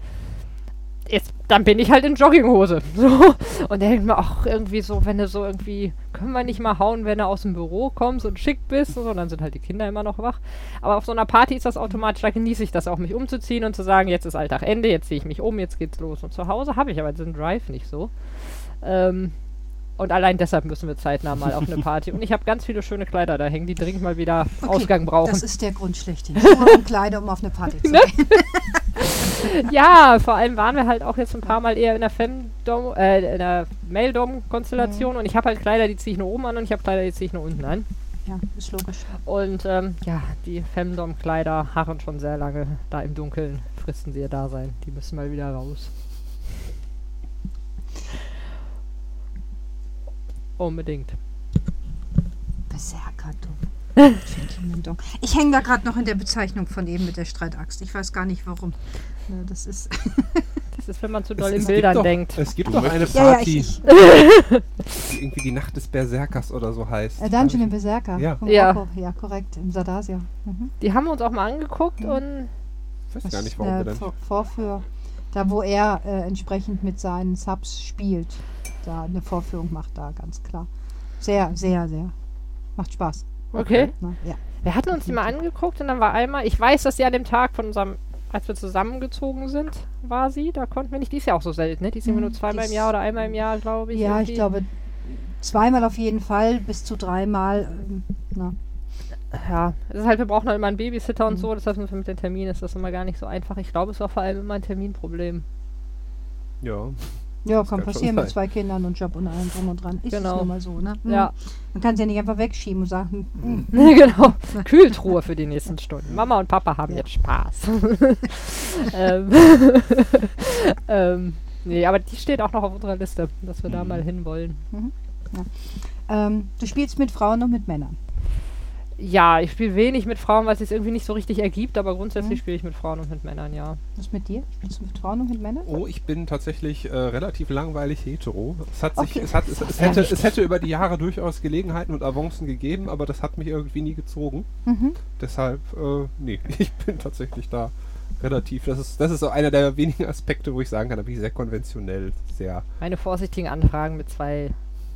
C: jetzt, dann bin ich halt in Jogginghose. [LAUGHS] So. Und der denkt mir auch irgendwie so, wenn du so irgendwie, können wir nicht mal hauen, wenn du aus dem Büro kommst und schick bist und so, dann sind halt die Kinder immer noch wach. Aber auf so einer Party ist das automatisch, da genieße ich das auch, mich umzuziehen und zu sagen, jetzt ist Alltag Ende, jetzt ziehe ich mich um, jetzt geht's los. Und zu Hause habe ich aber diesen Drive nicht so. Ähm, und allein deshalb müssen wir zeitnah mal auf eine [LAUGHS] Party. Und ich habe ganz viele schöne Kleider da hängen, die dringend mal wieder
A: Okay,
C: Ausgang brauchen.
A: Das ist der Grund schlechthin. [LAUGHS] Und Kleider, um auf eine Party zu
C: Ne?
A: gehen. [LAUGHS]
C: Ja, vor allem waren wir halt auch jetzt ein paar Mal eher in der Femdom, äh, in der Maildom-Konstellation und ich habe halt Kleider, die ziehe ich nur oben an und ich habe Kleider, die ziehe ich nur unten an.
A: Ja, ist logisch.
C: Und ähm, ja, die Femdom-Kleider harren schon sehr lange da im Dunkeln, fristen sie ihr Dasein. Die müssen mal wieder raus. Unbedingt.
A: Berserker, du. [LAUGHS] Gentleman Dog. Ich hänge da gerade noch in der Bezeichnung von eben mit der Streitaxt. Ich weiß gar nicht warum. Ne, das ist. [LAUGHS]
C: Das ist, wenn man zu doll
D: Es-
C: in Bildern
D: doch,
C: denkt.
D: Es gibt doch eine
B: möchtest-
A: ja, ja,
D: Party,
A: ich. ich
D: die irgendwie die Nacht des Berserkers oder so heißt.
A: äh, Dungeon im Berserker.
D: Ja.
C: Ja.
A: Ja, korrekt. Im Sardasia. Mhm.
C: Die haben wir uns auch mal angeguckt und
D: Ich weiß
A: Das
D: gar nicht, warum wir
A: eine
D: dann.
A: Vor Vorführ. Da, wo er äh, entsprechend mit seinen Subs spielt. Da eine Vorführung macht da, ganz klar. Sehr, sehr, sehr. Macht Spaß.
C: okay.
A: Ne? Ja.
C: Wir hatten uns die mal angeguckt und dann war einmal, ich weiß, dass sie an dem Tag von unserem, als wir zusammengezogen sind, war sie, da konnten wir nicht, die ist ja auch so selten, ne? Die sehen wir nur
A: Mhm,
C: zweimal im Jahr oder einmal im Jahr, glaube ich.
A: Ja, ich
C: irgendwie.
A: glaube zweimal auf jeden Fall, bis zu dreimal. Ähm, na.
C: ja, es ist halt, wir brauchen halt immer einen Babysitter und
A: Mhm.
C: so, das heißt, mit den Terminen ist das immer gar nicht so einfach. Ich glaube, es war vor allem immer ein Terminproblem.
D: Ja.
A: Ja, kann
D: kann
A: passieren mit zwei Kindern und Job und allem drum und dran. Ist
C: Genau.
A: es nun mal so, ne? Mhm.
C: Ja,
A: Man kann es ja nicht einfach wegschieben und sagen, hm, [LAUGHS]
C: genau. Kühltruhe für die nächsten Stunden. Mama und Papa haben
A: Ja.
C: jetzt Spaß. [LAUGHS] ähm, [LAUGHS] ähm, nee, aber die steht auch noch auf unserer Liste, dass wir da
D: Mhm.
C: mal hinwollen.
A: ähm, du spielst mit Frauen und mit Männern.
C: Ja, ich spiele wenig mit Frauen, weil es sich irgendwie nicht so richtig ergibt, aber grundsätzlich
A: Mhm.
C: spiele ich mit Frauen und mit Männern, ja.
A: Was mit dir? Spielst du mit Frauen und mit Männern?
D: Oh, ich bin tatsächlich äh, relativ langweilig hetero. Es, hat sich,
A: Okay.
D: es, hat, es, es, hätte, es hätte über die Jahre durchaus Gelegenheiten und Avancen gegeben, aber das hat mich irgendwie nie gezogen.
A: Mhm.
D: Deshalb, äh, nee, [LAUGHS] ich bin tatsächlich da relativ. Das ist, das ist so einer der wenigen Aspekte, wo ich sagen kann, da bin ich sehr konventionell, sehr.
C: Meine vorsichtigen Anfragen mit zwei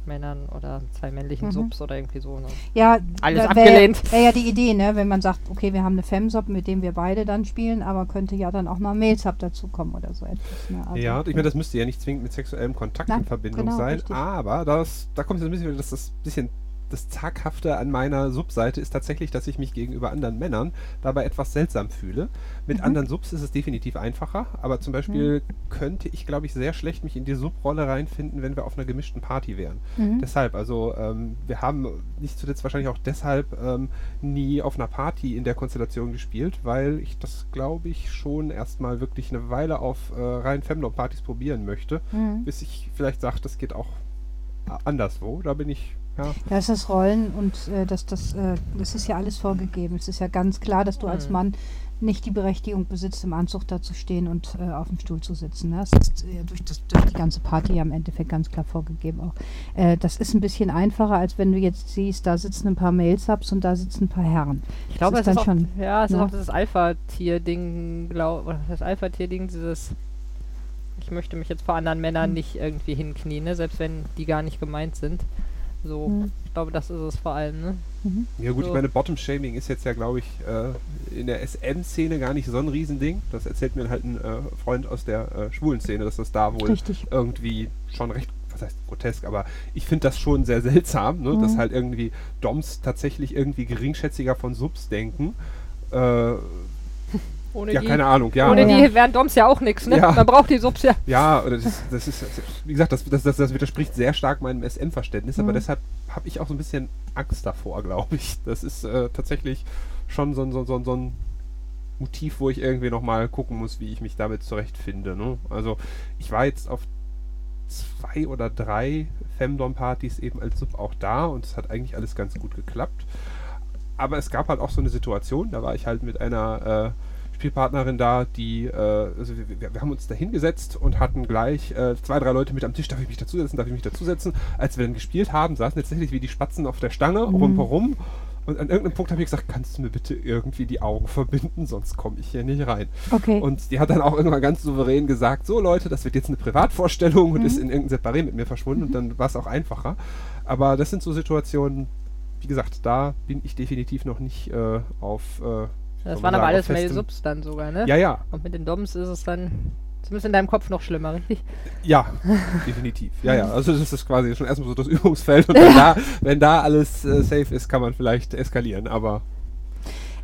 C: Männern oder zwei männlichen
A: Mhm.
C: Subs oder irgendwie so. Ne?
A: Ja,
C: Alles
A: wär-
C: abgelehnt.
A: Wäre ja die Idee, ne? wenn man sagt, okay, wir haben eine Femsop, mit dem wir beide dann spielen, aber könnte ja dann auch mal Mailsub dazukommen oder so etwas. Ne? Also,
D: ja, ich meine, das müsste ja nicht zwingend mit sexuellem Kontakt
A: Nein,
D: in Verbindung
A: genau,
D: sein,
A: richtig.
D: aber das, da kommt jetzt ein bisschen, dass das bisschen das Zaghafte an meiner Subseite ist tatsächlich, dass ich mich gegenüber anderen Männern dabei etwas seltsam fühle. Mit
A: Mhm.
D: anderen Subs ist es definitiv einfacher, aber zum Beispiel könnte ich, glaube ich, sehr schlecht mich in die Subrolle reinfinden, wenn wir auf einer gemischten Party wären.
A: Mhm.
D: Deshalb, also ähm, wir haben nicht zuletzt wahrscheinlich auch deshalb ähm, nie auf einer Party in der Konstellation gespielt, weil ich das, glaube ich, schon erstmal wirklich eine Weile auf äh, rein Femdom-Partys probieren möchte,
A: Mhm.
D: bis ich vielleicht sage, das geht auch anderswo. Da bin ich, ja.
A: Da ist das Rollen und äh, das, das, äh, das ist ja alles vorgegeben. Es ist ja ganz klar, dass du als
C: Mhm.
A: Mann nicht die Berechtigung besitzt, im Anzug da zu stehen und äh, auf dem Stuhl zu sitzen. Ne? Das ist äh, durch, das, durch die ganze Party ja im Endeffekt ganz klar vorgegeben auch. Äh, das ist ein bisschen einfacher, als wenn du jetzt siehst, da sitzen ein paar Mailsubs und da sitzen ein paar Herren.
C: Ich glaube,
A: ist
C: es ist
A: dann
C: auch,
A: schon,
C: ja, es
A: ne?
C: ist auch das Alpha-Tier-Ding, glaub, oder das Alpha-Tier-Ding, dieses ich möchte mich jetzt vor anderen Männern
A: Hm.
C: nicht irgendwie hinknien, ne? selbst wenn die gar nicht gemeint sind. So,
A: Hm.
C: ich glaube, das ist es vor allem, ne?
A: Mhm.
D: Ja gut,
C: So.
D: ich meine, Bottom-Shaming ist jetzt ja, glaube ich, äh, in der SM-Szene gar nicht so ein Riesending. Das erzählt mir halt ein äh, Freund aus der äh, schwulen Szene, dass das da wohl
A: Richtig.
D: irgendwie schon recht, was heißt grotesk, aber ich finde das schon sehr seltsam, ne? dass
A: Mhm.
D: halt irgendwie Doms tatsächlich irgendwie geringschätziger von Subs denken. Äh,
C: Ohne
D: ja,
C: die,
D: keine Ahnung, ja.
C: ohne die wären Doms ja auch nichts, ne?
D: Ja.
C: Man braucht die Subs ja.
D: Ja, oder das, das ist, wie gesagt, das, das, das, das widerspricht sehr stark meinem SM-Verständnis, aber
A: Mhm.
D: deshalb habe ich auch so ein bisschen Angst davor, glaube ich. Das ist äh, tatsächlich schon so, ein- so, so, so ein Motiv, wo ich irgendwie nochmal gucken muss, wie ich mich damit zurechtfinde. Ne? Also, ich war jetzt auf zwei oder drei Femdom-Partys eben als Sub auch da und es hat eigentlich alles ganz gut geklappt. Aber es gab halt auch so eine Situation, da war ich halt mit einer äh, Spielpartnerin da, die, äh, also wir, wir, haben uns da hingesetzt und hatten gleich äh, zwei, drei Leute mit am Tisch, darf ich mich dazusetzen, darf ich mich dazusetzen. Als wir dann gespielt haben, saßen tatsächlich wie die Spatzen auf der Stange,
A: Mhm.
D: rumherum. Und an irgendeinem Punkt habe ich gesagt, kannst du mir bitte irgendwie die Augen verbinden, sonst komme ich hier nicht rein.
A: Okay.
D: Und die hat dann auch irgendwann ganz souverän gesagt, so Leute, das wird jetzt eine Privatvorstellung und
A: Mhm.
D: ist in irgendein Separé mit mir verschwunden und dann war es auch einfacher. Aber das sind so Situationen, wie gesagt, da bin ich definitiv noch nicht äh, auf. Äh,
C: Das waren aber alles Mail-Subs dann sogar, ne?
D: Ja, ja,
C: Und mit den Doms ist es dann zumindest in deinem Kopf noch schlimmer, richtig?
D: ja, [LAUGHS] definitiv. Ja, ja, also das ist quasi schon erstmal so das [LAUGHS] Übungsfeld und [LAUGHS] wenn da, wenn da alles äh, safe ist, kann man vielleicht eskalieren, aber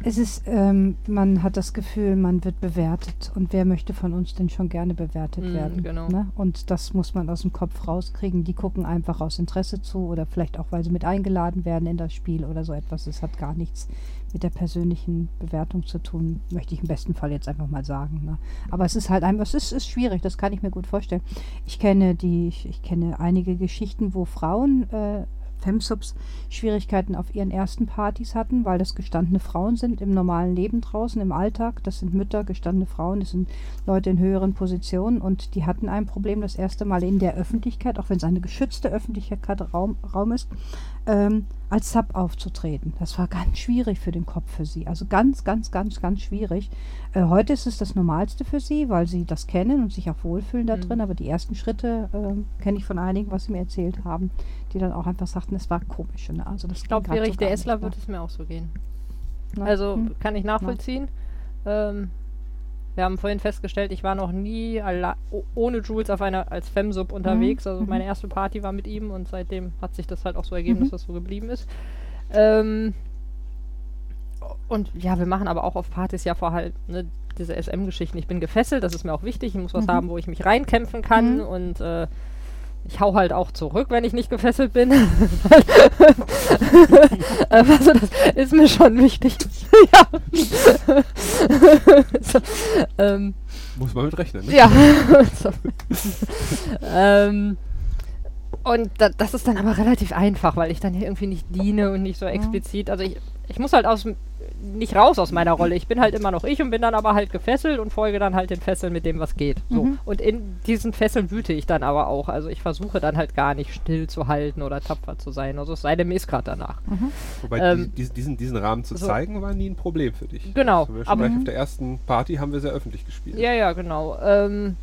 A: Es ist, ähm, man hat das Gefühl, man wird bewertet. Und wer möchte von uns denn schon gerne bewertet
C: Mm,
A: werden?
C: genau.
A: Ne? Und das muss man aus dem Kopf rauskriegen. Die gucken einfach aus Interesse zu oder vielleicht auch, weil sie mit eingeladen werden in das Spiel oder so etwas. Es hat gar nichts mit der persönlichen Bewertung zu tun, möchte ich im besten Fall jetzt einfach mal sagen. Ne? Aber es ist halt einfach, es ist, ist schwierig, das kann ich mir gut vorstellen. Ich kenne die, ich, ich kenne einige Geschichten, wo Frauen äh, Femsubs Schwierigkeiten auf ihren ersten Partys hatten, weil das gestandene Frauen sind im normalen Leben draußen, im Alltag. Das sind Mütter, gestandene Frauen, das sind Leute in höheren Positionen und die hatten ein Problem das erste Mal in der Öffentlichkeit, auch wenn es eine geschützte Öffentlichkeit Raum, Raum ist, ähm, als Sub aufzutreten. Das war ganz schwierig für den Kopf für sie. Also ganz, ganz, ganz, ganz schwierig. Äh, heute ist es das Normalste für sie, weil sie das kennen und sich auch wohlfühlen da
C: Mhm.
A: drin. Aber die ersten Schritte ähm, kenne ich von einigen, was sie mir erzählt haben, die dann auch einfach sagten, es war komisch. Ne? Also das
C: Ich glaube,
A: ging grad
C: wäre ich
A: so
C: der Essler,
A: ne?
C: würde es mir auch so gehen.
A: Ne?
C: Also
A: Hm.
C: kann ich nachvollziehen. Ähm, wir haben vorhin festgestellt, ich war noch nie ohne Jules auf einer als Femsub unterwegs. Also
A: mhm.
C: meine erste Party war mit ihm und seitdem hat sich das halt auch so ergeben,
A: Mhm.
C: dass das so geblieben ist. Ähm, und ja, wir machen aber auch auf Partys ja vor halt ne, diese SM-Geschichten. Ich bin gefesselt, das ist mir auch wichtig. Ich muss was
A: Mhm.
C: haben, wo ich mich reinkämpfen kann
A: Mhm.
C: und äh, ich hau halt auch zurück, wenn ich nicht gefesselt bin. [LAUGHS] [LAUGHS] also das ist mir schon wichtig. [LAUGHS] ja. so, ähm,
D: Muss man mit rechnen, ne?
C: ja. so. ähm, und da, das ist dann aber relativ einfach, weil ich dann hier irgendwie nicht diene und nicht so explizit. Also ich, ich muss halt aus dem- nicht raus aus meiner Rolle. Ich bin halt immer noch ich und bin dann aber halt gefesselt und folge dann halt den Fesseln mit dem, was geht. So.
A: Mhm.
C: Und in diesen Fesseln wüte ich dann aber auch. Also ich versuche dann halt gar nicht still zu halten oder tapfer zu sein. Also es sei denn, mir ist gerade danach.
D: Wobei
C: Ähm,
D: die, diesen, diesen Rahmen zu
C: so.
D: zeigen, war nie ein Problem für dich.
C: Genau,
D: schon
C: aber-
D: gleich auf der ersten Party haben wir sehr öffentlich gespielt.
C: Ja, ja, genau. Ähm,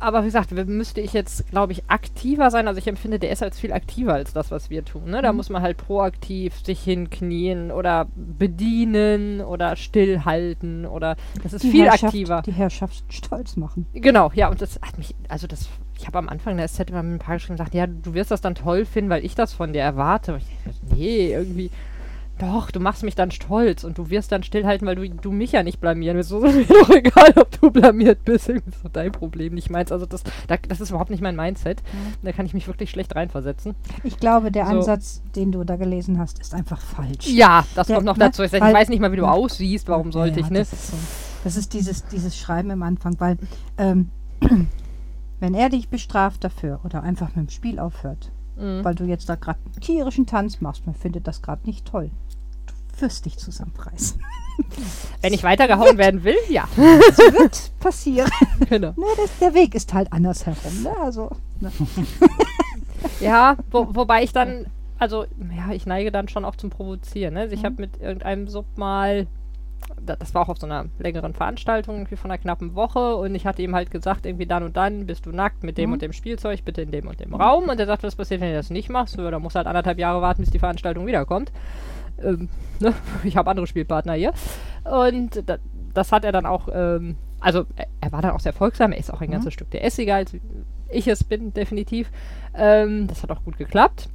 C: aber wie gesagt, müsste ich jetzt, glaube ich, aktiver sein. Also ich empfinde DS als viel aktiver als das, was wir tun. Ne? Da
A: Mhm.
C: muss man halt proaktiv sich hinknien oder bedienen oder stillhalten oder das ist viel
A: Herrschaft,
C: aktiver.
A: Die Herrschaft stolz machen.
C: Genau, ja, und das hat mich, also das, ich habe am Anfang der SZ immer mit ein paar geschrieben gesagt, ja, du wirst das dann toll finden, weil ich das von dir erwarte. Ich nee, irgendwie, doch, du machst mich dann stolz und du wirst dann stillhalten, weil du, du mich ja nicht blamieren willst. So [LAUGHS] ist mir doch egal, ob du blamiert bist. Irgendwie ist doch dein Problem, nicht meins. Also das, da, das ist überhaupt nicht mein Mindset. Da kann ich mich wirklich schlecht reinversetzen.
A: Ich glaube, der
C: So.
A: Ansatz, den du da gelesen hast, ist einfach falsch.
C: Ja, das
A: Ja,
C: kommt noch
A: ne,
C: dazu. Ich, ich weiß nicht mal, wie du aussiehst, warum sollte
A: Ja,
C: ich, ne?
A: Das ist, so. das ist dieses, dieses Schreiben im Anfang, weil ähm, [CLEARS THROAT] wenn er dich bestraft dafür oder einfach mit dem Spiel aufhört,
C: Mhm.
A: weil du jetzt da gerade einen tierischen Tanz machst, man findet das gerade nicht toll. Du wirst dich zusammenreißen. [LAUGHS]
C: Wenn ich weitergehauen werden will, ja. [LAUGHS]
A: Das wird passieren. [LAUGHS]
C: genau.
A: Ne, das, der Weg ist halt anders herum. Ne? Also, ne?
C: Ja, wo, wobei ich dann, also, ja, ich neige dann schon auch zum Provozieren. Ne? Also ich habe mit irgendeinem Sub mal, das war auch auf so einer längeren Veranstaltung, irgendwie von einer knappen Woche, und ich hatte ihm halt gesagt, irgendwie dann und dann bist du nackt mit dem
A: Mhm.
C: und dem Spielzeug, bitte in dem und dem Raum. Und er sagte, was passiert, wenn du das nicht machst? So, musst du halt anderthalb Jahre warten, bis die Veranstaltung wiederkommt. Ähm, [LAUGHS] ne? Ich habe andere Spielpartner hier. Und da, das hat er dann auch, ähm, also er, er war dann auch sehr folgsam, er ist auch ein
A: Mhm.
C: ganzes Stück der Essiger, als ich es bin, definitiv. Ähm, das hat auch gut geklappt.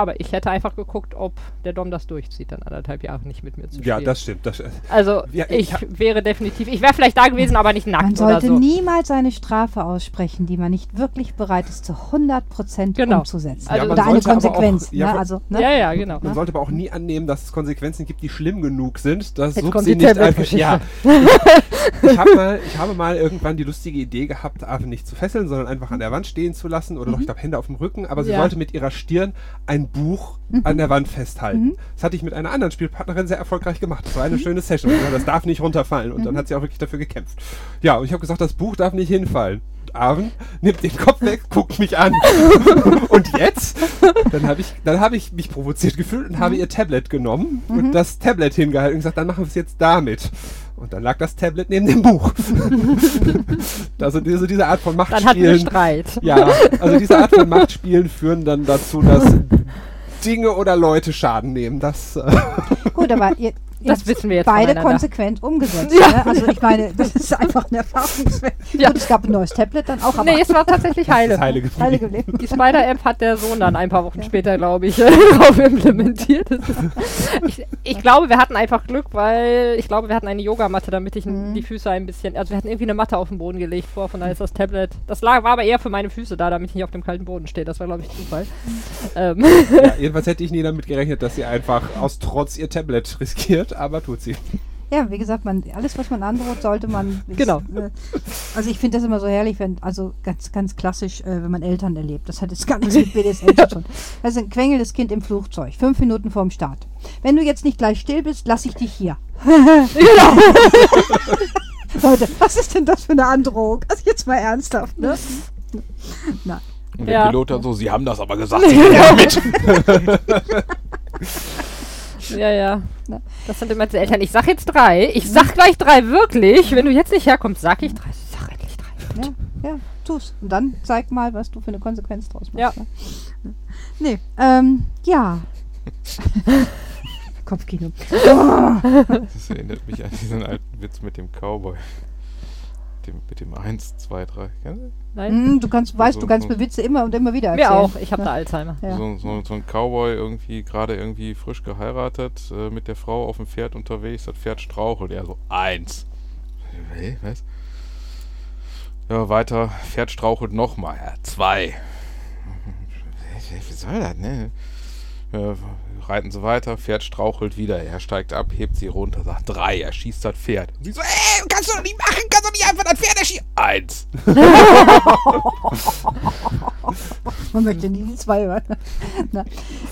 C: Aber ich hätte einfach geguckt, ob der Dom das durchzieht, dann anderthalb Jahre nicht mit mir zu spielen.
D: Ja, das stimmt. Das,
C: also
D: Ja, ich
C: ich wäre definitiv, ich wäre vielleicht da gewesen, aber nicht nackt
A: man
C: oder
A: sollte
C: so.
A: niemals eine Strafe aussprechen, die man nicht wirklich bereit ist, zu 100%
C: Genau.
A: umzusetzen.
C: Also
A: oder
D: man
A: eine
D: aber auch-
A: Konsequenz.
D: ja,
A: ne? Also, ne?
C: Ja, ja, genau.
D: Man sollte aber auch nie annehmen, dass es Konsequenzen gibt, die schlimm genug sind, Sub
C: kommt
D: sie nicht einfach. Ja, ich, hab mal, ich habe mal irgendwann die lustige Idee gehabt, Ave nicht zu fesseln, sondern einfach an der Wand stehen zu lassen oder doch, ich glaube, Hände auf dem Rücken. Aber sie
C: Ja.
D: sollte mit ihrer Stirn ein Buch an der Wand festhalten. Das hatte ich mit einer anderen Spielpartnerin sehr erfolgreich gemacht. Das war eine schöne Session. Ja, das darf nicht runterfallen. Und dann hat sie auch wirklich dafür gekämpft. Ja, und ich habe gesagt, das Buch darf nicht hinfallen. Arven nimmt den Kopf weg, guckt mich an. [LAUGHS] und jetzt? Dann habe ich, dann habe ich mich provoziert gefühlt und habe ihr Tablet genommen und das Tablet hingehalten und gesagt, dann machen wir es jetzt damit. Und dann lag das Tablet neben dem Buch. [LAUGHS] also diese, diese Art von
C: Dann hatten wir
D: Machtspielen.
C: Streit.
D: Ja, also diese Art von Machtspielen führen dann dazu, dass Dinge oder Leute Schaden nehmen. Das, äh,
A: Gut, aber ihr
C: Das wissen wir jetzt
A: beide konsequent umgesetzt. [LAUGHS]
C: Ja.
A: Ne? Also ich meine, das ist einfach ein Erfahrungswert.
C: Ja.
A: Gut, es gab ein neues Tablet dann auch, aber
C: Nee, es war tatsächlich heile.
D: heile geblieben.
A: Teile geblieben.
C: Die Spider-App hat der Sohn dann ein paar Wochen später, glaube ich, [LAUGHS] drauf implementiert. Ich, ich glaube, wir hatten einfach Glück, weil ich glaube, wir hatten eine Yogamatte, damit ich
A: Mhm.
C: die Füße ein bisschen. Also, wir hatten irgendwie eine Matte auf den Boden gelegt vor, von daher ist das Tablet. Das lag, war aber eher für meine Füße da, damit ich nicht auf dem kalten Boden stehe. Das war, glaube ich, Zufall. ähm,
D: Ja, jedenfalls hätte ich nie damit gerechnet, dass sie einfach aus Trotz ihr Tablet riskiert, aber tut sie.
A: Ja, wie gesagt, man, alles, was man androht, sollte man. ist,
C: Genau.
A: Äh, also ich finde das immer so herrlich, wenn, also ganz, ganz klassisch, äh, wenn man Eltern erlebt. Das hat jetzt gar nichts mit BDSM zu tun. Das ist ein quengelndes Kind im Flugzeug, fünf Minuten vorm Start. Wenn du jetzt nicht gleich still bist, lass ich dich hier. [LAUGHS] genau. [LAUGHS] Leute, was ist denn das für eine Androhung? Also jetzt mal ernsthaft, ne? Nein.
B: Und der
C: Ja.
B: Pilot dann so, Sie haben das aber gesagt, [LAUGHS] Sie ja mit.
C: Ja, ja.
A: Ne?
C: Das sind immer die Eltern. Ich sag jetzt drei. Ich sag gleich drei, wirklich. Wenn du jetzt nicht herkommst, sag ich drei. Sag endlich drei.
A: Ja, ja, tu's. Und dann zeig mal, was du für eine Konsequenz draus machst.
C: Ja.
A: Ne? Nee, ähm, ja. [LAUGHS] Kopfkino. Oh, [LAUGHS] [LAUGHS]
B: Das erinnert mich an diesen alten Witz mit dem Cowboy. Dem, mit dem 1, 2, 3.
C: Nein?
A: Hm, du kannst, weißt,
B: So-
A: du kannst
B: so-
A: mir Witze immer und immer wieder erzählen.
C: Mir auch. Ich habe
A: Ne?
C: da Alzheimer.
A: Ja.
B: So, so, so ein Cowboy irgendwie gerade irgendwie frisch geheiratet, äh, mit der Frau auf dem Pferd unterwegs, das Pferd strauchelt, er so, eins. Hey, was? Ja, weiter, Pferd strauchelt nochmal, ja, zwei. [LAUGHS] Wie soll das, ne? Ja, reiten sie weiter, Pferd strauchelt wieder, er steigt ab, hebt sie runter, sagt drei, er schießt das Pferd. Und sie so, ey, kannst du doch nicht machen, kannst du nicht einfach das Pferd erschießen. Eins. [LAUGHS]
A: Man möchte nie die zwei. [LAUGHS] Na.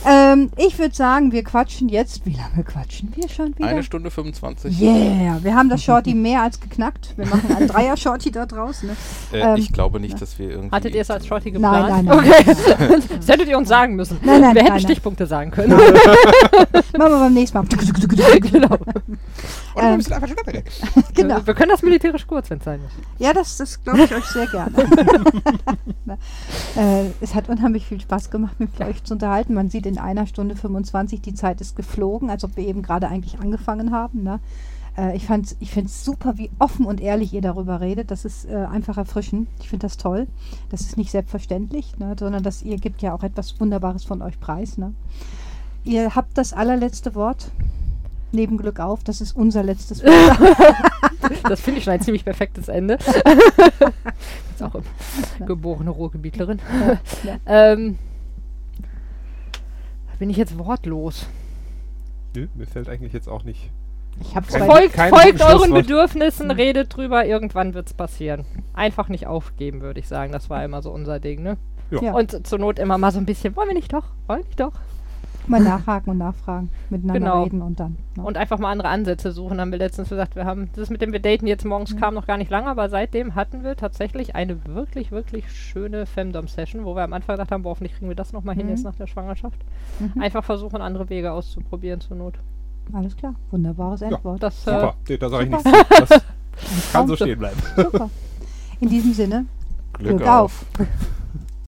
A: Ähm, ich würde sagen, wir quatschen jetzt. Wie lange quatschen wir schon wieder?
B: Eine Stunde 25.
A: Yeah, wir haben das Shorty mehr als geknackt. Wir machen ein Dreier-Shorty da draußen. Ne?
B: Äh,
A: Ähm,
B: ich glaube nicht, dass wir irgendwie...
C: Hattet ihr es als Shorty
A: Nein,
C: geplant?
A: nein, nein.
C: Okay. [LAUGHS] das hättet ihr uns sagen müssen.
A: Nein, nein,
C: Wir hätten
A: nein, nein.
C: Stichpunkte sagen können.
A: Machen wir beim nächsten Mal. [LAUGHS]
C: genau.
B: Oder wir
A: ähm,
B: müssen einfach schneller. [LAUGHS]
A: genau.
C: Wir können das militärisch kurz, wenn es sein muss.
A: Ja, das, das glaube ich euch sehr gerne. [LAUGHS] Äh, es hat unheimlich viel Spaß gemacht, mit euch zu unterhalten. Man sieht in einer Stunde 25, die Zeit ist geflogen, als ob wir eben gerade eigentlich angefangen haben. Ne? Äh, ich fand's- ich finde es super, wie offen und ehrlich ihr darüber redet. Das ist äh, einfach erfrischend. Ich finde das toll. Das ist nicht selbstverständlich, ne? sondern dass ihr gebt ja auch etwas Wunderbares von euch preis. Ne? Ihr habt das allerletzte Wort. Neben Glück auf, das ist unser letztes Wort. [LAUGHS]
C: Das finde ich schon ein ziemlich perfektes Ende. [LAUGHS] Ist auch geborene Ruhrgebietlerin.
A: ja. [LAUGHS]
C: ähm, bin ich jetzt wortlos.
D: Nö, mir fällt eigentlich jetzt auch nicht.
A: Ich zwei
C: Folgt,
D: kein
C: folgt euren. Bedürfnissen, redet drüber, irgendwann wird es passieren. Einfach nicht aufgeben, würde ich sagen. Das war immer so unser Ding, ne?
D: Ja.
A: Ja.
C: Und zur Not immer mal so ein bisschen, wollen wir nicht doch? Wollen wir nicht doch?
A: Mal nachhaken und nachfragen, miteinander
C: Genau.
A: reden und dann. ne?
C: Und einfach mal andere Ansätze suchen. Haben wir letztens gesagt, wir haben, das mit dem wir daten jetzt morgens kam noch gar nicht lange, aber seitdem hatten wir tatsächlich eine wirklich, wirklich schöne Femdom-Session, wo wir am Anfang gedacht haben, boah, hoffentlich kriegen wir das nochmal hin
A: Mhm.
C: jetzt nach der Schwangerschaft.
A: Mhm.
C: Einfach versuchen, andere Wege auszuprobieren zur Not.
A: Alles klar, wunderbares Endwort.
C: Das, äh,
D: Super, nee, da sage ich nichts. Das [LAUGHS] kann so stehen bleiben.
A: Super. In diesem Sinne,
B: Glück,
A: Glück
B: auf.
A: auf. [LAUGHS]